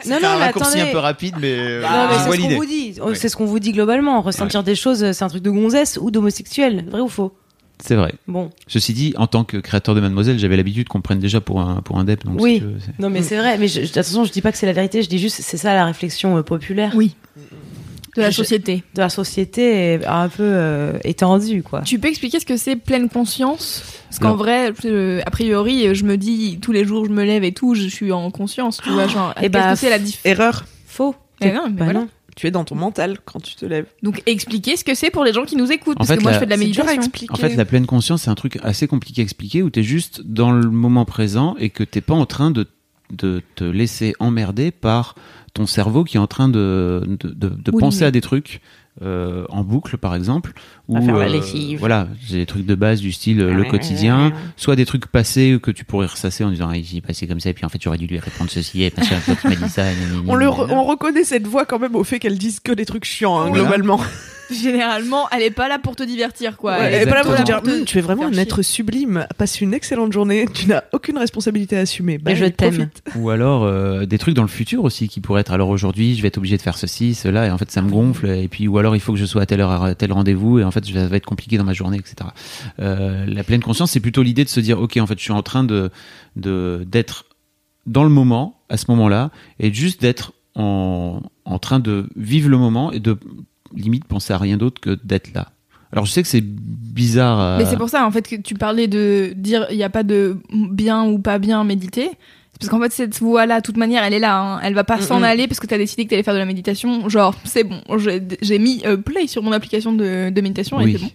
C'est non, un mais raccourci attendez. un peu rapide, mais, euh, mais c'est ce qu'on vous dit. Ouais. C'est ce qu'on vous dit globalement. Ressentir des choses, c'est un truc de gonzesse ou d'homosexuel. Vrai ou faux? C'est vrai. Bon. Ceci dit, en tant que créateur de Mademoiselle, j'avais l'habitude qu'on me prenne déjà pour un pour un dep. Donc Oui. si veux, Non, mais c'est vrai. Mais je, je- attention, je dis pas que c'est la vérité. Je dis juste, c'est ça la réflexion euh, populaire Oui. De la Je- société. de la société un peu euh, étendue, quoi. Tu peux expliquer ce que c'est pleine conscience? Parce qu'en vrai, euh, a priori, je me dis tous les jours, je me lève et tout, je suis en conscience, tu vois, (gasps) genre. Eh qu'est-ce bah, que c'est la diff Erreur. Faux. Eh non, mais Bah voilà. non. Tu es dans ton mental quand tu te lèves. Donc expliquer ce que c'est pour les gens qui nous écoutent, En parce fait, que moi la- je fais de la C'est dur à méditation. expliquer. En fait, la pleine conscience, c'est un truc assez compliqué à expliquer où tu es juste dans le moment présent et que t'es pas en train de, de te laisser emmerder par ton cerveau qui est en train de, de, de, de Mouliner. penser à des trucs euh, en boucle, par exemple. À ou faire la euh, lessive. Voilà, j'ai des trucs de base du style euh, le quotidien, soit des trucs passés que tu pourrais ressasser en disant ah, il passé comme ça et puis en fait j'aurais dû lui répondre ceci et parce que tu m'as dit ça. On, le re- on reconnaît cette voix quand même au fait qu'elle dise que des trucs chiants, hein, globalement. (laughs) Généralement, elle est pas là pour te divertir, quoi. Ouais, Elle pas là pour te dire, Hum, tu es vraiment un chier. être sublime. Passe une excellente journée. Tu n'as aucune responsabilité à assumer. Bah, Et je t'aime. Ou alors euh, des trucs dans le futur aussi qui pourraient être alors aujourd'hui je vais être obligé de faire ceci, cela et en fait ça me gonfle et puis ou alors il faut que je sois à telle heure à tel rendez-vous et en fait ça va être compliqué dans ma journée etc. Euh, la pleine conscience c'est plutôt l'idée de se dire ok en fait je suis en train de d'être dans le moment à ce moment-là et juste d'être en en train de vivre le moment et de limite penser à rien d'autre que d'être là. Alors je sais que c'est bizarre. à- Mais c'est pour ça, en fait, que tu parlais de dire il n'y a pas de bien ou pas bien méditer. Parce qu'en fait, cette voix-là, de toute manière, elle est là. hein. Elle va pas Mm, s'en mm. aller parce que tu as décidé que tu allais faire de la méditation. Genre, c'est bon. J'ai mis euh, play sur mon application de, de méditation et Oui. c'est bon.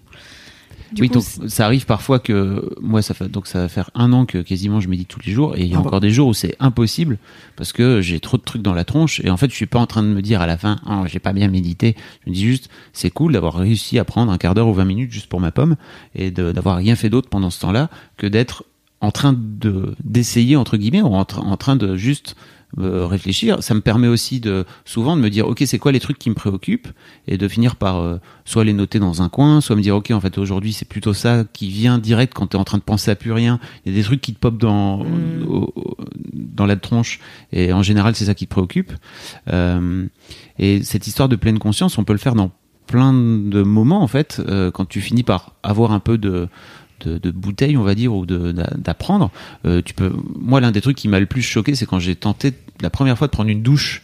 Du oui, coup, donc ça arrive parfois que moi ça fait donc ça va faire un an que quasiment je médite tous les jours et il y a Ah encore des jours où c'est impossible parce que j'ai trop de trucs dans la tronche et en fait je suis pas en train de me dire à la fin oh, j'ai pas bien médité je me dis juste c'est cool d'avoir réussi à prendre un quart d'heure ou 20 minutes juste pour ma pomme et d'avoir rien fait d'autre pendant ce temps-là que d'être en train de d'essayer entre guillemets ou en, tra- en train de juste euh, réfléchir. Ça me permet aussi de souvent de me dire ok c'est quoi les trucs qui me préoccupent? Et de finir par euh, soit les noter dans un coin, soit me dire ok en fait aujourd'hui c'est plutôt ça qui vient direct quand tu es en train de penser à plus rien. Il y a des trucs qui te popent dans Mm. au- au- dans la tronche et en général c'est ça qui te préoccupe. Euh, et cette histoire de pleine conscience, on peut le faire dans plein de moments en fait euh, quand tu finis par avoir un peu de de, de bouteille on va dire ou d'apprendre euh, tu peux moi l'un des trucs qui m'a le plus choqué c'est quand j'ai tenté la première fois de prendre une douche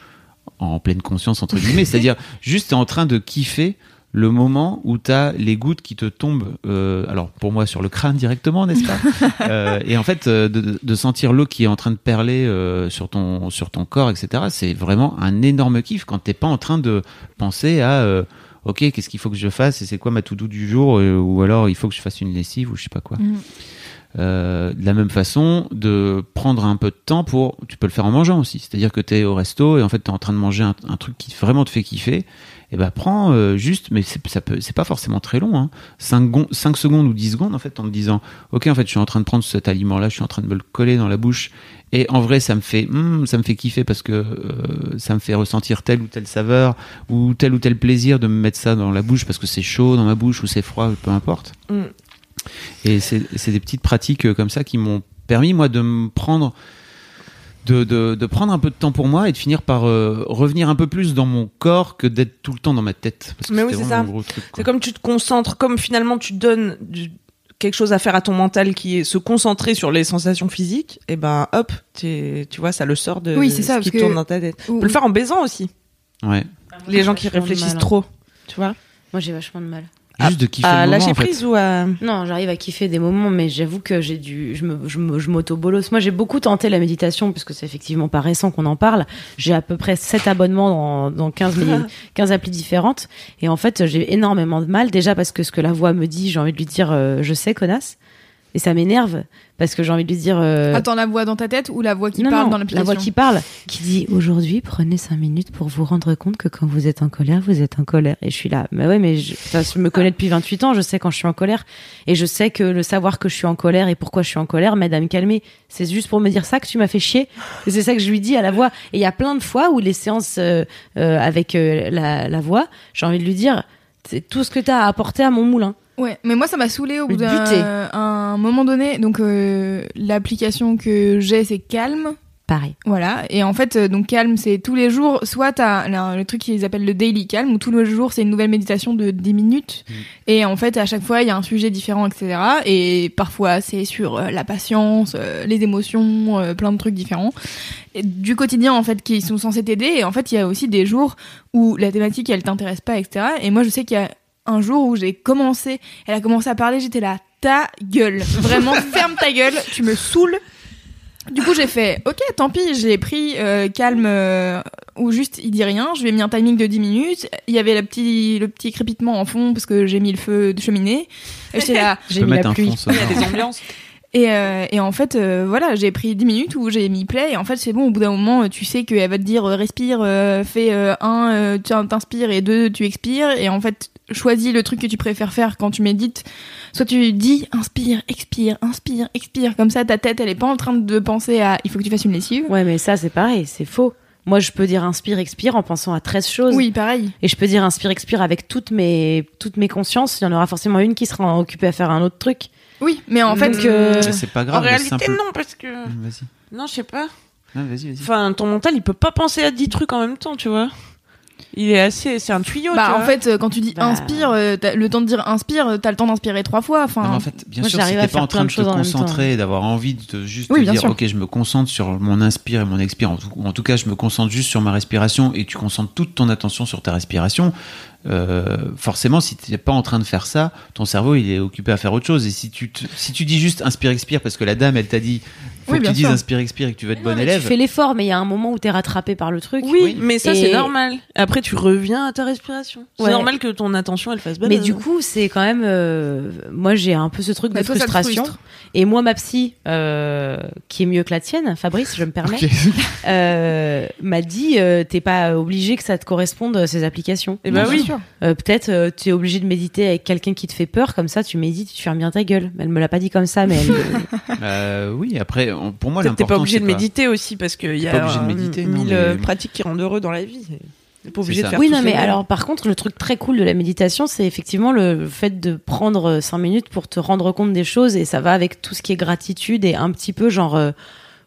en pleine conscience entre guillemets (laughs) c'est-à-dire juste en train de kiffer le moment où tu as les gouttes qui te tombent, euh, alors pour moi sur le crâne directement, n'est-ce pas? (laughs) Euh, Et en fait, de, de sentir l'eau qui est en train de perler euh, sur ton sur ton corps, etc. C'est vraiment un énorme kiff quand t'es pas en train de penser à ok qu'est-ce qu'il faut que je fasse et c'est quoi ma to-do du jour euh, ou alors il faut que je fasse une lessive ou je sais pas quoi. Mm. Euh, de la même façon, de prendre un peu de temps pour, tu peux le faire en mangeant aussi. C'est-à-dire que tu es au resto et en fait tu es en train de manger un, un truc qui vraiment te fait kiffer. Et ben prends euh, juste, mais c'est ça peut, c'est pas forcément très long, hein, 5, 5 secondes ou 10 secondes en fait en te disant, ok en fait je suis en train de prendre cet aliment-là, je suis en train de me le coller dans la bouche et en vrai ça me fait, hmm, ça me fait kiffer parce que euh, ça me fait ressentir telle ou telle saveur ou tel ou tel plaisir de me mettre ça dans la bouche parce que c'est chaud dans ma bouche ou c'est froid, peu importe. Mm. Et c'est c'est des petites pratiques euh, comme ça qui m'ont permis, moi, de me prendre. De, de, de prendre un peu de temps pour moi et de finir par euh, revenir un peu plus dans mon corps que d'être tout le temps dans ma tête. Parce que Mais oui, c'est ça. C'est comme tu te concentres, comme finalement tu donnes du- quelque chose à faire à ton mental qui est se concentrer sur les sensations physiques, et ben hop, t'es- tu vois, ça le sort de Oui, c'est ça, ce qui que- tourne dans ta tête. Ou- On peut le faire en baisant aussi. Ouais. Les gens qui réfléchissent mal, hein. trop, tu vois. Moi, j'ai vachement de mal. Juste de kiffer À le moment, lâcher en fait. prise ou à. Non, j'arrive à kiffer des moments, mais j'avoue que j'ai dû, je me, je me, je m'auto-bolos. Moi, j'ai beaucoup tenté la méditation, puisque c'est effectivement pas récent qu'on en parle. J'ai à peu près 7 abonnements dans, dans 15, mille- (laughs) 15 applis différentes. Et en fait, j'ai énormément de mal. Déjà parce que ce que la voix me dit, j'ai envie de lui dire, euh, je sais, connasse. Et ça m'énerve. Parce que j'ai envie de lui dire, euh, Attends, la voix dans ta tête ou la voix qui non, parle non, dans la l'application voix qui parle, qui dit aujourd'hui prenez cinq minutes pour vous rendre compte que quand vous êtes en colère, vous êtes en colère. Et je suis là, mais ouais, mais je, enfin, je me connais depuis 28 ans, je sais quand je suis en colère, et je sais que le savoir que je suis en colère et pourquoi je suis en colère m'aide à me calmer. C'est juste pour me dire ça que tu m'as fait chier. Et c'est ça que je lui dis à la voix. Et il y a plein de fois où les séances euh, euh, avec euh, la, la voix, j'ai envie de lui dire, c'est tout ce que tu as à apporter à mon moulin. Ouais, mais moi ça m'a saoulé au bout d'un un moment donné. Donc euh, l'application que j'ai c'est Calme. Pareil. Voilà, et en fait, euh, donc calme, c'est tous les jours, soit t'as là, le truc qu'ils appellent le daily calme, où tous les jours c'est une nouvelle méditation de 10 minutes, et en fait à chaque fois il y a un sujet différent, etc. Et parfois c'est sur euh, la patience, euh, les émotions, euh, plein de trucs différents, et du quotidien en fait qui sont censés t'aider, et en fait il y a aussi des jours où la thématique elle t'intéresse pas, etc. Et moi je sais qu'il y a un jour où j'ai commencé, elle a commencé à parler, j'étais là, ta gueule, vraiment (laughs) ferme ta gueule, tu me saoules. Du coup, j'ai fait, ok, tant pis, j'ai pris euh, calme euh, ou juste il dit rien. Je lui ai mis un timing de 10 minutes. Il y avait le petit, le petit crépitement en fond parce que j'ai mis le feu de cheminée. Et j'étais là. (laughs) J'ai mis la pluie. fond Il y a des ambiances. Et, euh, et en fait, euh, voilà, j'ai pris 10 minutes où j'ai mis play. Et en fait, c'est bon, au bout d'un moment, tu sais qu'elle va te dire respire, euh, fais euh, un, euh, tu t'inspires et deux, tu expires. Et en fait, choisis le truc que tu préfères faire quand tu médites. Soit tu dis inspire, expire, inspire, expire. Comme ça, ta tête, elle est pas en train de penser à il faut que tu fasses une lessive. Ouais, mais ça c'est pareil, c'est faux. Moi, je peux dire inspire, expire en pensant à 13 choses. Oui, pareil. Et je peux dire inspire, expire avec toutes mes, toutes mes consciences. Il y en aura forcément une qui sera occupée à faire un autre truc. Oui, mais en fait, euh, c'est pas En grave, le réalité, simple. non, parce que. Vas-y. Non, je sais pas. Ah, vas-y, vas-y. Enfin, ton mental, il peut pas penser à 10 trucs en même temps, tu vois. Il est assez. C'est un tuyau, tu bah en fait, euh, quand tu dis Bah. inspire, euh, le temps de dire inspire, euh, t'as le temps d'inspirer trois fois. Enfin, Non, mais en fait, bien Moi, sûr, si j'arrive à t'es faire pas en train de te concentrer et d'avoir envie de te- juste Oui, te dire, sûr. ok, je me concentre sur mon inspire et mon expire, en tout, en tout cas, je me concentre juste sur ma respiration et tu concentres toute ton attention sur ta respiration. Euh, forcément, si t'es pas en train de faire ça, ton cerveau il est occupé à faire autre chose. Et si tu te- si tu dis juste inspire expire parce que la dame elle t'a dit faut Oui, que tu dises inspire, expire et que tu veux être bon Mais élève. Tu fais l'effort, mais il y a un moment où t'es rattrapé par le truc. Oui, mais ça Et- c'est normal. Après tu reviens à ta respiration. C'est Ouais. normal que ton attention elle fasse Mais du coup, c'est quand même. euh, moi, j'ai un peu ce truc de Bah, toi, ça te frustration. Et moi, ma psy, euh, qui est mieux que la tienne, Fabrice, je me permets, (laughs) euh, m'a dit euh, t'es pas obligé que ça te corresponde ces applications. Eh ben Bien oui. sûr. Euh, Peut-être euh, tu es obligé de méditer avec quelqu'un qui te fait peur, comme ça tu médites, tu fermes bien ta gueule. Elle me l'a pas dit comme ça, mais elle, (laughs) Euh, oui, après, on- pour moi, Peut-être t'es l'important pas obligé de méditer aussi parce qu'il y a pas obligé de euh, méditer, non, mille mais- euh, pratiques qui rendent heureux dans la vie. T'es pas obligé de faire Oui, tout non, mais seul. alors par contre, le truc très cool de la méditation, c'est effectivement le fait de prendre 5 minutes pour te rendre compte des choses et ça va avec tout ce qui est gratitude et un petit peu genre, euh,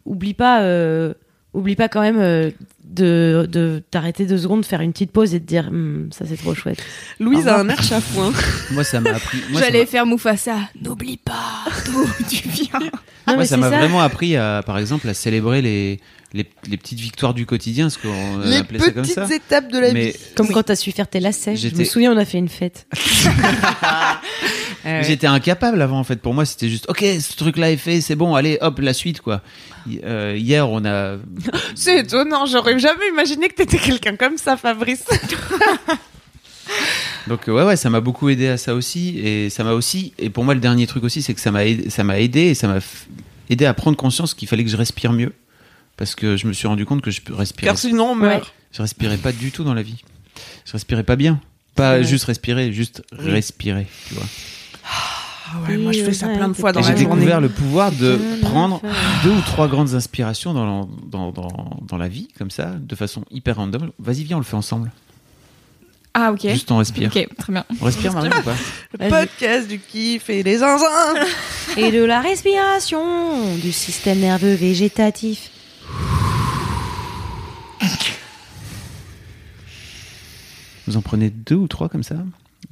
oublie pas, euh, oublie pas quand même euh, de, de t'arrêter deux secondes, faire une petite pause et de dire, Hum, ça c'est trop chouette. Louise a un air chafouin. (laughs) Moi, ça m'a appris. J'allais faire Mufasa. N'oublie pas d'où tu viens. Non, moi, mais ça m'a vraiment appris à, par exemple, à célébrer les, les, les petites victoires du quotidien, ce qu'on Les appelait ça comme ça. petites étapes de la Mais vie. Comme Oui. quand t'as su faire tes lacets. Je me souviens, on a fait une fête. (laughs) Euh, J'étais incapable avant en fait. Pour moi, c'était juste OK, ce truc-là est fait, c'est bon, allez, hop, la suite quoi. Euh, hier, on a (laughs) C'est étonnant, j'aurais jamais imaginé que t'étais quelqu'un comme ça, Fabrice. (laughs) donc euh, ouais ouais, ça m'a beaucoup aidé à ça aussi et ça m'a aussi et pour moi le dernier truc aussi, c'est que ça m'a aidé, ça m'a aidé et ça m'a aidé à prendre conscience qu'il fallait que je respire mieux parce que je me suis rendu compte que je respirais Car sinon on meurt. je respirais pas du tout dans la vie. Je respirais pas bien. Pas Ouais. juste respirer, juste Oui. respirer, tu vois. Ah ouais, moi je fais ça plein de fois dans Et j'ai la journée. découvert le pouvoir de prendre deux ou trois grandes inspirations dans la, dans, dans, dans la vie, comme ça, de façon hyper random. Vas-y, viens, on le fait ensemble. Ah, ok. Juste on respire. Ok, très bien. On respire, Marion, ou pas? (laughs) Le podcast du kiff et les zinzins. (laughs) Et de la respiration, du système nerveux végétatif. Vous en prenez deux ou trois comme ça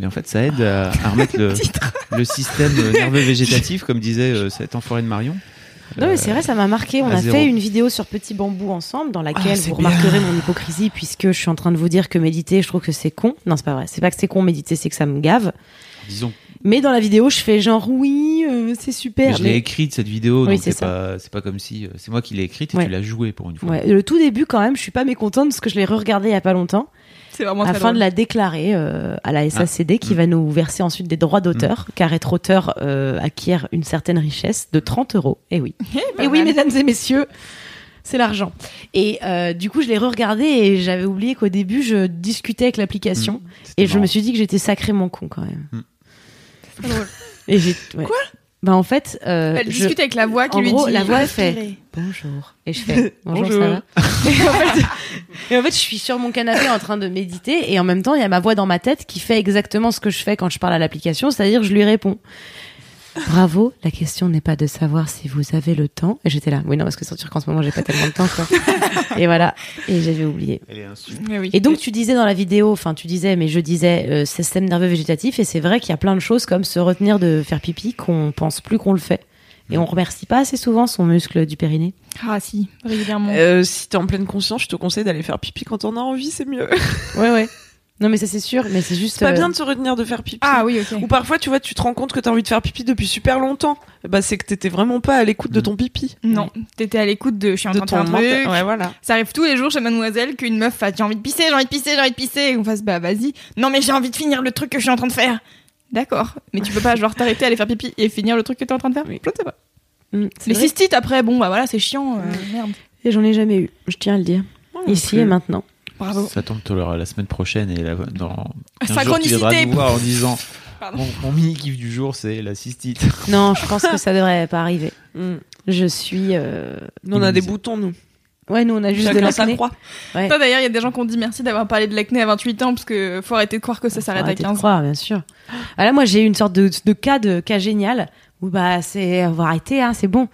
Et en fait, ça aide à, à remettre le, (laughs) le système nerveux végétatif, comme disait euh, cet enfoiré de Marion. Non, mais c'est vrai, ça m'a marqué. On à a zéro. fait une vidéo sur Petit Bambou ensemble, dans laquelle Ah, vous bien. remarquerez mon hypocrisie, puisque je suis en train de vous dire que méditer, je trouve que c'est con. Non, c'est pas vrai. C'est pas que c'est con, méditer, c'est que ça me gave. Disons, Mais dans la vidéo, je fais genre, oui, euh, c'est mais super. je l'ai Mais- écrite cette vidéo, Oui, donc c'est pas, c'est pas comme si euh, c'est moi qui l'ai écrite et Ouais. tu l'as jouée pour une fois. Ouais, le tout début, quand même, je suis pas mécontente parce que je l'ai re-regardé il y a pas longtemps, C'est vraiment très afin de la déclarer euh, à la SACD, qui Mm. va nous verser ensuite des droits d'auteur, car être auteur euh, acquiert une certaine richesse de 30 euros. Et oui. pas (laughs) Et oui, mal. mesdames et messieurs, c'est l'argent. Et euh, du coup, je l'ai re-regardé et j'avais oublié qu'au début, je discutais avec l'application. C'était Et je me suis dit que j'étais sacrément con quand même. Mm. C'est très drôle. (laughs) Et j'ai, ouais. Quoi? Bah en fait, euh, Elle je- discute avec la voix qui en lui gros, dit. la voix, elle fait- bonjour. Et je fais (laughs) bonjour, Bonjour. ça va (laughs) et, en fait, et en fait, je suis sur mon canapé en train de méditer et en même temps, il y a ma voix dans ma tête qui fait exactement ce que je fais quand je parle à l'application, c'est-à-dire je lui réponds. Bravo, la question n'est pas de savoir si vous avez le temps. Et j'étais là. Oui, non, parce que c'est sûr qu'en ce moment, j'ai pas tellement de temps, quoi. (laughs) et voilà. Et j'avais oublié. Elle est insu- Mais oui. Et donc tu disais dans la vidéo, enfin tu disais, mais je disais euh, système nerveux végétatif, et c'est vrai qu'il y a plein de choses comme se retenir de faire pipi qu'on pense plus qu'on le fait, et on remercie pas assez souvent son muscle du périnée. Ah, si, régulièrement. Euh, si t'es en pleine conscience, je te conseille d'aller faire pipi quand on a envie, c'est mieux. Ouais ouais. Non mais ça c'est sûr, mais c'est juste. C'est pas euh, bien de se retenir de faire pipi. Ah oui, ok. Ou parfois, tu vois, tu te rends compte que t'as envie de faire pipi depuis super longtemps. Bah, c'est que t'étais vraiment pas à l'écoute de ton pipi. Non, t'étais à l'écoute de je suis en De train de faire. Ouais, voilà. Ça arrive tous les jours chez Mademoiselle qu'une meuf fasse j'ai envie de pisser, j'ai envie de pisser, j'ai envie de pisser. Et qu'on fasse bah vas-y. Non mais j'ai envie de finir le truc que je suis en train de faire. D'accord. Mais tu peux pas genre t'arrêter, aller faire pipi et finir le truc que t'es en train de faire? Oui. Je ne sais pas. mm, c'est Les cystites après, bon bah voilà, c'est chiant. euh, merde. Et j'en ai jamais eu. Je tiens à le dire. Ici plus. et maintenant. Bravo. Ça tombe la, la semaine prochaine et la, dans 15 jours, tu viendras nous voir en disant mon, mon mini kiff du jour c'est la cystite. (laughs) Non, je pense que ça devrait pas arriver. Mm. Je suis. euh, Nous, on a des boutons, nous. Ouais, nous on a juste de Chacun sa l'acné. croix. Ouais. Toi d'ailleurs, il y a des gens qui ont dit merci d'avoir parlé de l'acné à 28 ans parce que faut arrêter de croire que ça s'arrête à arrêter de 15 ans. croire, bien sûr. Ah là, moi, j'ai eu une sorte de, de cas de cas génial où bah c'est on va arrêter, hein, c'est bon.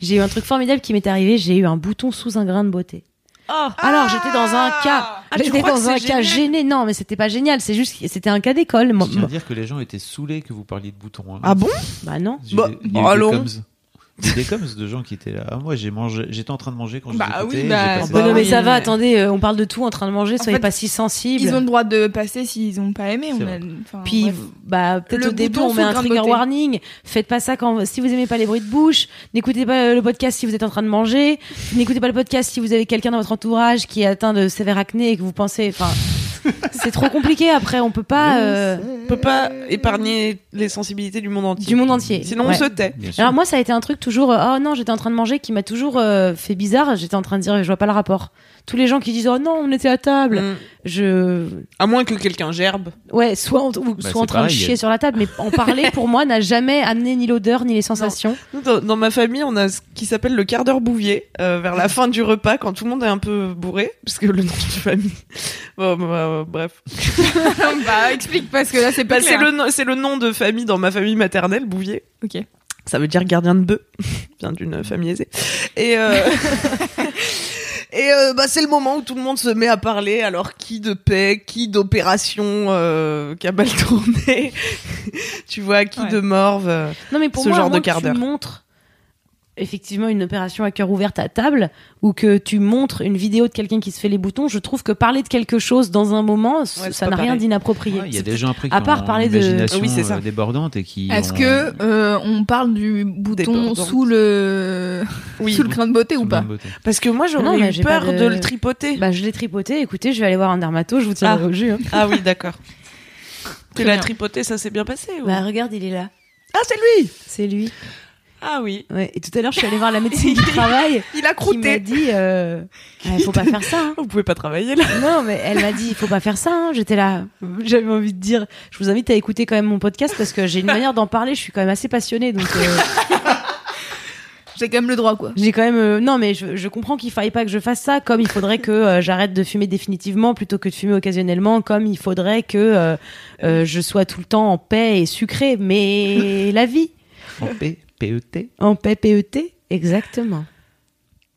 J'ai eu un truc formidable qui m'est arrivé. J'ai eu un bouton sous un grain de beauté. Oh Alors j'étais dans un cas, Ah, tu j'étais dans un cas génial gêné. Non, mais c'était pas génial. C'est juste, que c'était un cas d'école. Je tiens à dire que les gens étaient saoulés que vous parliez de boutons. hein. Ah bon? Bah non. Bah, bah, allons. Des décoms de gens qui étaient là. Ah, moi, j'ai mangé, j'étais en train de manger quand je Bah oui, bah, Bon, non, mais ça va, attendez, euh, on parle de tout en train de manger, soyez fait, pas si sensibles. Ils ont le droit de passer s'ils ont pas aimé. On a, Puis, bref. bah, peut-être au début, on met un trigger beauté. warning. Faites pas ça quand, si vous aimez pas les bruits de bouche. N'écoutez pas le podcast si vous êtes en train de manger. N'écoutez pas le podcast si vous avez quelqu'un dans votre entourage qui est atteint de sévère acné et que vous pensez, enfin, (laughs) c'est trop compliqué après, on peut pas, euh, On peut pas épargner les sensibilités du monde entier. du monde entier. Sinon, Ouais. on se tait. Alors moi, ça a été un truc toujours, euh, oh non, j'étais en train de manger qui m'a toujours euh, fait bizarre. J'étais en train de dire, je vois pas le rapport. Tous les gens qui disent, oh non, on était à table. Mm. Je, À moins que quelqu'un gerbe. ouais, soit en, ou Bah, soit en c'est train pareil. de chier sur la table, mais en parler pour moi n'a jamais amené ni l'odeur ni les sensations. Dans, dans ma famille, on a ce qui s'appelle le quart d'heure bouvier, euh, vers la fin du repas, quand tout le monde est un peu bourré, parce que le nom de famille. (laughs) Bon, bah, euh, bref. (laughs) bah, explique parce que là, c'est pas Bah, c'est clair. le, nom- c'est le nom de famille dans ma famille maternelle, Bouvier. Ok. Ça veut dire gardien de bœuf. (laughs) Vient d'une famille aisée. Et, euh, (laughs) et euh, bah, c'est le moment où tout le monde se met à parler. Alors, qui de paix, qui d'opération euh, qui a mal tourné, tu vois, qui Ouais. de morve. euh. Non, mais pour Ce moi, genre de quart d'heure? tu montres effectivement une opération à cœur ouvert à table ou que tu montres une vidéo de quelqu'un qui se fait les boutons, je trouve que parler de quelque chose dans un moment, Ouais, ça n'a rien d'inapproprié. Ouais, Il y a des gens après qui à part ont parler une de- imagination Oui, c'est ça. euh, débordante et qui. Est-ce ont- que euh, on parle du bouton Débordante. sous le (laughs) Oui. sous le grain de beauté sous ou pas beauté. Parce que moi, Non, j'aurais mais eu peur de- de... le tripoter. Bah, je l'ai tripoté. Écoutez, je vais aller voir un dermato, je vous tiens Ah. au jus. hein. Ah oui, d'accord. (laughs) Tu l'as tripoté, ça s'est bien passé ou... Bah, regarde, il est là. Ah, c'est lui C'est lui. Ah oui. Ouais. Et tout à l'heure, je suis allée voir la médecine du travail (laughs) Il a qui m'a croûté. dit, euh, (laughs) Ah, faut pas faire ça. hein. Vous pouvez pas travailler là. Non, mais elle m'a dit, il faut pas faire ça. hein. J'étais là, j'avais envie de dire, je vous invite à écouter quand même mon podcast parce que j'ai une manière d'en parler. Je suis quand même assez passionnée, donc euh, (laughs) J'ai quand même le droit quoi. j'ai quand même. euh, non, mais je, je comprends qu'il faille pas que je fasse ça. Comme il faudrait que euh, j'arrête de fumer définitivement plutôt que de fumer occasionnellement. Comme il faudrait que euh, euh, je sois tout le temps en paix et sucré. Mais la vie En P, PET. en paix, PET, exactement.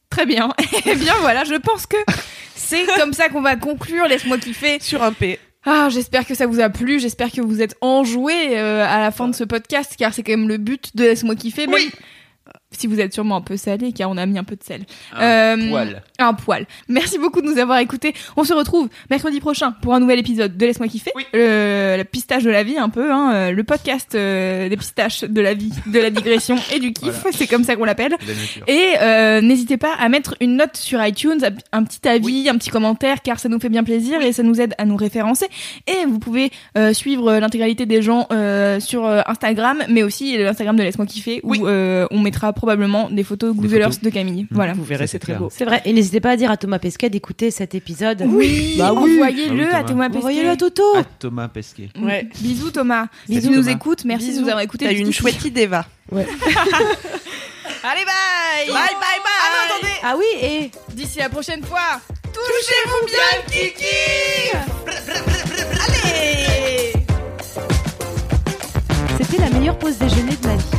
Très bien. (laughs) Eh bien voilà, je pense que c'est comme ça qu'on va conclure. Laisse-moi kiffer. Sur un P. Ah, j'espère que ça vous a plu. J'espère que vous êtes enjoués euh, à la fin de ce podcast, car c'est quand même le but de Laisse-moi kiffer. Même Oui. Si vous êtes sûrement un peu salé, car on a mis un peu de sel. Un Euh, poil. Un poil. Merci beaucoup de nous avoir écoutés. On se retrouve mercredi prochain pour un nouvel épisode de Laisse-moi kiffer. Oui. Le, la pistache de la vie, un peu, hein, euh, le podcast euh, des pistaches de la vie, de la digression et du kiff. C'est comme ça qu'on l'appelle. Et euh, n'hésitez pas à mettre une note sur iTunes, un petit avis, un petit commentaire, car ça nous fait bien plaisir et ça nous aide à nous référencer. Et vous pouvez euh, suivre l'intégralité des gens euh, sur Instagram, mais aussi l'Instagram de Laisse-moi kiffer, où Oui. euh, on mettra probablement des photos Googlers photos. de Camille. Voilà. Vous verrez, c'est très clair. beau. C'est vrai. Et n'hésitez pas à dire à Thomas Pesquet d'écouter cet épisode. Oui, Bah oui. envoyez-le Ah oui, à Thomas Pesquet. Envoyez-le à Toto. À Thomas Pesquet. Ouais. Bisous Thomas. Si Bisous, tu nous écoutes, merci de nous avoir écoutés. T'as eu une chouette idée, va. (laughs) Allez bye. Bye, bye, bye. Ah non, attendez. Ah oui, et D'ici la prochaine fois, touchez-vous bien le kiki. Allez. c'était la meilleure pause déjeuner de ma vie.